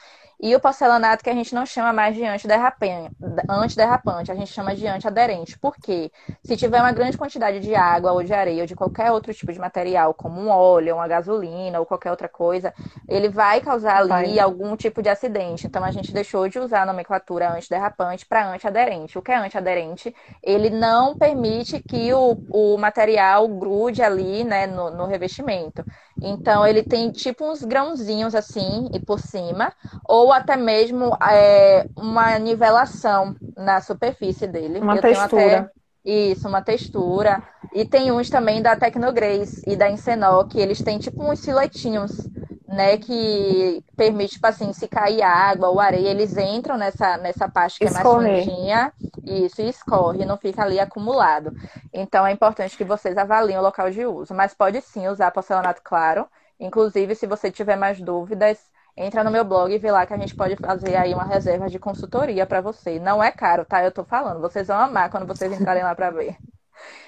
e o porcelanato que a gente não chama mais de antiderrapante, a gente chama de antiaderente. Por quê? Se tiver uma grande quantidade de água ou de areia ou de qualquer outro tipo de material, como um óleo, uma gasolina ou qualquer outra coisa, ele vai causar ali vai. algum tipo de acidente. Então a gente deixou de usar a nomenclatura antiderrapante para antiaderente. O que é antiaderente? Ele não permite que o, o material grude ali né, no, no revestimento. Então ele tem tipo uns grãozinhos assim e por cima, ou ou até mesmo é, uma nivelação na superfície dele. Uma Eu textura. Até, isso, uma textura. E tem uns também da Tecnograce e da Encenol, que eles têm tipo uns filetinhos né, que permite, tipo assim, se cair água ou areia, eles entram nessa, nessa parte que Escorrer. é mais fundinha, isso, e escorre, não fica ali acumulado. Então, é importante que vocês avaliem o local de uso. Mas pode sim usar porcelanato claro. Inclusive, se você tiver mais dúvidas, entra no meu blog e vê lá que a gente pode fazer aí uma reserva de consultoria para você. Não é caro, tá? Eu tô falando. Vocês vão amar quando vocês entrarem lá para ver.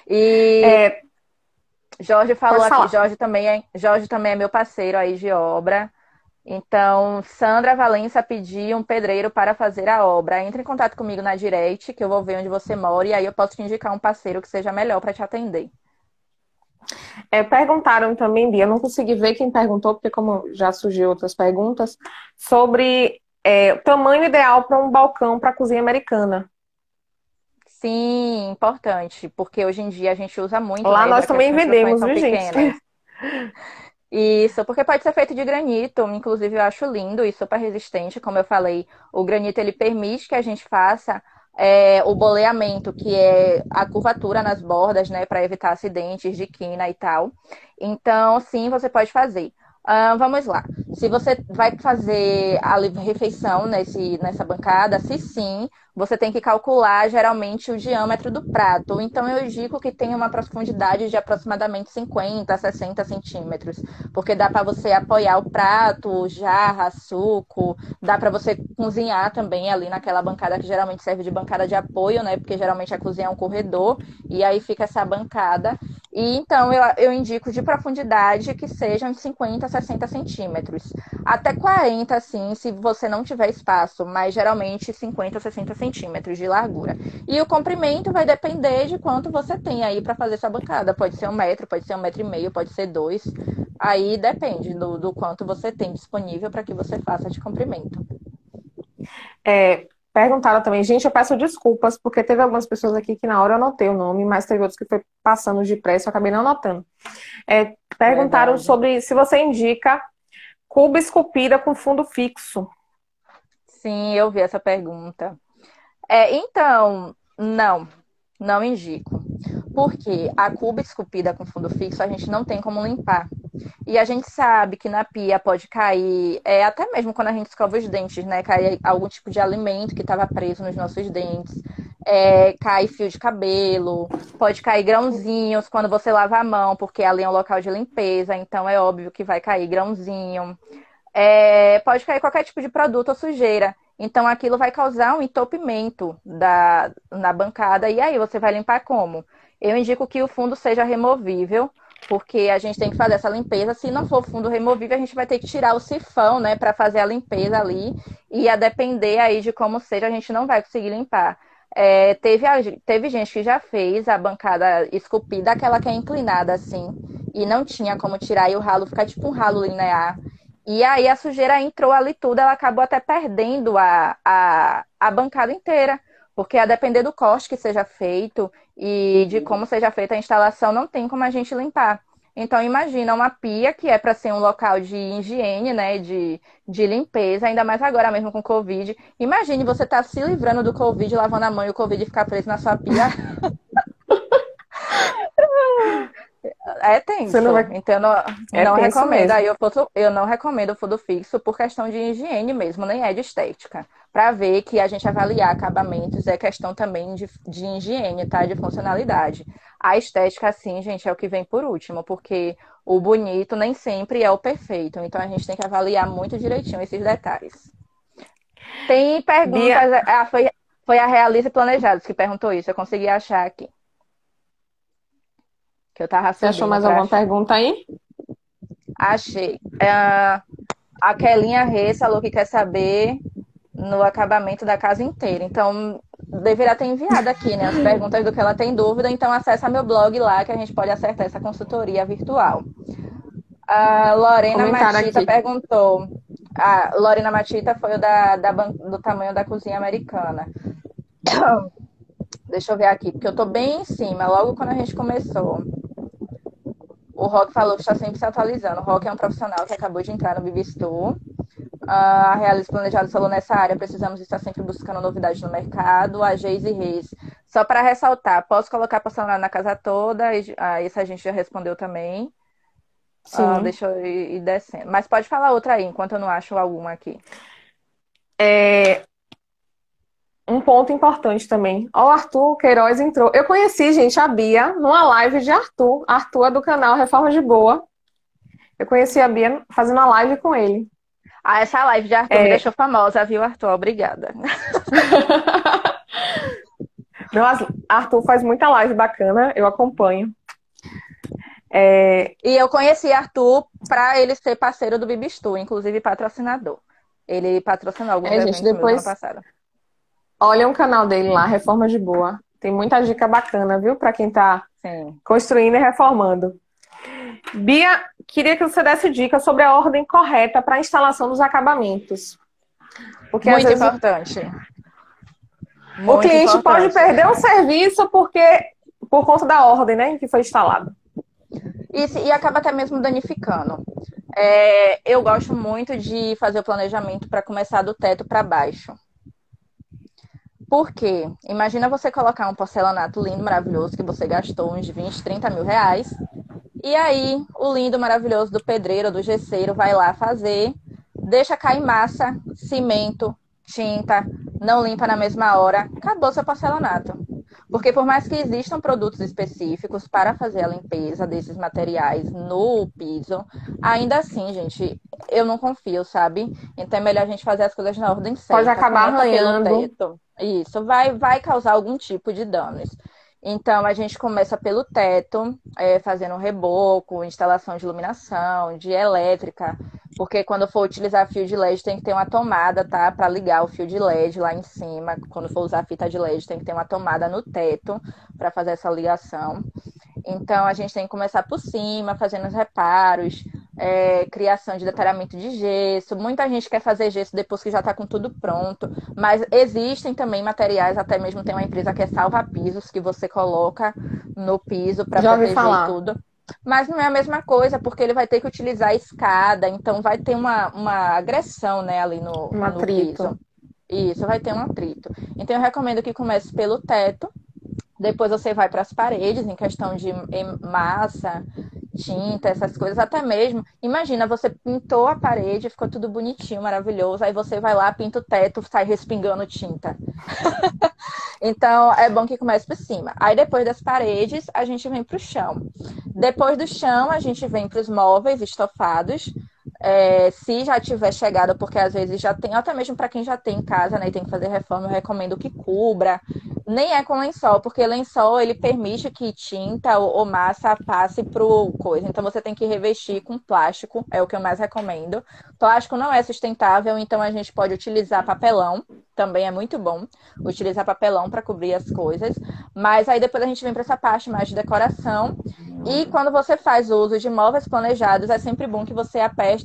E... É Jorge falou aqui, Jorge também, é, Jorge também é meu parceiro aí de obra. Então, Sandra Valença pediu um pedreiro para fazer a obra. Entre em contato comigo na direct, que eu vou ver onde você mora, e aí eu posso te indicar um parceiro que seja melhor para te atender. É, perguntaram também, Bia, eu não consegui ver quem perguntou, porque como já surgiu outras perguntas, sobre é, o tamanho ideal para um balcão para cozinha americana. Sim, importante, porque hoje em dia a gente usa muito. Lá né, nós também vendemos, viu, gente? Isso, porque pode ser feito de granito, inclusive eu acho lindo e super resistente, como eu falei, o granito ele permite que a gente faça é, o boleamento, que é a curvatura nas bordas, né, para evitar acidentes de quina e tal. Então, sim, você pode fazer. Uh, vamos lá. Se você vai fazer a refeição nesse, nessa bancada, se sim, você tem que calcular geralmente o diâmetro do prato. Então, eu indico que tenha uma profundidade de aproximadamente 50 a 60 centímetros, porque dá para você apoiar o prato, jarra, suco, dá para você cozinhar também ali naquela bancada que geralmente serve de bancada de apoio, né? Porque geralmente a cozinha é um corredor, e aí fica essa bancada. E então eu, eu indico de profundidade que sejam 50 a 60 centímetros. Até 40, assim, se você não tiver espaço, mas geralmente 50 a 60 centímetros centímetros de largura. E o comprimento vai depender de quanto você tem aí para fazer essa bancada. Pode ser um metro, pode ser um metro e meio, pode ser dois. Aí depende do, do quanto você tem disponível para que você faça de comprimento. É, perguntaram também, gente, eu peço desculpas, porque teve algumas pessoas aqui que na hora eu anotei o nome, mas teve outros que foi passando de pressa, eu acabei não anotando. É, perguntaram Verdade. sobre se você indica cuba esculpida com fundo fixo. Sim, eu vi essa pergunta. É, então, não, não indico. Porque a cuba esculpida com fundo fixo a gente não tem como limpar. E a gente sabe que na pia pode cair, é, até mesmo quando a gente escova os dentes, né? Cai algum tipo de alimento que estava preso nos nossos dentes. É, cai fio de cabelo, pode cair grãozinhos quando você lava a mão, porque ali é um local de limpeza, então é óbvio que vai cair grãozinho. É, pode cair qualquer tipo de produto ou sujeira. Então aquilo vai causar um entupimento da, na bancada. E aí você vai limpar como? Eu indico que o fundo seja removível, porque a gente tem que fazer essa limpeza. Se não for fundo removível, a gente vai ter que tirar o sifão, né, para fazer a limpeza ali. E a depender aí de como seja, a gente não vai conseguir limpar. É, teve, teve gente que já fez a bancada esculpida, aquela que é inclinada assim, e não tinha como tirar, e o ralo fica tipo um ralo linear. E aí a sujeira entrou ali tudo, ela acabou até perdendo a, a, a bancada inteira. Porque a depender do corte que seja feito e de como seja feita a instalação, não tem como a gente limpar. Então, imagina uma pia que é para ser um local de higiene, né, de, de limpeza, ainda mais agora mesmo com Covid. Imagine você estar tá se livrando do Covid, lavando a mão e o Covid ficar preso na sua pia. [LAUGHS] [LAUGHS] É tenso. Não vai... Então, eu não, é não recomendo. Aí eu, eu não recomendo o fundo fixo por questão de higiene mesmo, nem é de estética. Para ver que a gente avaliar acabamentos é questão também de, de higiene, tá? De funcionalidade. A estética, assim, gente, é o que vem por último, porque o bonito nem sempre é o perfeito. Então a gente tem que avaliar muito direitinho esses detalhes. Tem perguntas. Bia... Ah, foi, foi a Realize Planejados que perguntou isso. Eu consegui achar aqui. Que eu tava Você achou mais alguma achar. pergunta aí? Achei. É, a Kelinha Reis falou que quer saber no acabamento da casa inteira. Então, deverá ter enviado aqui, né? As perguntas do que ela tem dúvida. Então, acessa meu blog lá que a gente pode acertar essa consultoria virtual. A Lorena Matita aqui. perguntou. A Lorena Matita foi o da, da, do tamanho da cozinha americana. Deixa eu ver aqui, porque eu tô bem em cima, logo quando a gente começou. O Rock falou que está sempre se atualizando. O Rock é um profissional que acabou de entrar no Bibistu. a Realize Planejado falou nessa área, precisamos estar sempre buscando novidades no mercado. A Geise Reis, só para ressaltar, posso colocar porcelanato na casa toda? Ah, isso a gente já respondeu também. Sim. Ah, deixa eu ir descendo. Mas pode falar outra aí, enquanto eu não acho alguma aqui. É, um ponto importante também. Ó, o Arthur Queiroz entrou. Eu conheci, gente, a Bia numa live de Arthur. Arthur é do canal Reforma de Boa. Eu conheci a Bia fazendo uma live com ele. Ah, essa live de Arthur é... me deixou famosa, viu, Arthur? Obrigada. [LAUGHS] Não, Arthur faz muita live bacana, eu acompanho. É... E eu conheci Arthur para ele ser parceiro do Bibistu, inclusive patrocinador. Ele patrocinou alguns é, gente, depois... ano passado. Olha o canal dele lá, Reforma de Boa. Tem muita dica bacana, viu? Para quem está construindo e reformando. Bia, queria que você desse dica sobre a ordem correta para a instalação dos acabamentos. Porque, Muito vezes, importante. Muito o cliente importante. pode perder o serviço porque por conta da ordem né, em que foi instalado. Isso, e acaba até mesmo danificando. É, eu gosto muito de fazer o planejamento para começar do teto para baixo. Por quê? Imagina você colocar um porcelanato lindo, maravilhoso, que você gastou uns 20, 30 mil reais. E aí, o lindo, maravilhoso do pedreiro, do gesseiro, vai lá fazer, deixa cair massa, cimento, tinta, não limpa na mesma hora, acabou seu porcelanato. Porque por mais que existam produtos específicos para fazer a limpeza desses materiais no piso, ainda assim, gente, eu não confio, sabe? Então é melhor a gente fazer as coisas na ordem certa. Pode acabar arranhando. Isso, vai, vai causar algum tipo de danos. Então, a gente começa pelo teto, é, fazendo reboco, instalação de iluminação, de elétrica, porque quando for utilizar fio de LED tem que ter uma tomada, tá? Para ligar o fio de LED lá em cima. Quando for usar fita de LED tem que ter uma tomada no teto para fazer essa ligação. Então, a gente tem que começar por cima, fazendo os reparos, é, criação de detalhamento de gesso. Muita gente quer fazer gesso depois que já está com tudo pronto, mas existem também materiais, até mesmo tem uma empresa que é Salva Pisos, que você coloca no piso para proteger tudo. Mas não é a mesma coisa, porque ele vai ter que utilizar a escada, então vai ter uma, uma agressão né, ali no, um no piso. Isso, vai ter um atrito. Então eu recomendo que comece pelo teto, depois você vai para as paredes, em questão de massa, tinta, essas coisas, até mesmo. Imagina, você pintou a parede, ficou tudo bonitinho, maravilhoso, aí você vai lá, pinta o teto, sai respingando tinta. [LAUGHS] então, é bom que comece por cima. Aí, depois das paredes, a gente vem para o chão. Depois do chão, a gente vem para os móveis estofados. É, se já tiver chegado, porque às vezes já tem, até mesmo para quem já tem em casa, né, e tem que fazer reforma, eu recomendo que cubra. Nem é com lençol, porque lençol ele permite que tinta ou, massa passe pro coisa. Então você tem que revestir com plástico, é o que eu mais recomendo. Plástico não é sustentável, então a gente pode utilizar papelão, também é muito bom utilizar papelão para cobrir as coisas. Mas aí depois a gente vem para essa parte mais de decoração. E quando você faz uso de móveis planejados, é sempre bom que você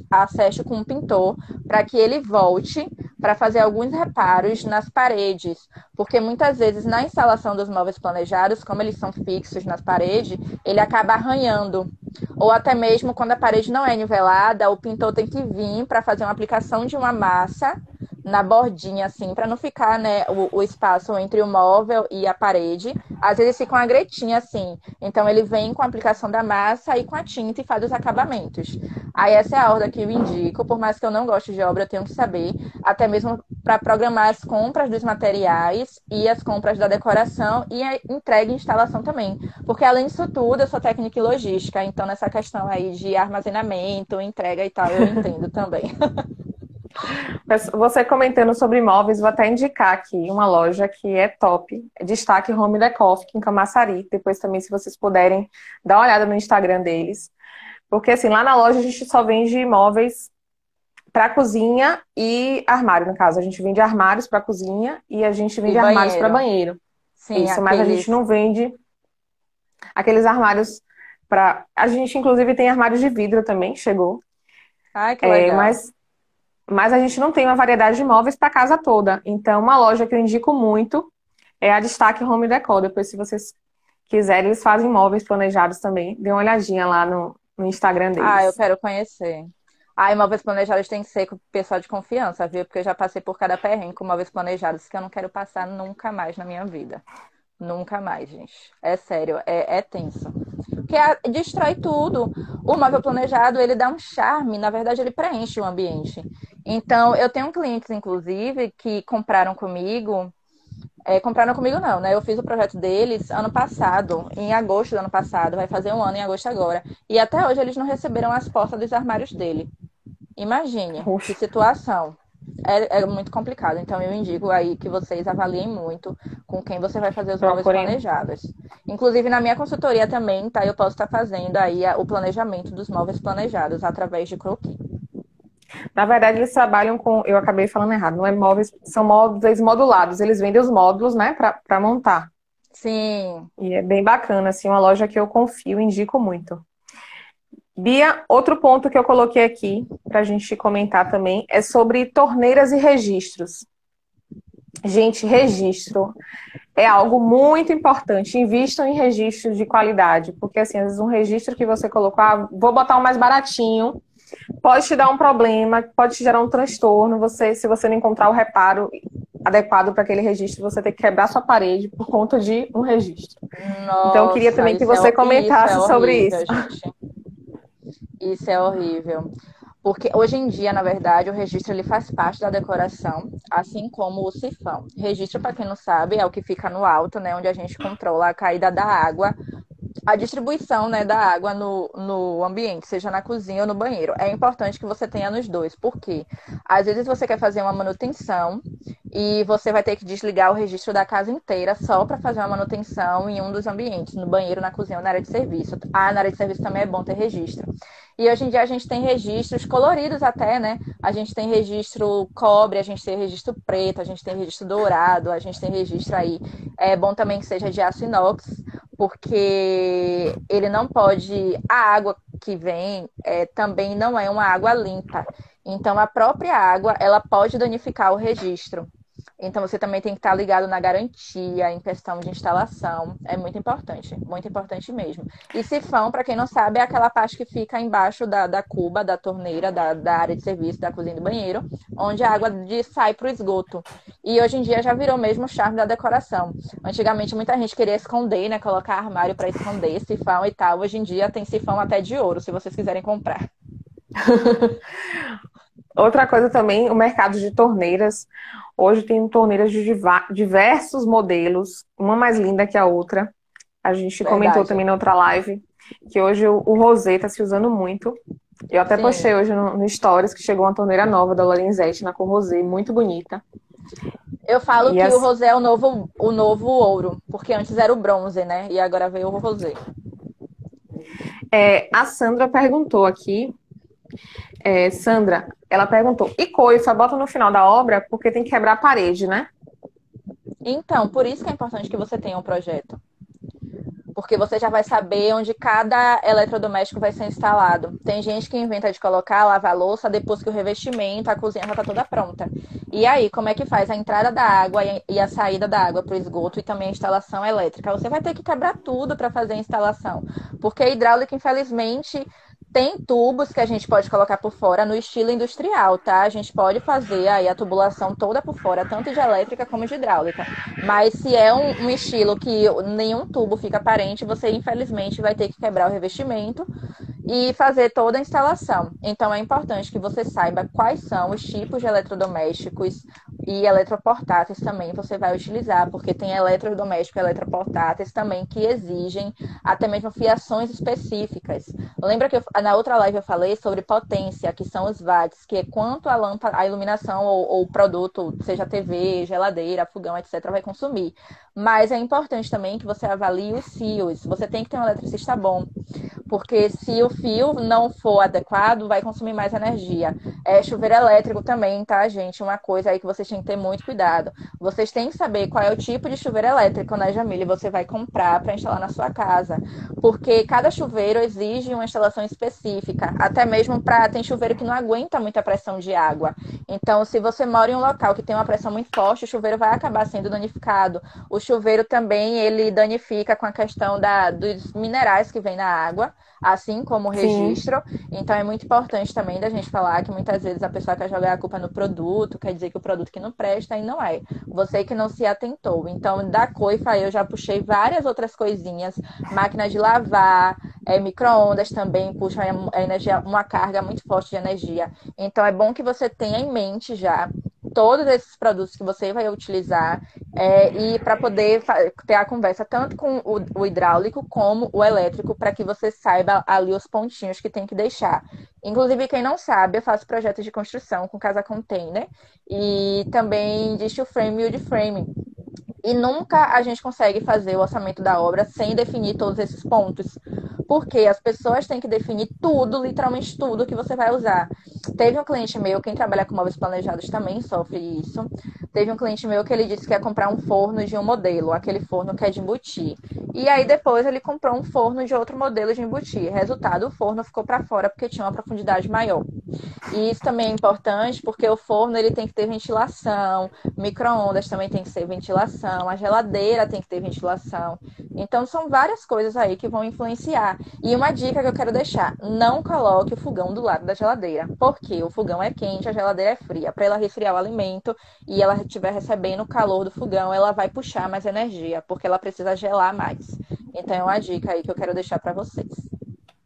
acesse com um pintor para que ele volte para fazer alguns reparos nas paredes, porque muitas vezes na instalação dos móveis planejados, como eles são fixos nas paredes, ele acaba arranhando. Ou até mesmo quando a parede não é nivelada, o pintor tem que vir para fazer uma aplicação de uma massa na bordinha, assim, para não ficar, né, o, o, espaço entre o móvel e a parede. Às vezes fica uma gretinha, assim. Então, ele vem com a aplicação da massa e com a tinta e faz os acabamentos. Aí, essa é a ordem que eu indico. Por mais que eu não goste de obra, eu tenho que saber. Até mesmo para programar as compras dos materiais e as compras da decoração e a entrega e instalação também. Porque, além disso tudo, eu sou técnica e logística. Então, nessa questão aí de armazenamento, entrega e tal, eu entendo também. [LAUGHS] Você comentando sobre imóveis, vou até indicar aqui uma loja que é top, é Destaque Home Decor, em Camaçari. Depois também, se vocês puderem, dar uma olhada no Instagram deles. Porque assim, lá na loja a gente só vende imóveis para cozinha e armário, no caso. A gente vende armários para cozinha e a gente vende armários para banheiro. Sim, Isso, aqueles... mas a gente não vende aqueles armários para. A gente, inclusive, tem armários de vidro também, chegou. Ai, que legal. É, mas mas a gente não tem uma variedade de móveis para casa toda. Então, uma loja que eu indico muito é a Destaque Home Decor. Depois, se vocês quiserem, eles fazem móveis planejados também. Dê uma olhadinha lá no, no Instagram deles. Ah, eu quero conhecer. Ah, imóveis planejados tem que ser com pessoal de confiança, viu? Porque eu já passei por cada perrengue com imóveis planejados que eu não quero passar nunca mais na minha vida. Nunca mais, gente. É sério, é, é tenso. Porque a, destrói tudo. O móvel planejado, ele dá um charme, na verdade, ele preenche o ambiente. Então, eu tenho clientes, inclusive, que compraram comigo. É, compraram comigo não, né? Eu fiz o projeto deles ano passado, em agosto do ano passado, vai fazer um ano em agosto agora. E até hoje eles não receberam as portas dos armários dele. Imagine que situação. É, é, muito complicado. Então eu indico aí que vocês avaliem muito com quem você vai fazer os móveis planejados. Inclusive na minha consultoria também, tá? Eu posso estar fazendo aí o planejamento dos móveis planejados através de croquis. Na verdade, eles trabalham com. Eu acabei falando errado, não é móveis, são móveis modulados. Eles vendem os módulos, né, para montar. Sim. E é bem bacana, assim, uma loja que eu confio, indico muito. Bia, outro ponto que eu coloquei aqui para a gente comentar também é sobre torneiras e registros. Gente, registro é algo muito importante. Invistam em registros de qualidade, porque assim, às vezes um registro que você colocou, ah, vou botar um mais baratinho, pode te dar um problema, pode te gerar um transtorno. Você, se você não encontrar o reparo adequado para aquele registro, você tem que quebrar sua parede por conta de um registro. Nossa, então, eu queria também que você é comentasse isso é sobre isso. Gente. Isso é horrível. Porque hoje em dia, na verdade, o registro ele faz parte da decoração, assim como o sifão. Registro, para quem não sabe, é o que fica no alto, né, onde a gente controla a caída da água, a distribuição, né, da água no, no ambiente, seja na cozinha ou no banheiro. É importante que você tenha nos dois, porque às vezes você quer fazer uma manutenção e você vai ter que desligar o registro da casa inteira só para fazer uma manutenção em um dos ambientes, no banheiro, na cozinha ou na área de serviço. Ah, na área de serviço também é bom ter registro. E hoje em dia a gente tem registros coloridos até, né? A gente tem registro cobre, a gente tem registro preto, a gente tem registro dourado, a gente tem registro aí. É bom também que seja de aço inox, porque ele não pode. A água que vem é, também não é uma água limpa. Então a própria água ela pode danificar o registro. Então você também tem que estar ligado na garantia, em questão de instalação. É muito importante, muito importante mesmo. E sifão, para quem não sabe, é aquela parte que fica embaixo da, da cuba, da torneira, da, da área de serviço, da cozinha e do banheiro, onde a água de, sai para o esgoto. E hoje em dia já virou mesmo o charme da decoração. Antigamente muita gente queria esconder, né? Colocar armário para esconder sifão e tal. Hoje em dia tem sifão até de ouro, se vocês quiserem comprar. [LAUGHS] Outra coisa também, o mercado de torneiras. Hoje tem torneiras de diversos modelos, uma mais linda que a outra. A gente Verdade. comentou também na outra live que hoje o, o Rosé está se usando muito. Eu até Sim. postei hoje no, no, Stories que chegou uma torneira nova da Lorenzetti na cor rosé, muito bonita. Eu falo e que as... o rosé é o novo, o novo ouro, porque antes era o bronze, né? E agora veio o rosé. É, a Sandra perguntou aqui é, Sandra, ela perguntou: e coifa, bota no final da obra porque tem que quebrar a parede, né? Então, por isso que é importante que você tenha um projeto. Porque você já vai saber onde cada eletrodoméstico vai ser instalado. Tem gente que inventa de colocar, lavar a louça depois que o revestimento, a cozinha já está toda pronta. E aí, como é que faz a entrada da água e a saída da água para o esgoto e também a instalação elétrica? Você vai ter que quebrar tudo para fazer a instalação. Porque a hidráulica, infelizmente, tem tubos que a gente pode colocar por fora no estilo industrial, tá? A gente pode fazer aí a tubulação toda por fora, tanto de elétrica como de hidráulica. Mas se é um, um estilo que nenhum tubo fica aparente, você infelizmente vai ter que quebrar o revestimento e fazer toda a instalação. Então é importante que você saiba quais são os tipos de eletrodomésticos e eletroportáteis também você vai utilizar, porque tem eletrodomésticos e eletroportáteis também que exigem até mesmo fiações específicas. Lembra que eu, na outra live eu falei sobre potência, que são os watts, que é quanto a lâmpada, a iluminação ou o produto, seja TV, geladeira, fogão, etc, vai consumir. Mas é importante também que você avalie os fios. Você tem que ter um eletricista bom, porque se o fio não for adequado, vai consumir mais energia. É chuveiro elétrico também, tá, gente? Uma coisa aí que vocês têm que ter muito cuidado. Vocês têm que saber qual é o tipo de chuveiro elétrico, né, Jamile? Você vai comprar para instalar na sua casa, porque cada chuveiro exige uma instalação específica. Até mesmo para tem chuveiro que não aguenta muita pressão de água. Então, se você mora em um local que tem uma pressão muito forte, o chuveiro vai acabar sendo danificado. O chuveiro também ele danifica com a questão da, dos minerais que vem na água, assim como como registro. Sim. Então é muito importante também da gente falar que muitas vezes a pessoa quer jogar a culpa no produto, quer dizer que o produto que não presta e não é. Você que não se atentou. Então, da coifa eu já puxei várias outras coisinhas, máquina de lavar, é, micro-ondas também puxa a energia, uma carga muito forte de energia. Então é bom que você tenha em mente já todos esses produtos que você vai utilizar é, e para poder ter a conversa tanto com o, o hidráulico como o elétrico para que você saiba ali os pontinhos que tem que deixar. Inclusive, quem não sabe, eu faço projetos de construção com casa container e também de steel frame e wood frame. E nunca a gente consegue fazer o orçamento da obra sem definir todos esses pontos. Porque as pessoas têm que definir tudo, literalmente tudo que você vai usar. Teve um cliente meu, quem trabalha com móveis planejados também sofre isso. Teve um cliente meu que ele disse que ia comprar um forno de um modelo, aquele forno que é de embutir. E aí depois ele comprou um forno de outro modelo de embutir. Resultado, o forno ficou para fora porque tinha uma profundidade maior. E isso também é importante porque o forno ele tem que ter ventilação, micro-ondas também tem que ter ventilação, a geladeira tem que ter ventilação. Então são várias coisas aí que vão influenciar. E uma dica que eu quero deixar: não coloque o fogão do lado da geladeira, porque o fogão é quente, a geladeira é fria. Para ela resfriar o alimento e ela estiver recebendo o calor do fogão, ela vai puxar mais energia, porque ela precisa gelar mais. Então é uma dica aí que eu quero deixar para vocês.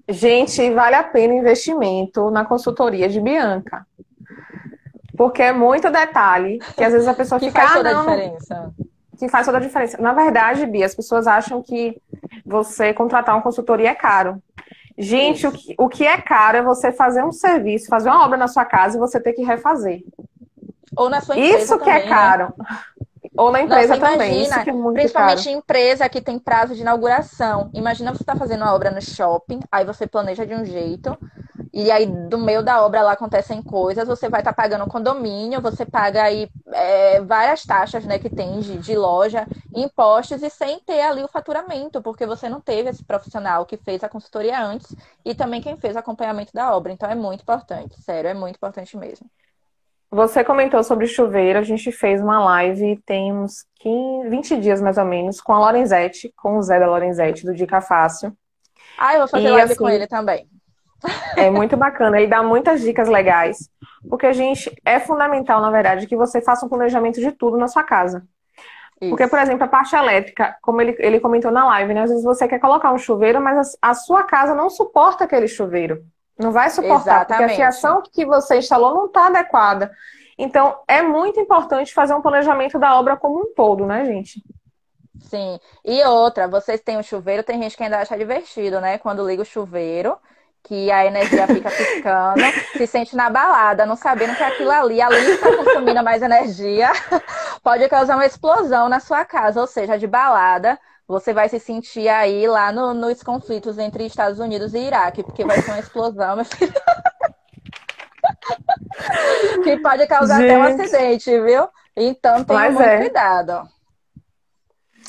Gente, vale a pena investimento na consultoria de Bianca. Porque é muito detalhe que às vezes a pessoa que fica. Faz toda ah, não, a diferença. Que faz toda a diferença. Na verdade, Bia, as pessoas acham que você contratar uma consultoria é caro. Gente, o que, o que é caro é você fazer um serviço, fazer uma obra na sua casa e você ter que refazer. Ou na sua empresa. Isso que é também, é caro. Né? Ou na empresa Nossa, também. Imagina, é principalmente caro. empresa que tem prazo de inauguração. Imagina você está fazendo uma obra no shopping, aí você planeja de um jeito, e aí do meio da obra lá acontecem coisas, você vai estar tá pagando condomínio, você paga aí é, várias taxas né, que tem de, de loja, impostos, e sem ter ali o faturamento, porque você não teve esse profissional que fez a consultoria antes e também quem fez o acompanhamento da obra. Então é muito importante, sério, é muito importante mesmo. Você comentou sobre chuveiro, a gente fez uma live tem uns 15, 20 dias mais ou menos, com a Lorenzetti, com o Zé da Lorenzetti, do Dica Fácil. Ah, eu vou fazer e, live assim, com ele também. É muito bacana, ele dá muitas dicas legais, porque a gente é fundamental, na verdade, que você faça um planejamento de tudo na sua casa. Isso. Porque, por exemplo, a parte elétrica, como ele, ele comentou na live, né? Às vezes você quer colocar um chuveiro, mas a, a sua casa não suporta aquele chuveiro. Não vai suportar, Exatamente. porque a fiação que você instalou não está adequada. Então, é muito importante fazer um planejamento da obra como um todo, né, gente? Sim. E outra, vocês têm o um chuveiro, tem gente que ainda acha divertido, né? Quando liga o chuveiro, que a energia fica piscando, se sente na balada, não sabendo que aquilo ali, além de estar consumindo mais energia, [LAUGHS] pode causar uma explosão na sua casa, ou seja, de balada, você vai se sentir aí lá no, nos conflitos entre Estados Unidos e Iraque, porque vai ser uma explosão, meu filho. [LAUGHS] que pode causar Gente. até um acidente, viu? Então tenha muito é. cuidado.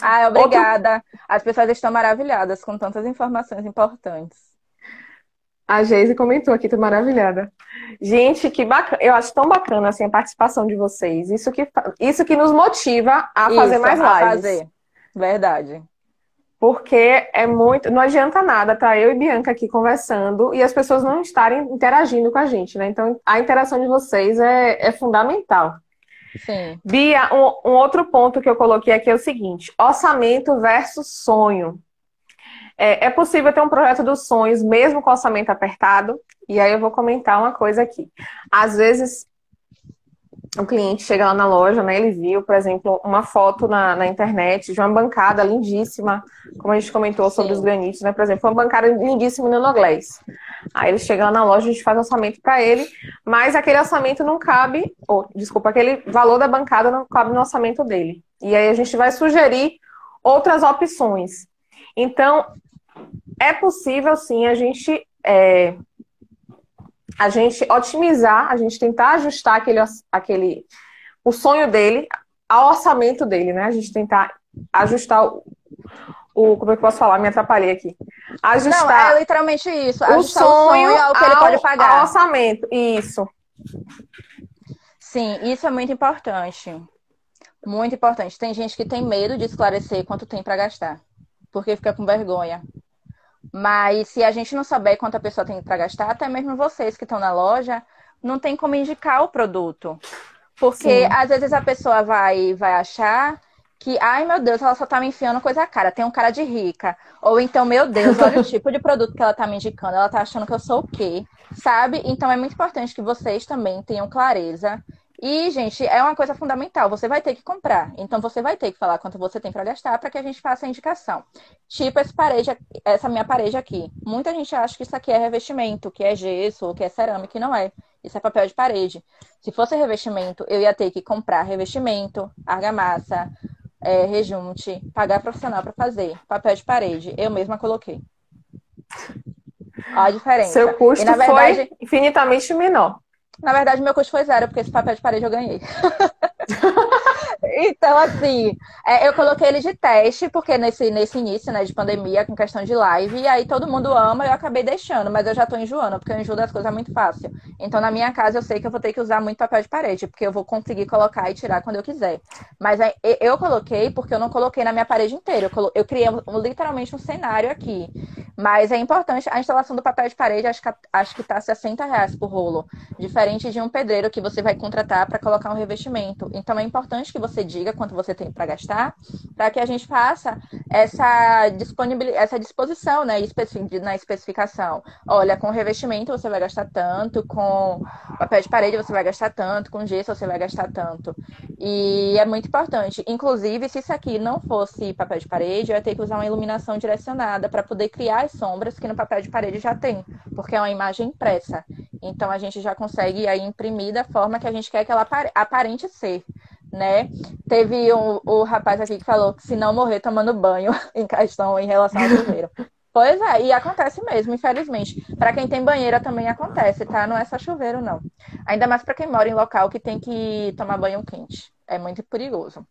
Ah, obrigada. Outro... As pessoas estão maravilhadas com tantas informações importantes. A Geise comentou aqui, tô maravilhada. Gente, que bacana. Eu acho tão bacana assim, a participação de vocês. Isso que, isso que nos motiva a Isso, fazer mais lives. A fazer. Verdade. Porque é muito. Não adianta nada tá eu e Bianca aqui conversando e as pessoas não estarem interagindo com a gente, né? Então a interação de vocês é, é fundamental. Sim. Bia, um, um outro ponto que eu coloquei aqui é o seguinte: orçamento versus sonho. É, é, possível ter um projeto dos sonhos mesmo com orçamento apertado? E aí eu vou comentar uma coisa aqui. Às vezes o cliente chega lá na loja, né? Ele viu, por exemplo, uma foto na, na internet de uma bancada lindíssima, como a gente comentou sobre Sim. os granitos, né? Por exemplo, uma bancada lindíssima no Noglés. Aí ele chega lá na loja, a gente faz orçamento para ele, mas aquele orçamento não cabe, ou, desculpa, aquele valor da bancada não cabe no orçamento dele. E aí a gente vai sugerir outras opções. Então, é possível sim a gente é, a gente otimizar, a gente tentar ajustar aquele, aquele o sonho dele ao orçamento dele, né? A gente tentar ajustar o, o como é que eu posso falar? Me atrapalhei aqui. Ajustar Não, é literalmente isso. O sonho, o sonho ao que ao, ele pode pagar. Ao orçamento, isso. Sim, isso é muito importante. Muito importante. Tem gente que tem medo de esclarecer quanto tem para gastar, porque fica com vergonha. Mas se a gente não souber quanto a pessoa tem para gastar, até mesmo vocês que estão na loja, não tem como indicar o produto. Porque Sim. às vezes a pessoa vai, vai achar que, ai meu Deus, ela só tá me enfiando coisa cara, tem um cara de rica. Ou então, meu Deus, olha o [LAUGHS] tipo de produto que ela tá me indicando, ela tá achando que eu sou o quê? Sabe? Então é muito importante que vocês também tenham clareza e, gente, é uma coisa fundamental. Você vai ter que comprar. Então, você vai ter que falar quanto você tem para gastar para que a gente faça a indicação. Tipo esse parede, essa minha parede aqui. Muita gente acha que isso aqui é revestimento, que é gesso, que é cerâmica, e não é. Isso é papel de parede. Se fosse revestimento, eu ia ter que comprar revestimento, argamassa, é, rejunte, pagar profissional para fazer. Papel de parede, eu mesma coloquei. Olha a diferença. Seu custo e, verdade, foi infinitamente menor. Na verdade, meu custo foi zero, porque esse papel de parede eu ganhei. [LAUGHS] então, assim, é, eu coloquei ele de teste, porque nesse, nesse início, né, de pandemia, com questão de live, e aí todo mundo ama, eu acabei deixando, mas eu já tô enjoando, porque eu enjoo das coisas muito fácil. Então, na minha casa, eu sei que eu vou ter que usar muito papel de parede, porque eu vou conseguir colocar e tirar quando eu quiser. Mas eu coloquei porque eu não coloquei na minha parede inteira. Eu, colo... eu criei literalmente um cenário aqui. Mas é importante, a instalação do papel de parede, acho que, acho que tá 60 reais por rolo. Diferente de um pedreiro que você vai contratar para colocar um revestimento. Então é importante que você diga quanto você tem para gastar, para que a gente faça essa, disponibilidade, essa disposição né, na especificação. Olha, com revestimento você vai gastar tanto, com papel de parede você vai gastar tanto, com gesso você vai gastar tanto. E é muito importante. Inclusive, se isso aqui não fosse papel de parede, eu ia ter que usar uma iluminação direcionada para poder criar as sombras que no papel de parede já tem, porque é uma imagem impressa. Então a gente já consegue aí imprimir da forma que a gente quer que ela aparente ser. Né? Teve o rapaz aqui que falou que se não morrer tomando banho [LAUGHS] em questão em relação ao chuveiro. Pois é, e acontece mesmo, infelizmente. Para quem tem banheira também acontece, tá? Não é só chuveiro, não. Ainda mais para quem mora em local que tem que tomar banho quente. É muito perigoso.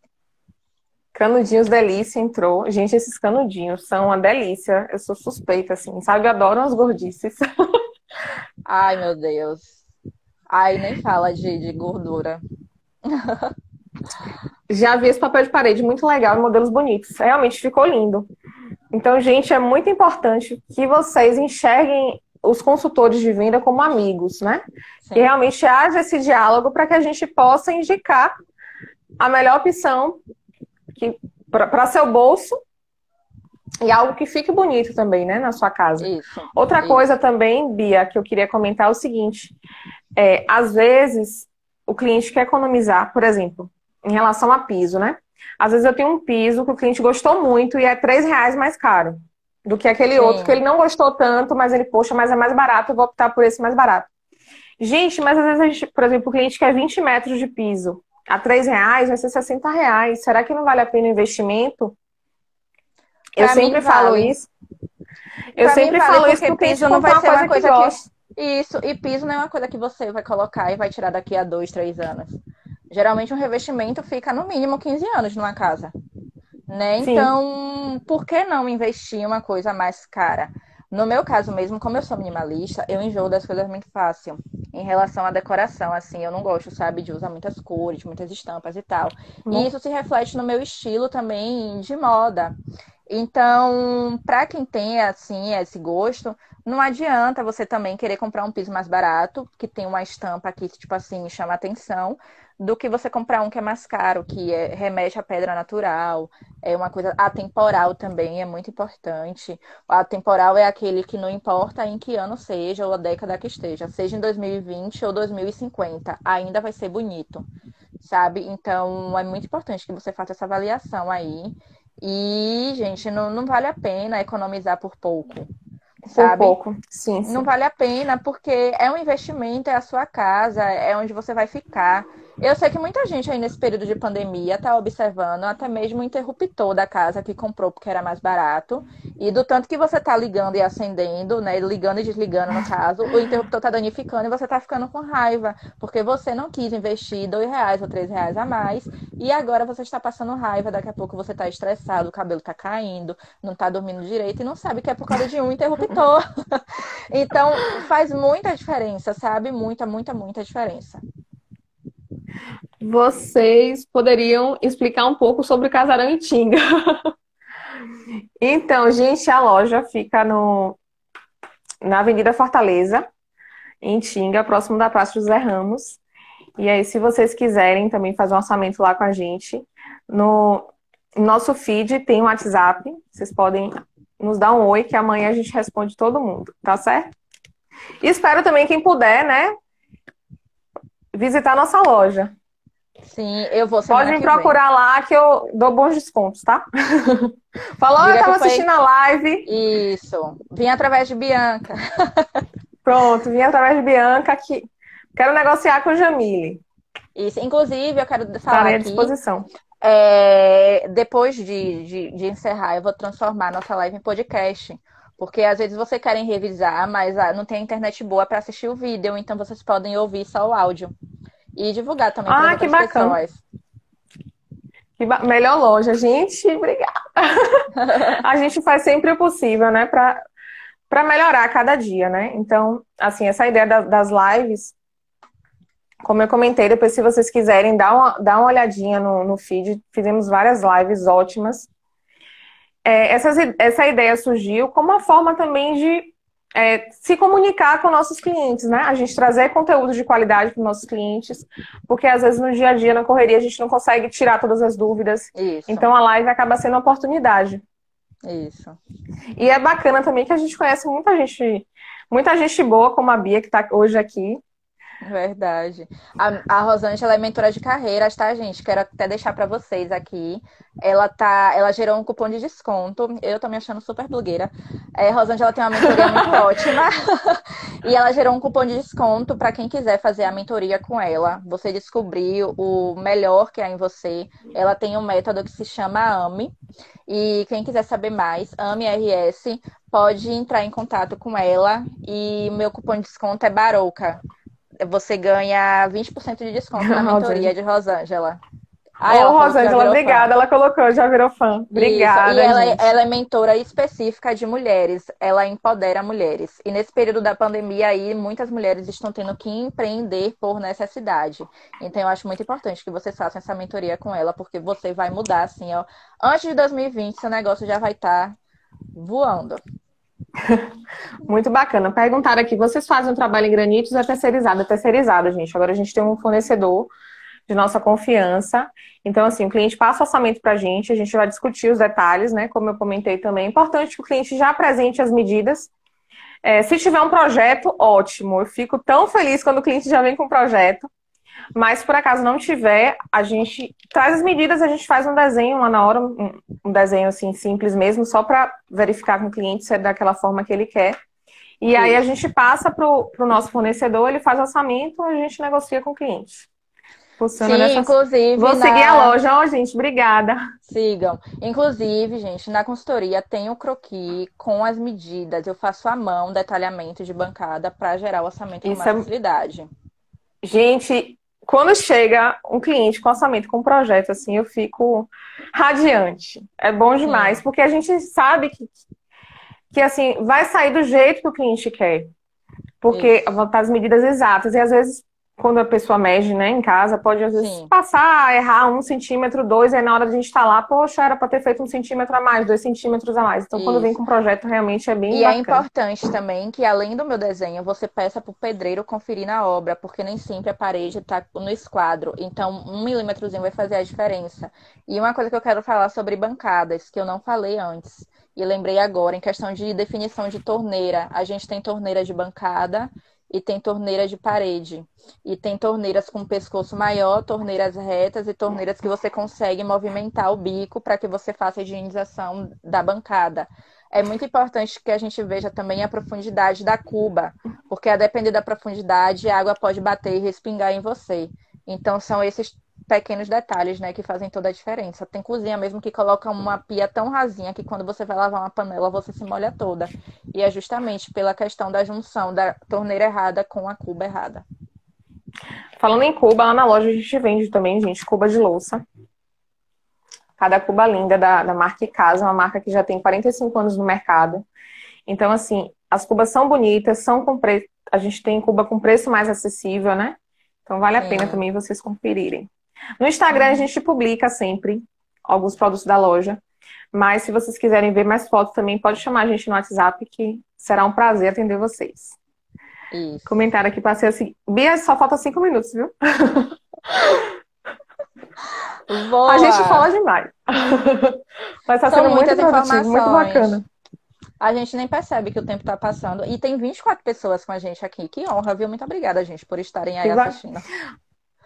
Canudinhos Delícia entrou. Gente, esses canudinhos são uma delícia. Eu sou suspeita, assim, sabe? Eu adoro as gordices. [LAUGHS] Ai, meu Deus. Ai, nem fala de, de gordura. [LAUGHS] Já vi esse papel de parede muito legal, modelos bonitos. Realmente ficou lindo. Então, gente, é muito importante que vocês enxerguem os consultores de venda como amigos, né? Sim. Que realmente haja esse diálogo para que a gente possa indicar a melhor opção para seu bolso e algo que fique bonito também, né, na sua casa. Isso, Outra isso. coisa também, Bia, que eu queria comentar é o seguinte: é, às vezes o cliente quer economizar, por exemplo, em relação a piso, né? Às vezes eu tenho um piso que o cliente gostou muito e é três reais mais caro do que aquele Sim. outro que ele não gostou tanto, mas ele, poxa, mas é mais barato, eu vou optar por esse mais barato. Gente, mas às vezes a gente, por exemplo, o cliente quer 20 metros de piso a 3 reais vai ser 60 reais. Será que não vale a pena o investimento? Pra eu sempre falo vale. isso. Eu pra sempre vale, falo isso porque piso não vai ser uma coisa, coisa que, que, Isso, e piso não é uma coisa que você vai colocar e vai tirar daqui a dois, três anos. Geralmente um revestimento fica no mínimo 15 anos numa casa. Né? Então, por que não investir em uma coisa mais cara? No meu caso mesmo, como eu sou minimalista, eu enjoo das coisas muito fácil. Em relação à decoração, assim, eu não gosto, sabe, de usar muitas cores, muitas estampas e tal. E isso se reflete no meu estilo também de moda. Então, para quem tem assim esse gosto, não adianta você também querer comprar um piso mais barato, que tem uma estampa que tipo assim chama atenção, do que você comprar um que é mais caro, que é, remete à pedra natural, é uma coisa atemporal também, é muito importante. O atemporal é aquele que não importa em que ano seja ou a década que esteja, seja em 2020 ou 2050, ainda vai ser bonito, sabe? Então é muito importante que você faça essa avaliação aí. E, gente, não, não vale a pena economizar por pouco. Sabe? Por pouco, sim, sim. Não vale a pena, porque é um investimento, é a sua casa, é onde você vai ficar. Eu sei que muita gente aí nesse período de pandemia está observando até mesmo o interruptor da casa que comprou porque era mais barato. E do tanto que você está ligando e acendendo, né? Ligando e desligando, no caso, o interruptor está danificando e você está ficando com raiva. Porque você não quis investir dois reais ou três reais a mais. E agora você está passando raiva, daqui a pouco você está estressado, o cabelo está caindo, não está dormindo direito e não sabe que é por causa de um interruptor. [LAUGHS] então, faz muita diferença, sabe? Muita, muita, muita diferença vocês poderiam explicar um pouco sobre o casarão Itinga. [LAUGHS] Então, gente, a loja fica no, na Avenida Fortaleza, em Tinga, próximo da Praça José Ramos. E aí, se vocês quiserem também fazer um orçamento lá com a gente, no nosso feed tem um WhatsApp, vocês podem nos dar um oi, que amanhã a gente responde todo mundo, tá certo? E espero também quem puder, né, visitar nossa loja. Sim, eu vou Pode me procurar vem. lá que eu dou bons descontos, tá? [LAUGHS] Falou, Diga eu tava assistindo foi... a live. Isso. Vim através de Bianca. [LAUGHS] Pronto, vim através de Bianca que quero negociar com o Jamile. Isso. Inclusive, eu quero falar Estarei à disposição. É, depois de, de, de, encerrar, eu vou transformar nossa live em podcast. Porque às vezes você querem revisar, mas ah, não tem internet boa para assistir o vídeo, então vocês podem ouvir só o áudio. E divulgar também para ah, que bacana. pessoas. Que ba... Melhor loja, gente, obrigada. [LAUGHS] a gente faz sempre o possível, né, para para melhorar cada dia, né? Então, assim, essa ideia das lives como eu comentei, depois se vocês quiserem, dá uma, dá uma olhadinha no, no feed. Fizemos várias lives ótimas. É, essa, essa ideia surgiu como uma forma também de é, se comunicar com nossos clientes, né? A gente trazer conteúdo de qualidade para os nossos clientes, porque às vezes no dia a dia, na correria, a gente não consegue tirar todas as dúvidas. Isso. Então a live acaba sendo uma oportunidade. Isso. E é bacana também que a gente conhece muita gente, muita gente boa, como a Bia, que está hoje aqui. Verdade. A, a Rosângela é mentora de carreiras, tá, gente? Quero até deixar para vocês aqui. Ela tá, ela gerou um cupom de desconto. Eu tô me achando super blogueira. É, Rosângela tem uma mentoria [LAUGHS] muito ótima. [LAUGHS] e ela gerou um cupom de desconto para quem quiser fazer a mentoria com ela. Você descobrir o melhor que há em você. Ela tem um método que se chama AME. E quem quiser saber mais, AME RS, pode entrar em contato com ela. E o meu cupom de desconto é Barouca você ganha 20% de desconto na [LAUGHS] mentoria de Rosângela. Ah, Ô, Rosângela, obrigada. Fã. Ela colocou, já virou fã. Obrigada. Isso. E ela, é, ela, é mentora específica de mulheres. Ela empodera mulheres. E nesse período da pandemia aí, muitas mulheres estão tendo que empreender por necessidade. Então, eu acho muito importante que vocês façam essa mentoria com ela, porque você vai mudar, assim, ó. Antes de 2020, seu negócio já vai estar tá voando. [LAUGHS] Muito bacana. Perguntaram aqui, vocês fazem um trabalho em granitos ou é terceirizado? É terceirizado, gente. Agora a gente tem um fornecedor de nossa confiança. Então, assim, o cliente passa o orçamento para a gente, a gente vai discutir os detalhes, né? Como eu comentei também. É importante que o cliente já apresente as medidas. É, se tiver um projeto, ótimo. Eu fico tão feliz quando o cliente já vem com o projeto. Mas, por acaso não tiver, a gente traz as medidas, a gente faz um desenho lá na hora, um, desenho assim simples mesmo, só para verificar com o cliente se é daquela forma que ele quer. E aí a gente passa para o nosso fornecedor, ele faz orçamento, a gente negocia com o cliente. Funciona Sim, nessa... inclusive. Vou na... seguir a loja, ó, oh, gente. Obrigada. Sigam. Inclusive, gente, na consultoria tem o croquis com as medidas. Eu faço à mão detalhamento de bancada para gerar o orçamento com mais é... facilidade. Gente, quando chega um cliente com orçamento, com projeto, assim, eu fico radiante. É bom demais, Sim. porque a gente sabe que, que, assim, vai sair do jeito que o cliente quer. Porque Isso. vão estar as medidas exatas. E às vezes quando a pessoa mede, né, em casa, pode às vezes Sim. passar, errar um centímetro, dois, aí na hora de instalar, poxa, era para ter feito um centímetro a mais, dois centímetros a mais. Então, Isso. quando vem com o projeto, realmente é bem E é bacana. é importante também que, além do meu desenho, você peça para o pedreiro conferir na obra, porque nem sempre a parede está no esquadro. Então, um milímetrozinho vai fazer a diferença. E uma coisa que eu quero falar sobre bancadas, que eu não falei antes. E lembrei agora, em questão de definição de torneira. A gente tem torneira de bancada e tem torneira de parede. E tem torneiras com pescoço maior, torneiras retas e torneiras que você consegue movimentar o bico para que você faça a higienização da bancada. É muito importante que a gente veja também a profundidade da cuba, porque a depender da profundidade, a água pode bater e respingar em você. Então, são esses pequenos detalhes, né, que fazem toda a diferença. Tem cozinha mesmo que coloca uma pia tão rasinha que quando você vai lavar uma panela você se molha toda. E é justamente pela questão da junção da torneira errada com a cuba errada. Falando em cuba, lá na loja a gente vende também, gente, cuba de louça. Cada cuba linda da, da marca Casa, uma marca que já tem 45 anos no mercado. Então, assim, as cubas são bonitas, são com preço. A gente tem cuba com preço mais acessível, né? Então vale a Sim. pena também vocês conferirem. No Instagram a gente publica sempre alguns produtos da loja. Mas se vocês quiserem ver mais fotos também, pode chamar a gente no WhatsApp, que será um prazer atender vocês. Isso. Comentário aqui, passei assim. Bia, só falta cinco minutos, viu? Boa. A gente fala demais. Mas tá São sendo muito produtivo, muito bacana. A gente nem percebe que o tempo tá passando. E tem 24 pessoas com a gente aqui. Que honra, viu? Muito obrigada, gente, por estarem aí assistindo.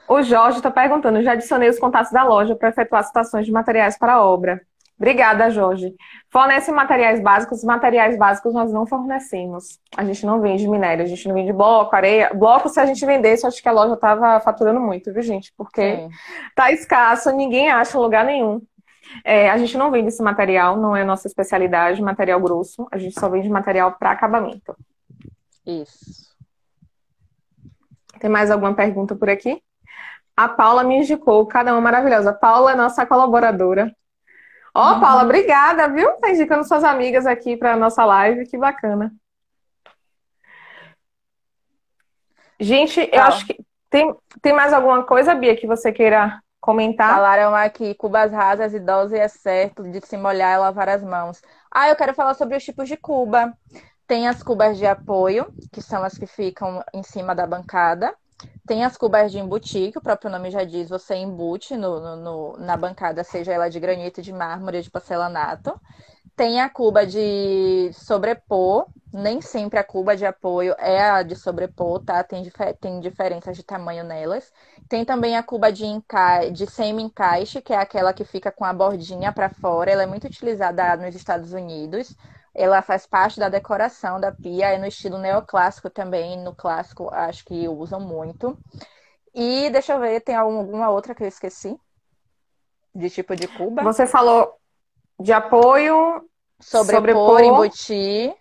O Jorge está perguntando: já adicionei os contatos da loja para efetuar citações de materiais para a obra. Obrigada, Jorge. Fornece materiais básicos. Materiais básicos nós não fornecemos. A gente não vende minério, a gente não vende bloco, areia. Bloco, se a gente vendesse, acho que a loja estava faturando muito, viu, gente? Porque Sim. tá escasso, ninguém acha lugar nenhum. É, a gente não vende esse material, não é nossa especialidade, material grosso. A gente só vende material para acabamento. Isso. Tem mais alguma pergunta por aqui? A Paula me indicou, cada uma maravilhosa. A Paula é nossa colaboradora. Ó, oh, Paula, obrigada, viu? Tá indicando suas amigas aqui para nossa live, que bacana. Gente, eu acho que tem, tem mais alguma coisa, Bia, que você queira comentar? Falaram aqui, cubas rasas, idosas e é certo de se molhar e lavar as mãos. Ah, eu quero falar sobre os tipos de cuba. Tem as cubas de apoio, que são as que ficam em cima da bancada. Tem as cubas de embutir, que o próprio nome já diz, você embute no, no, no, na bancada, seja ela de granito, de mármore, de porcelanato. Tem a cuba de sobrepor, nem sempre a cuba de apoio é a de sobrepor, tá? Tem, tem diferenças de tamanho nelas. Tem também a cuba de, de semi-encaixe, que é aquela que fica com a bordinha para fora. Ela é muito utilizada nos Estados Unidos. Ela faz parte da decoração da pia, é no estilo neoclássico também. No clássico, acho que usam muito. E deixa eu ver, tem alguma outra que eu esqueci? De tipo de cuba? Você falou de apoio, sobrepor, sobrepor embutir.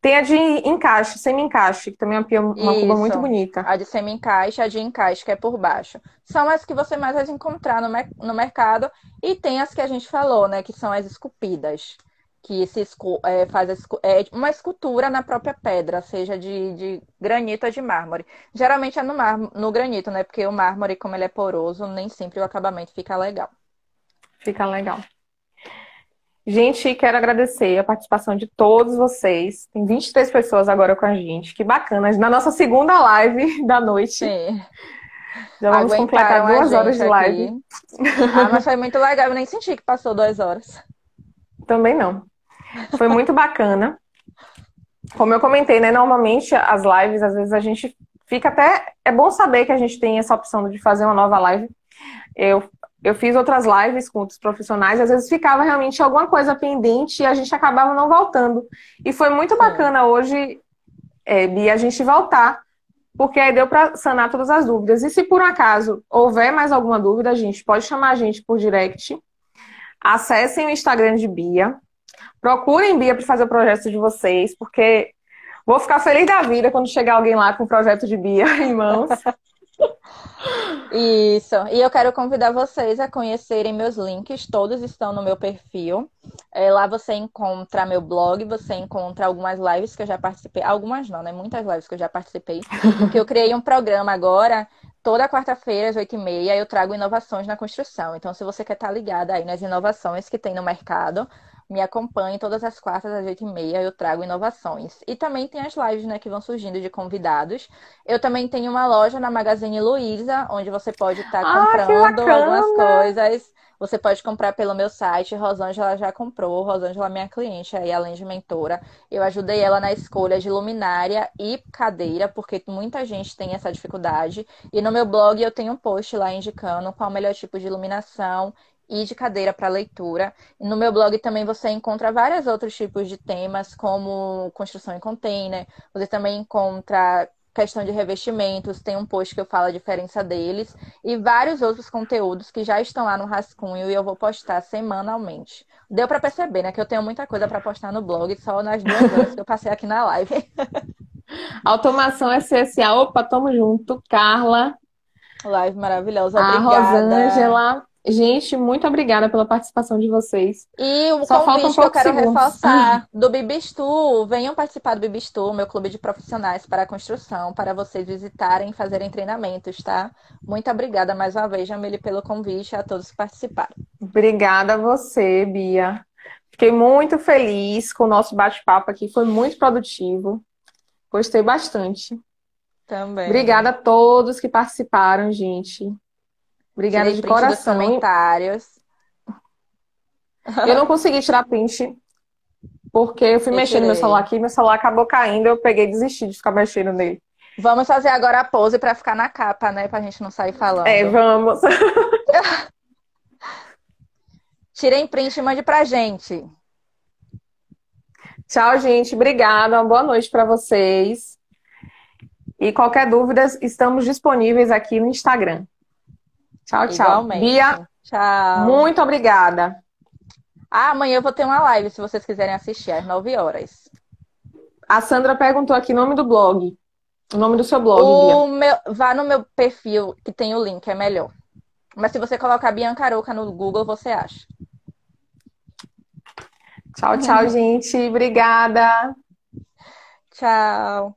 Tem a de encaixe, semi-encaixe, que também é uma, uma cuba muito bonita. A de semi-encaixe, a de encaixe, que é por baixo. São as que você mais vai encontrar no, no mercado. E tem as que a gente falou, né? Que são as esculpidas que se é, faz é, uma escultura na própria pedra, seja de, de granito ou de mármore. Geralmente é no, mar, no granito, né? Porque o mármore, como ele é poroso, nem sempre o acabamento fica legal. Fica legal. Gente, quero agradecer a participação de todos vocês. Tem 23 pessoas agora com a gente. Que bacana. Na nossa segunda live [LAUGHS] da noite. Sim. Já vamos completar duas horas de live. Aqui. Ah, mas foi muito legal. Eu nem senti que passou duas horas. Também não. Foi muito bacana. Como eu comentei, né? Normalmente as lives, às vezes a gente fica até. É bom saber que a gente tem essa opção de fazer uma nova live. Eu, eu fiz outras lives com outros profissionais, às vezes ficava realmente alguma coisa pendente e a gente acabava não voltando. E foi muito bacana hoje, é, Bia, a gente voltar, porque aí deu para sanar todas as dúvidas. E se por um acaso houver mais alguma dúvida, a gente pode chamar a gente por direct. Acessem o Instagram de Bia, Procurem Bia para fazer o projeto de vocês, porque vou ficar feliz da vida quando chegar alguém lá com o projeto de Bia [LAUGHS] em mãos. Isso. E eu quero convidar vocês a conhecerem meus links, todos estão no meu perfil. É, lá você encontra meu blog, você encontra algumas lives que eu já participei. Algumas não, né? Muitas lives que eu já participei. [LAUGHS] Porque eu criei um programa agora Toda quarta-feira, às 8h30, eu trago inovações na construção. Então, se você quer estar ligada aí nas inovações que tem no mercado, me acompanhe todas as quartas às 8h30, eu trago inovações. E também tem as lives, né, que vão surgindo de convidados. Eu também tenho uma loja na Magazine Luiza, onde você pode estar ah, comprando algumas coisas. Você pode comprar pelo meu site. Rosângela já comprou. Rosângela é minha cliente aí, além de mentora. Eu ajudei ela na escolha de luminária e cadeira, porque muita gente tem essa dificuldade. E no meu blog eu tenho um post lá indicando qual é o melhor tipo de iluminação e de cadeira para leitura. No meu blog também você encontra vários outros tipos de temas, como construção em container. Você também encontra questão de revestimentos, tem um post que eu falo a diferença deles e vários outros conteúdos que já estão lá no rascunho e eu vou postar semanalmente. Deu para perceber, né, que eu tenho muita coisa para postar no blog só nas duas [LAUGHS] horas que eu passei aqui na live. Automação essencial. Opa, tamo junto. Carla. Live maravilhosa. Obrigada. A Rosângela Gente, muito obrigada pela participação de vocês. E o Só convite um que eu quero segundos. reforçar [LAUGHS] do Bibistu, venham participar do Bibistu, meu clube de profissionais para a construção, para vocês visitarem e fazerem treinamentos, tá? Muito obrigada mais uma vez, Jamile, pelo convite a todos que participaram. Obrigada a você, Bia. Fiquei muito feliz com o nosso bate-papo aqui, foi muito produtivo. Gostei bastante. Também. Obrigada a todos que participaram, gente. Obrigada de coração. comentários. Eu não consegui tirar print porque eu fui eu mexendo no meu celular aqui, meu celular acabou caindo, eu peguei e desisti de ficar mexendo nele. Vamos fazer agora a pose para ficar na capa, né? Pra gente não sair falando. É, vamos. [LAUGHS] Tirem print e mande pra gente. Tchau, gente. Obrigada. Uma boa noite para vocês. E qualquer dúvida, estamos disponíveis aqui no Instagram. Tchau, tchau. Igualmente. Bia, tchau. muito obrigada. Ah, amanhã eu vou ter uma live, se vocês quiserem assistir, às 9 horas. A Sandra perguntou aqui o nome do blog. O nome do seu blog, o. Meu, vá no meu perfil, que tem o link, é melhor. Mas se você colocar Bianca Aroca no Google, você acha. Tchau, tchau, gente. Obrigada. Tchau.